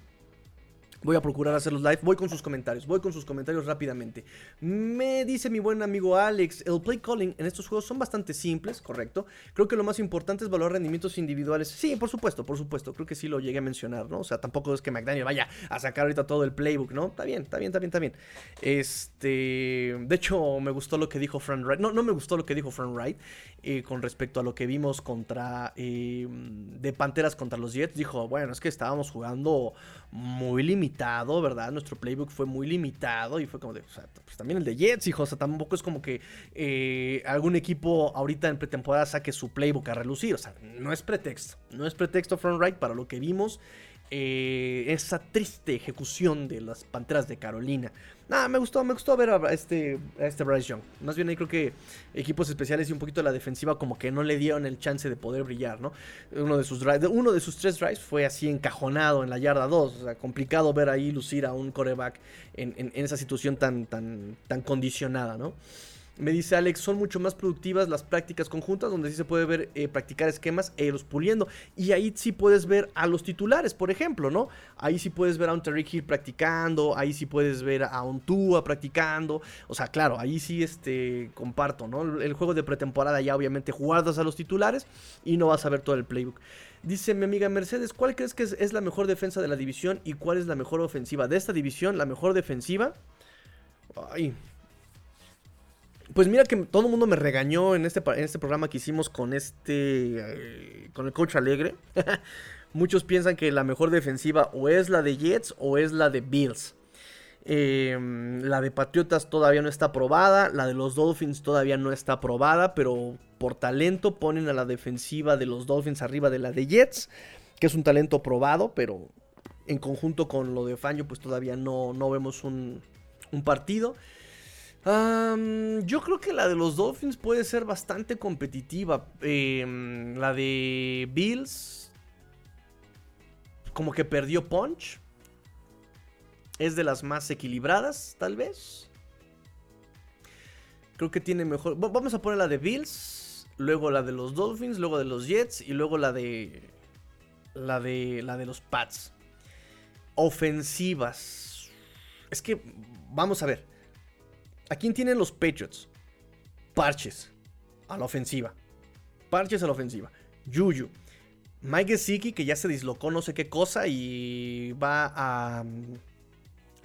Voy a procurar hacerlos live. Voy con sus comentarios. Voy con sus comentarios rápidamente. Me dice mi buen amigo Alex, el play calling en estos juegos son bastante simples, correcto. Creo que lo más importante es valorar rendimientos individuales. Sí, por supuesto, por supuesto. Creo que sí lo llegué a mencionar, ¿no? O sea, tampoco es que McDaniel vaya a sacar ahorita todo el playbook, ¿no? Está bien, está bien, está bien, está bien. Este, de hecho, me gustó lo que dijo Frank Wright. No, no me gustó lo que dijo Frank Wright eh, con respecto a lo que vimos contra eh, de Panteras contra los Jets. Dijo, bueno, es que estábamos jugando muy limitado, ¿verdad? Nuestro playbook fue muy limitado y fue como de, pues también el de Jets, hijo, o sea, tampoco es como que eh, algún equipo ahorita en pretemporada saque su playbook a relucir, o sea, no es pretexto, no es pretexto front right para lo que vimos. Eh, esa triste ejecución de las Panteras de Carolina. Nada, me gustó, me gustó ver a este, a este Bryce Young. Más bien ahí creo que equipos especiales y un poquito la defensiva como que no le dieron el chance de poder brillar, ¿no? Uno de sus, uno de sus tres drives fue así encajonado en la yarda 2. O sea, complicado ver ahí lucir a un coreback en, en esa situación tan, tan, tan condicionada, ¿no? Me dice Alex, son mucho más productivas las prácticas conjuntas donde sí se puede ver eh, practicar esquemas e irlos puliendo. Y ahí sí puedes ver a los titulares, por ejemplo, ¿no? Ahí sí puedes ver a un Terry Hill practicando, ahí sí puedes ver a un Tua practicando. O sea, claro, ahí sí este, comparto, ¿no? El juego de pretemporada ya obviamente guardas a los titulares y no vas a ver todo el playbook. Dice mi amiga Mercedes, ¿cuál crees que es, es la mejor defensa de la división y cuál es la mejor ofensiva de esta división? La mejor defensiva. Ay, pues mira que todo el mundo me regañó en este, en este programa que hicimos con este. Eh, con el coach Alegre. Muchos piensan que la mejor defensiva o es la de Jets o es la de Bills. Em, la de Patriotas todavía no está aprobada. La de los Dolphins todavía no está aprobada. Pero por talento ponen a la defensiva de los Dolphins arriba de la de Jets. Que es un talento probado. Pero en conjunto con lo de Fangio, pues todavía no, no vemos un, un partido yo creo que la de los Dolphins puede ser bastante competitiva. Em, la de Bills, como que perdió punch. Es de las más equilibradas, tal vez. Creo que tiene mejor. Vamos a poner la de Bills, luego la de los Dolphins, luego de los Jets y luego la de la de la de los Pats. Ofensivas. Es que vamos a ver. ¿A quién tienen los Patriots? Parches a la ofensiva. Parches a la ofensiva. Juju. Mike Gesicki, que ya se dislocó no sé qué cosa y va a mm,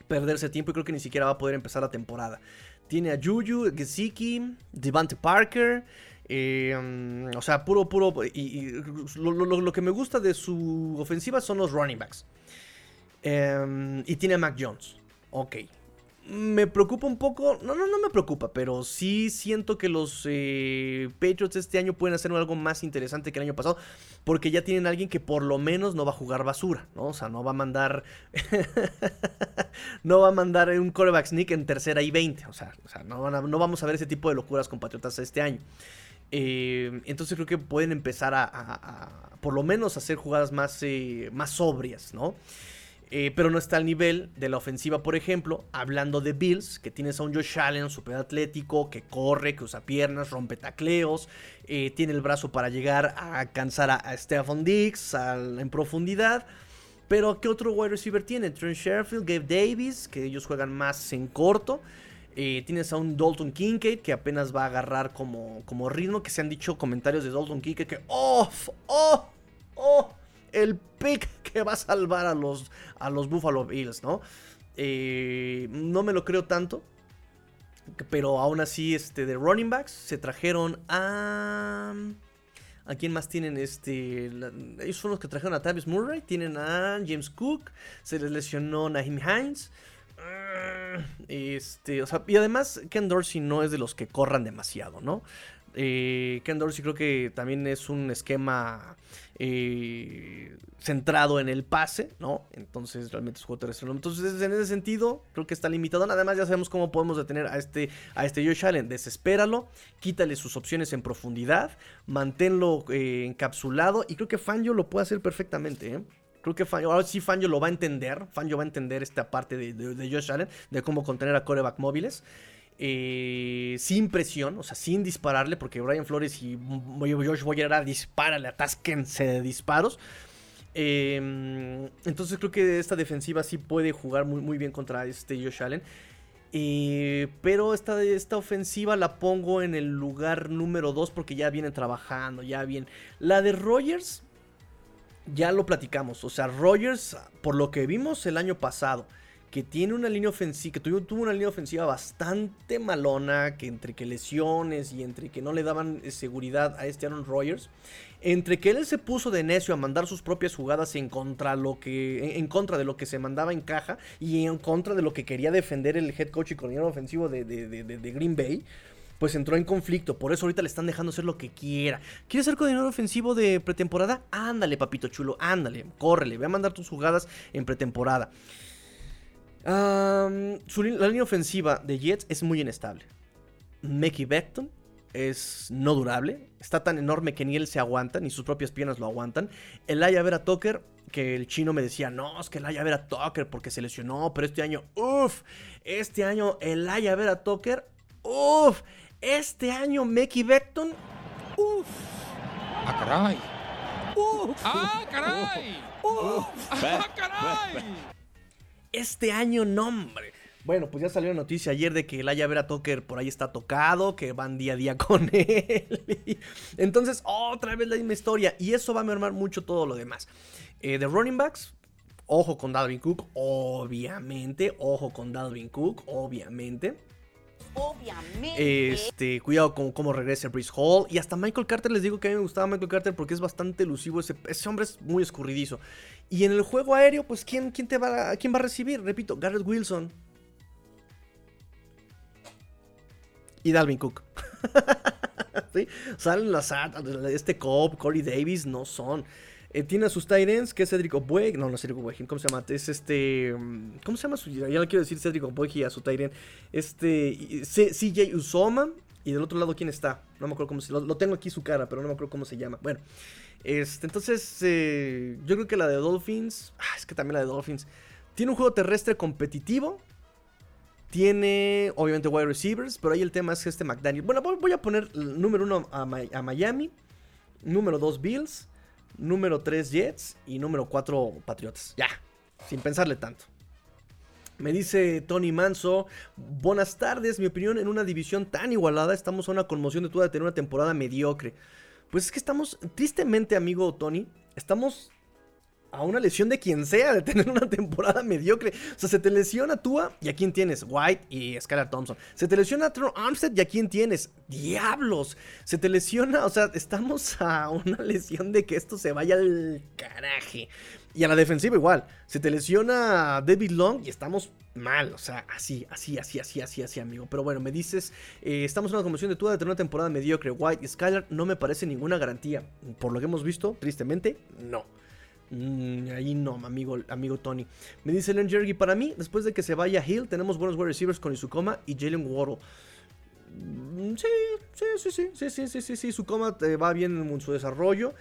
perderse tiempo y creo que ni siquiera va a poder empezar la temporada. Tiene a Juju, Gesicki, Devante Parker. Eh, mm, o sea, puro, puro. Y, lo, que me gusta de su ofensiva son los running backs. Em, y tiene a Mac Jones. Ok. Me preocupa un poco. No, no, no me preocupa, pero sí siento que los eh, Patriots este año pueden hacer algo más interesante que el año pasado. Porque ya tienen a alguien que por lo menos no va a jugar basura, ¿no? O sea, no va a mandar. no va a mandar un coreback sneak en tercera y 20. O sea, no, vamos a ver ese tipo de locuras con Patriotas este año. Eh, entonces creo que pueden empezar a, por lo menos hacer jugadas más, eh, más sobrias, ¿no? Eh, pero no está al nivel de la ofensiva, por ejemplo, hablando de Bills, que tienes a un Josh Allen super atlético, que corre, que usa piernas, rompe tacleos, eh, tiene el brazo para llegar a alcanzar a, Stephon Diggs en profundidad. Pero ¿qué otro wide receiver tiene? Trent Sherfield, Gabe Davis, que ellos juegan más en corto. Eh, tienes a un Dalton Kincaid que apenas va a agarrar como, como ritmo. Que se han dicho comentarios de Dalton Kincaid que, ¡oh! ¡oh! ¡oh! El pick que va a salvar a los, a los Buffalo Bills, ¿no? Eh, no me lo creo tanto. Pero aún así, este, de running backs, se trajeron a... ¿A quién más tienen? Este, ellos son los que trajeron a Travis Murray. Tienen a James Cook. Se les lesionó Naheem Hines. Este, o sea, y además Ken Dorsey no es de los que corran demasiado, ¿no? Eh, Ken Dorsey creo que también es un esquema eh, centrado en el pase, ¿no? Entonces realmente es juego terrestre. Entonces en ese sentido creo que está limitado. Además ya sabemos cómo podemos detener a este, a este Josh Allen. Desespéralo, quítale sus opciones en profundidad, manténlo eh, encapsulado y creo que Fangio lo puede hacer perfectamente, ¿eh? Creo que Fangio, ahora sí Fangio lo va a entender. Fangio va a entender esta parte de, de Josh Allen, de cómo contener a coreback móviles. Eh, sin presión, o sea, sin dispararle, porque Brian Flores y Josh Boyer era dispárale, atásquense de disparos. Em, entonces creo que esta defensiva sí puede jugar muy, muy bien contra este Josh Allen. Eh, pero esta, esta ofensiva la pongo en el lugar número 2 porque ya vienen trabajando, ya bien. La de Rogers, ya lo platicamos. O sea, Rogers, por lo que vimos el año pasado, que tiene una línea ofensiva, que tuvo, una línea ofensiva bastante malona, que entre que lesiones y entre que no le daban eh, seguridad a este Aaron Rodgers, entre que él se puso de necio a mandar sus propias jugadas en contra, lo que, en, contra de lo que se mandaba en caja y en contra de lo que quería defender el head coach y coordinador ofensivo de, de Green Bay, pues entró en conflicto. Por eso ahorita le están dejando hacer lo que quiera. ¿Quieres ser coordinador ofensivo de pretemporada? Ándale, papito chulo, ándale, córrele, ve a mandar tus jugadas en pretemporada la línea ofensiva de Jets es muy inestable. Mickey Beckton es no durable. Está tan enorme que ni él se aguanta, ni sus propias piernas lo aguantan. El Vera Tucker, que el chino me decía, no, es que el Vera Tucker porque se lesionó, pero este año, uff, este año el Vera Tucker, uff, este año Mickey Beckton, uff. ¡Ah, caray! ¡Uf! ¡Ah, caray! ¡Uf! ¡Ah, caray! Este año, no, hombre. Bueno, pues ya salió la noticia ayer de que el Vera Tucker por ahí está tocado, que van día a día con él. Entonces, otra vez la misma historia. Y eso va a mermar mucho todo lo demás. Eh, de running backs, ojo con Dalvin Cook, obviamente. Ojo con Dalvin Cook, obviamente. Obviamente. Este, cuidado con cómo regresa Brice Hall. Y hasta Michael Carter, les digo que a mí me gustaba Michael Carter porque es bastante elusivo. Ese, ese hombre es muy escurridizo. Y en el juego aéreo, pues, ¿quién, quién, te va, ¿quién va a recibir? Repito, Garrett Wilson. Y Dalvin Cook. Salen las este Cobb, Corey Davis, no son. Eh, tiene a sus Tyrants, que es Cedric Obweg. No, no es Cedric Obweg. ¿Cómo se llama? Es este. Mm, ¿Cómo se llama su.? Ya le quiero decir Cedric Obweg y a su Tyrant. Este. CJ Usoma. Y del otro lado, ¿quién está? No me acuerdo cómo se. Lo, lo tengo aquí su cara, pero no me acuerdo cómo se llama. Bueno. Este, entonces, eh, yo creo que la de Dolphins. Ah, es que también la de Dolphins. Tiene un juego terrestre competitivo. Tiene, obviamente, wide receivers. Pero ahí el tema es este McDaniel. Bueno, voy, a poner número uno a, Miami. Número dos, Bills número 3 Jets y número 4 Patriotas. Ya, sin pensarle tanto. Me dice Tony Manso, buenas tardes, mi opinión en una división tan igualada, estamos a una conmoción de toda de tener una temporada mediocre. Pues es que estamos, tristemente amigo Tony, estamos a una lesión de quien sea, de tener una temporada mediocre. O sea, se te lesiona Tua y a quién tienes, White y Skylar Thompson. Se te lesiona Tron Armstead y a quién tienes, Diablos. Se te lesiona, o sea, estamos a una lesión de que esto se vaya al caraje. Y a la defensiva igual. Se te lesiona David Long y estamos mal. O sea, así, así, así, así, así, así, amigo. Pero bueno, me dices, eh, estamos en una convención de Tua de tener una temporada mediocre. White y Skylar no me parece ninguna garantía. Por lo que hemos visto, tristemente, no. Mm, ahí no, amigo, amigo Tony. Me dice Len Jergy, para mí, después de que se vaya Hill, tenemos buenos wide receivers con Isukoma y Jalen Waddle. Mm, sí, sí, sí, sí, sí, sí, sí, sí, sí, Isukoma va bien en su desarrollo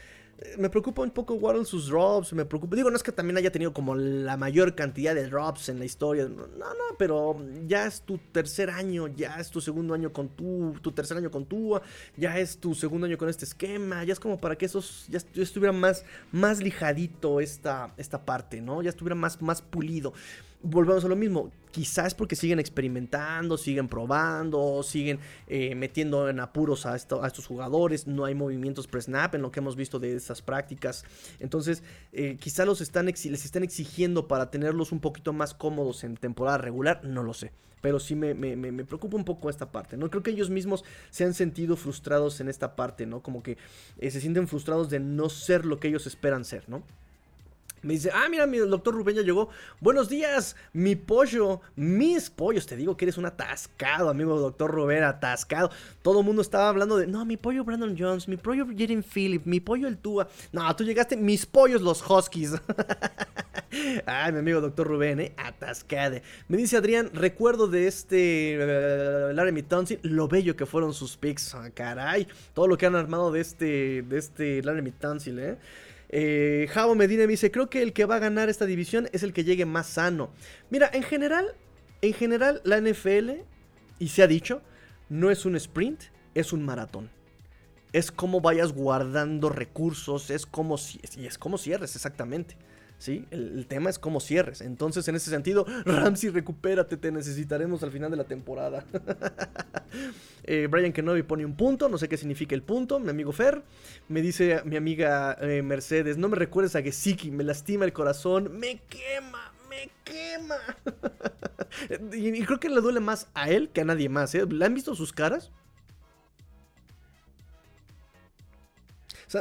me preocupa un poco Waddle sus drops, me preocupa, digo, no es que también haya tenido como la mayor cantidad de drops en la historia, no, no, pero ya es tu tercer año, ya es tu segundo año con tu, tu tercer año con tu, ya es tu segundo año con este esquema, ya es como para que esos, ya, estuviera más, más lijadito esta, esta parte, ¿no? Ya estuviera más, más pulido volvemos a lo mismo. Quizás porque siguen experimentando, siguen probando, siguen eh, metiendo en apuros a, estos jugadores. No hay movimientos pre-snap en lo que hemos visto de esas prácticas. Entonces, eh, quizás los están les están exigiendo para tenerlos un poquito más cómodos en temporada regular. No lo sé. Pero sí me, preocupa un poco esta parte, ¿no? Creo que ellos mismos se han sentido frustrados en esta parte, ¿no? Como que eh, se sienten frustrados de no ser lo que ellos esperan ser, ¿no? Me dice, ah, mira, mi doctor Rubén ya llegó. Buenos días, mi pollo, mis pollos. Te digo que eres un atascado, amigo doctor Rubén, atascado. Todo el mundo estaba hablando de, no, mi pollo Brandon Jones, mi pollo Jaden Phillip, mi pollo el Tua. No, tú llegaste, mis pollos los Huskies. Ay, mi amigo doctor Rubén, eh, atascade. Me dice Adrián, recuerdo de este Laramie Tunsil, lo bello que fueron sus picks. Ah, caray, todo lo que han armado de este, de este Laramie Tunsil, eh. Eh, Javo Medina me dice, creo que el que va a ganar esta división es el que llegue más sano. Mira, en general, en general la NFL, y se ha dicho, no es un sprint, es un maratón. Es como vayas guardando recursos, es como, y es como cierres, exactamente. ¿Sí? El, tema es cómo cierres. Entonces, en ese sentido, Ramsey, recupérate, te necesitaremos al final de la temporada. eh, Brian Kenobi pone un punto, no sé qué significa el punto. Mi amigo Fer me dice mi amiga eh, Mercedes, no me recuerdes a Gesicki, me lastima el corazón, me quema. Me quema. y, creo que le duele más a él que a nadie más. ¿eh? ¿Le han visto sus caras?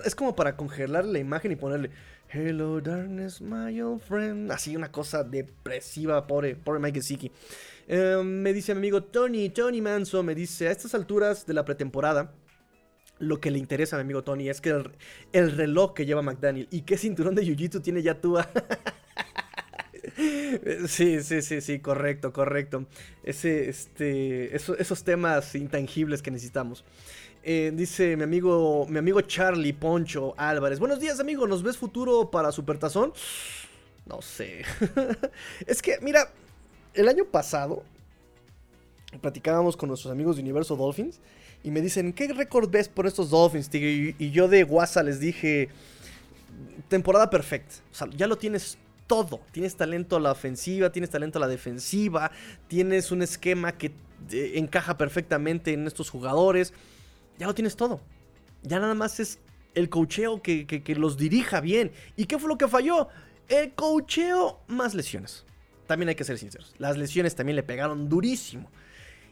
Es como para congelar la imagen y ponerle Hello darkness, my old friend. Así una cosa depresiva, pobre, pobre Mike Gesicki. Em, me dice mi amigo Tony, Tony Manso, me dice, a estas alturas de la pretemporada, lo que le interesa a mi amigo Tony es que el, reloj que lleva McDaniel y qué cinturón de Jiu-Jitsu tiene ya tú. Sí, sí, sí, sí, correcto, correcto. Ese, este, esos temas intangibles que necesitamos. Eh, dice mi amigo, mi amigo Charlie Poncho Álvarez. Buenos días, amigo. ¿Nos ves futuro para Supertazón? No sé. es que, mira, el año pasado platicábamos con nuestros amigos de Universo Dolphins y me dicen, ¿qué récord ves por estos Dolphins, Y, yo de WhatsApp les dije, temporada perfecta. O sea, ya lo tienes todo. Tienes talento a la ofensiva, tienes talento a la defensiva, tienes un esquema que eh, encaja perfectamente en estos jugadores ya lo tienes todo. Ya nada más es el cocheo que, los dirija bien. ¿Y qué fue lo que falló? El cocheo más lesiones. También hay que ser sinceros. Las lesiones también le pegaron durísimo.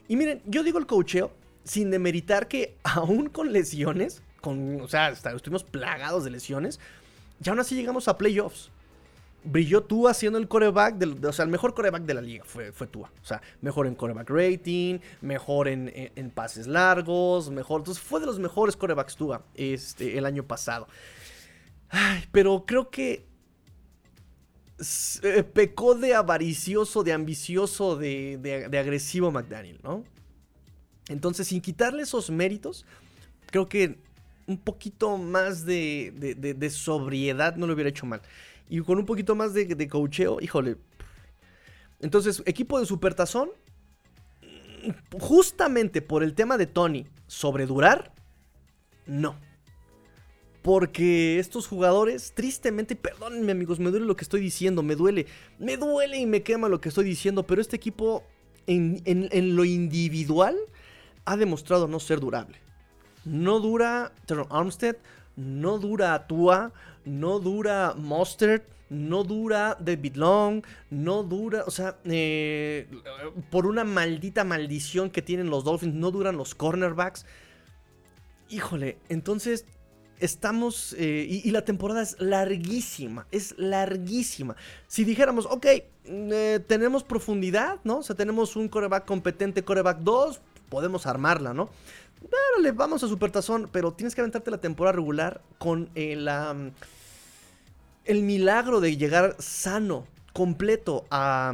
Y miren, yo digo el cocheo sin demeritar que aún con lesiones, con, o sea, estuvimos plagados de lesiones, ya aún así llegamos a playoffs brilló Tua siendo el coreback, del, o sea, el mejor coreback de la liga fue, fue Tua. O sea, mejor en coreback rating, mejor en, pases largos, mejor. Entonces fue de los mejores corebacks Tua este, el año pasado. Ay, pero creo que eh, pecó de avaricioso, de ambicioso, de, de, agresivo McDaniel, ¿no? Entonces, sin quitarle esos méritos, creo que un poquito más de, de sobriedad no lo hubiera hecho mal y con un poquito más de, de coacheo, híjole. Entonces, equipo de Supertazón, justamente por el tema de Tony sobre durar, no. Porque estos jugadores, tristemente, perdónenme amigos, me duele lo que estoy diciendo, me duele, me duele y me quema lo que estoy diciendo, pero este equipo en, lo individual ha demostrado no ser durable. No dura Teron Armstead, no dura Tua, no dura Mustard, no dura David Long, no dura, o sea, eh, por una maldita maldición que tienen los Dolphins, no duran los cornerbacks. Híjole, entonces estamos, eh, y, la temporada es larguísima, es larguísima. Si dijéramos, ok, eh, tenemos profundidad, ¿no? O sea, tenemos un coreback competente, coreback 2, podemos armarla, ¿no? le vamos a Supertazón, pero tienes que aventarte la temporada regular con la, el milagro de llegar sano, completo a,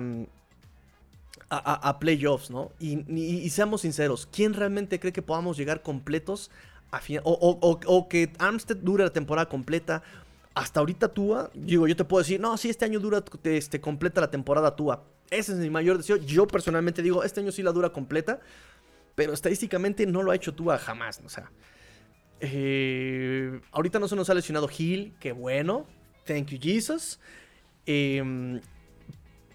a, playoffs, ¿no? Y, seamos sinceros, ¿quién realmente cree que podamos llegar completos a final, o, que Armstead dure la temporada completa? Hasta ahorita Tua, digo, yo te puedo decir, no, sí, este año dura este, completa la temporada Tua. Ese es mi mayor deseo. Yo personalmente digo, este año sí la dura completa. Pero estadísticamente no lo ha hecho Tua jamás. O sea, eh, ahorita no se nos ha lesionado Hill, qué bueno. Thank you, Jesus. Em,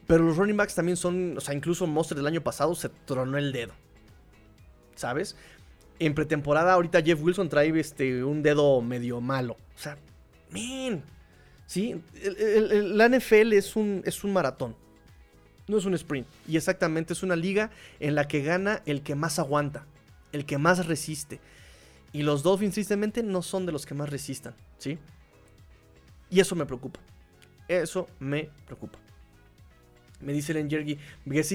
pero los running backs también son, o sea, incluso Monster del año pasado se tronó el dedo. ¿Sabes? En pretemporada, ahorita Jeff Wilson trae este, un dedo medio malo. O sea, man. Sí, la NFL es un, es un maratón. No es un sprint. Y exactamente es una liga en la que gana el que más aguanta, el que más resiste. Y los Dolphins, tristemente, no son de los que más resistan, ¿sí? Y eso me preocupa. Eso me preocupa. Me dice Len Jergy,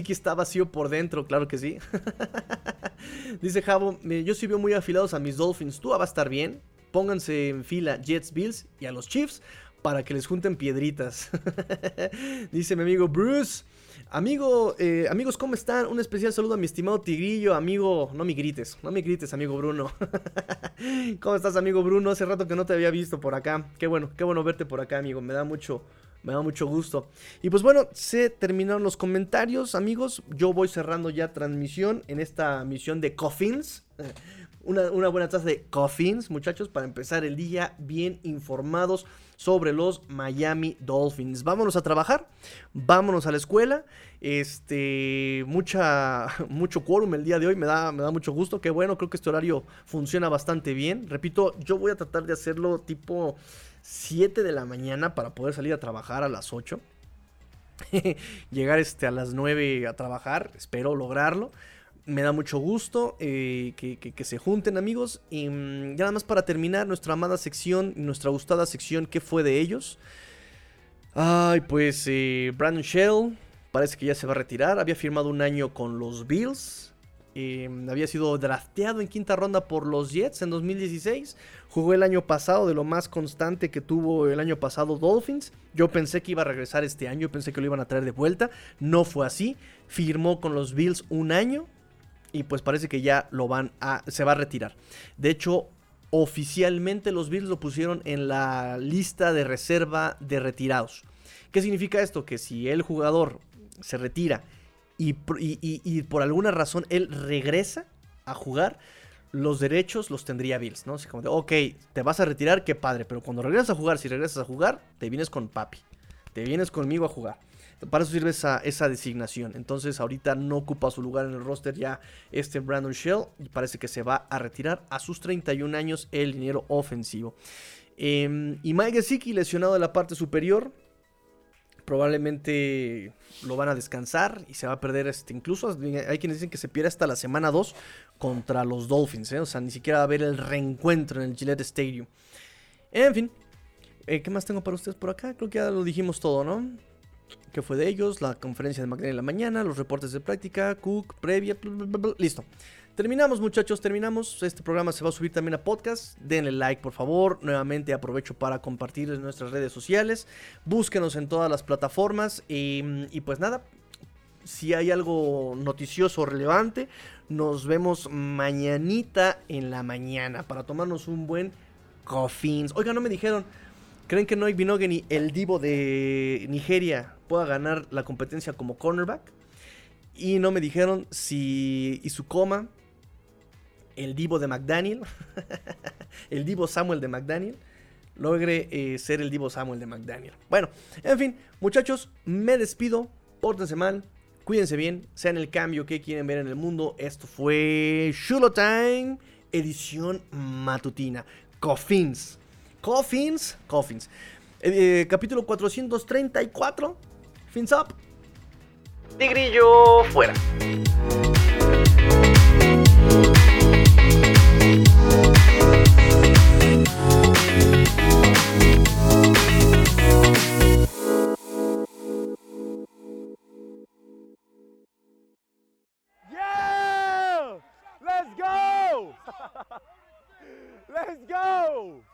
que está vacío por dentro, claro que sí. dice Javo, yo sí veo muy afilados a mis Dolphins. Tú va a estar bien. Pónganse en fila Jets, Bills y a los Chiefs para que les junten piedritas. dice mi amigo Bruce. Amigo, eh, amigos, ¿cómo están? Un especial saludo a mi estimado Tigrillo, amigo. No me grites, no me grites, amigo Bruno. ¿Cómo estás, amigo Bruno? Hace rato que no te había visto por acá. Qué bueno, qué bueno verte por acá, amigo. Me da mucho, me da mucho gusto. Y pues bueno, se terminaron los comentarios, amigos. Yo voy cerrando ya transmisión en esta misión de Coffins. Una, una buena taza de Coffins, muchachos, para empezar el día bien informados sobre los Miami Dolphins. Vámonos a trabajar, vámonos a la escuela. Este, mucha, mucho quórum el día de hoy, me da, me da mucho gusto. Qué bueno, creo que este horario funciona bastante bien. Repito, yo voy a tratar de hacerlo tipo 7 de la mañana para poder salir a trabajar a las 8. Llegar este, a las 9 a trabajar, espero lograrlo me da mucho gusto eh, que, se junten amigos. Y mm, nada más para terminar nuestra amada sección, nuestra gustada sección, ¿qué fue de ellos? Ay, pues eh, Brandon Shell parece que ya se va a retirar. Había firmado un año con los Bills. Em, había sido drafteado en quinta ronda por los Jets en 2016. Jugó el año pasado de lo más constante que tuvo el año pasado Dolphins. Yo pensé que iba a regresar este año, pensé que lo iban a traer de vuelta. No fue así. Firmó con los Bills un año y pues parece que ya lo van a se va a retirar. De hecho, oficialmente los Bills lo pusieron en la lista de reserva de retirados. ¿Qué significa esto? Que si el jugador se retira y, por alguna razón él regresa a jugar, los derechos los tendría Bills, ¿no? Así como de, ok, te vas a retirar, qué padre, pero cuando regresas a jugar, si regresas a jugar, te vienes con papi, te vienes conmigo a jugar. Para eso sirve esa, designación. Entonces ahorita no ocupa su lugar en el roster ya este Brandon Shell y parece que se va a retirar a sus 31 años el dinero ofensivo. Em, y Mike Gesicki lesionado de la parte superior. Probablemente lo van a descansar y se va a perder este, incluso hay quienes dicen que se pierde hasta la semana 2 contra los Dolphins, ¿eh? o sea, ni siquiera va a haber el reencuentro en el Gillette Stadium. En fin, eh, ¿qué más tengo para ustedes por acá? Creo que ya lo dijimos todo, ¿no? Que fue de ellos, la conferencia de McDaniel en la mañana, los reportes de práctica, Cook, previa, listo. Terminamos muchachos, terminamos. Este programa se va a subir también a podcast. Denle like por favor. Nuevamente aprovecho para compartir en nuestras redes sociales. Búsquenos en todas las plataformas. Y, y pues nada, si hay algo noticioso relevante, nos vemos mañanita en la mañana para tomarnos un buen coffins. Oiga, no me dijeron, ¿creen que Noy Binogany, el divo de Nigeria, pueda ganar la competencia como cornerback. Y no me dijeron si Isukoma, el divo de McDaniel, el divo Samuel de McDaniel, logre eh, ser el divo Samuel de McDaniel. Bueno, en fin, muchachos, me despido. Pórtense mal, cuídense bien, sean el cambio que quieren ver en el mundo. Esto fue Shulo Time, edición matutina. Coffins. Coffins, Coffins. Eh, capítulo 434. Fins up. Tigrillo fuera. Let's go! Let's go!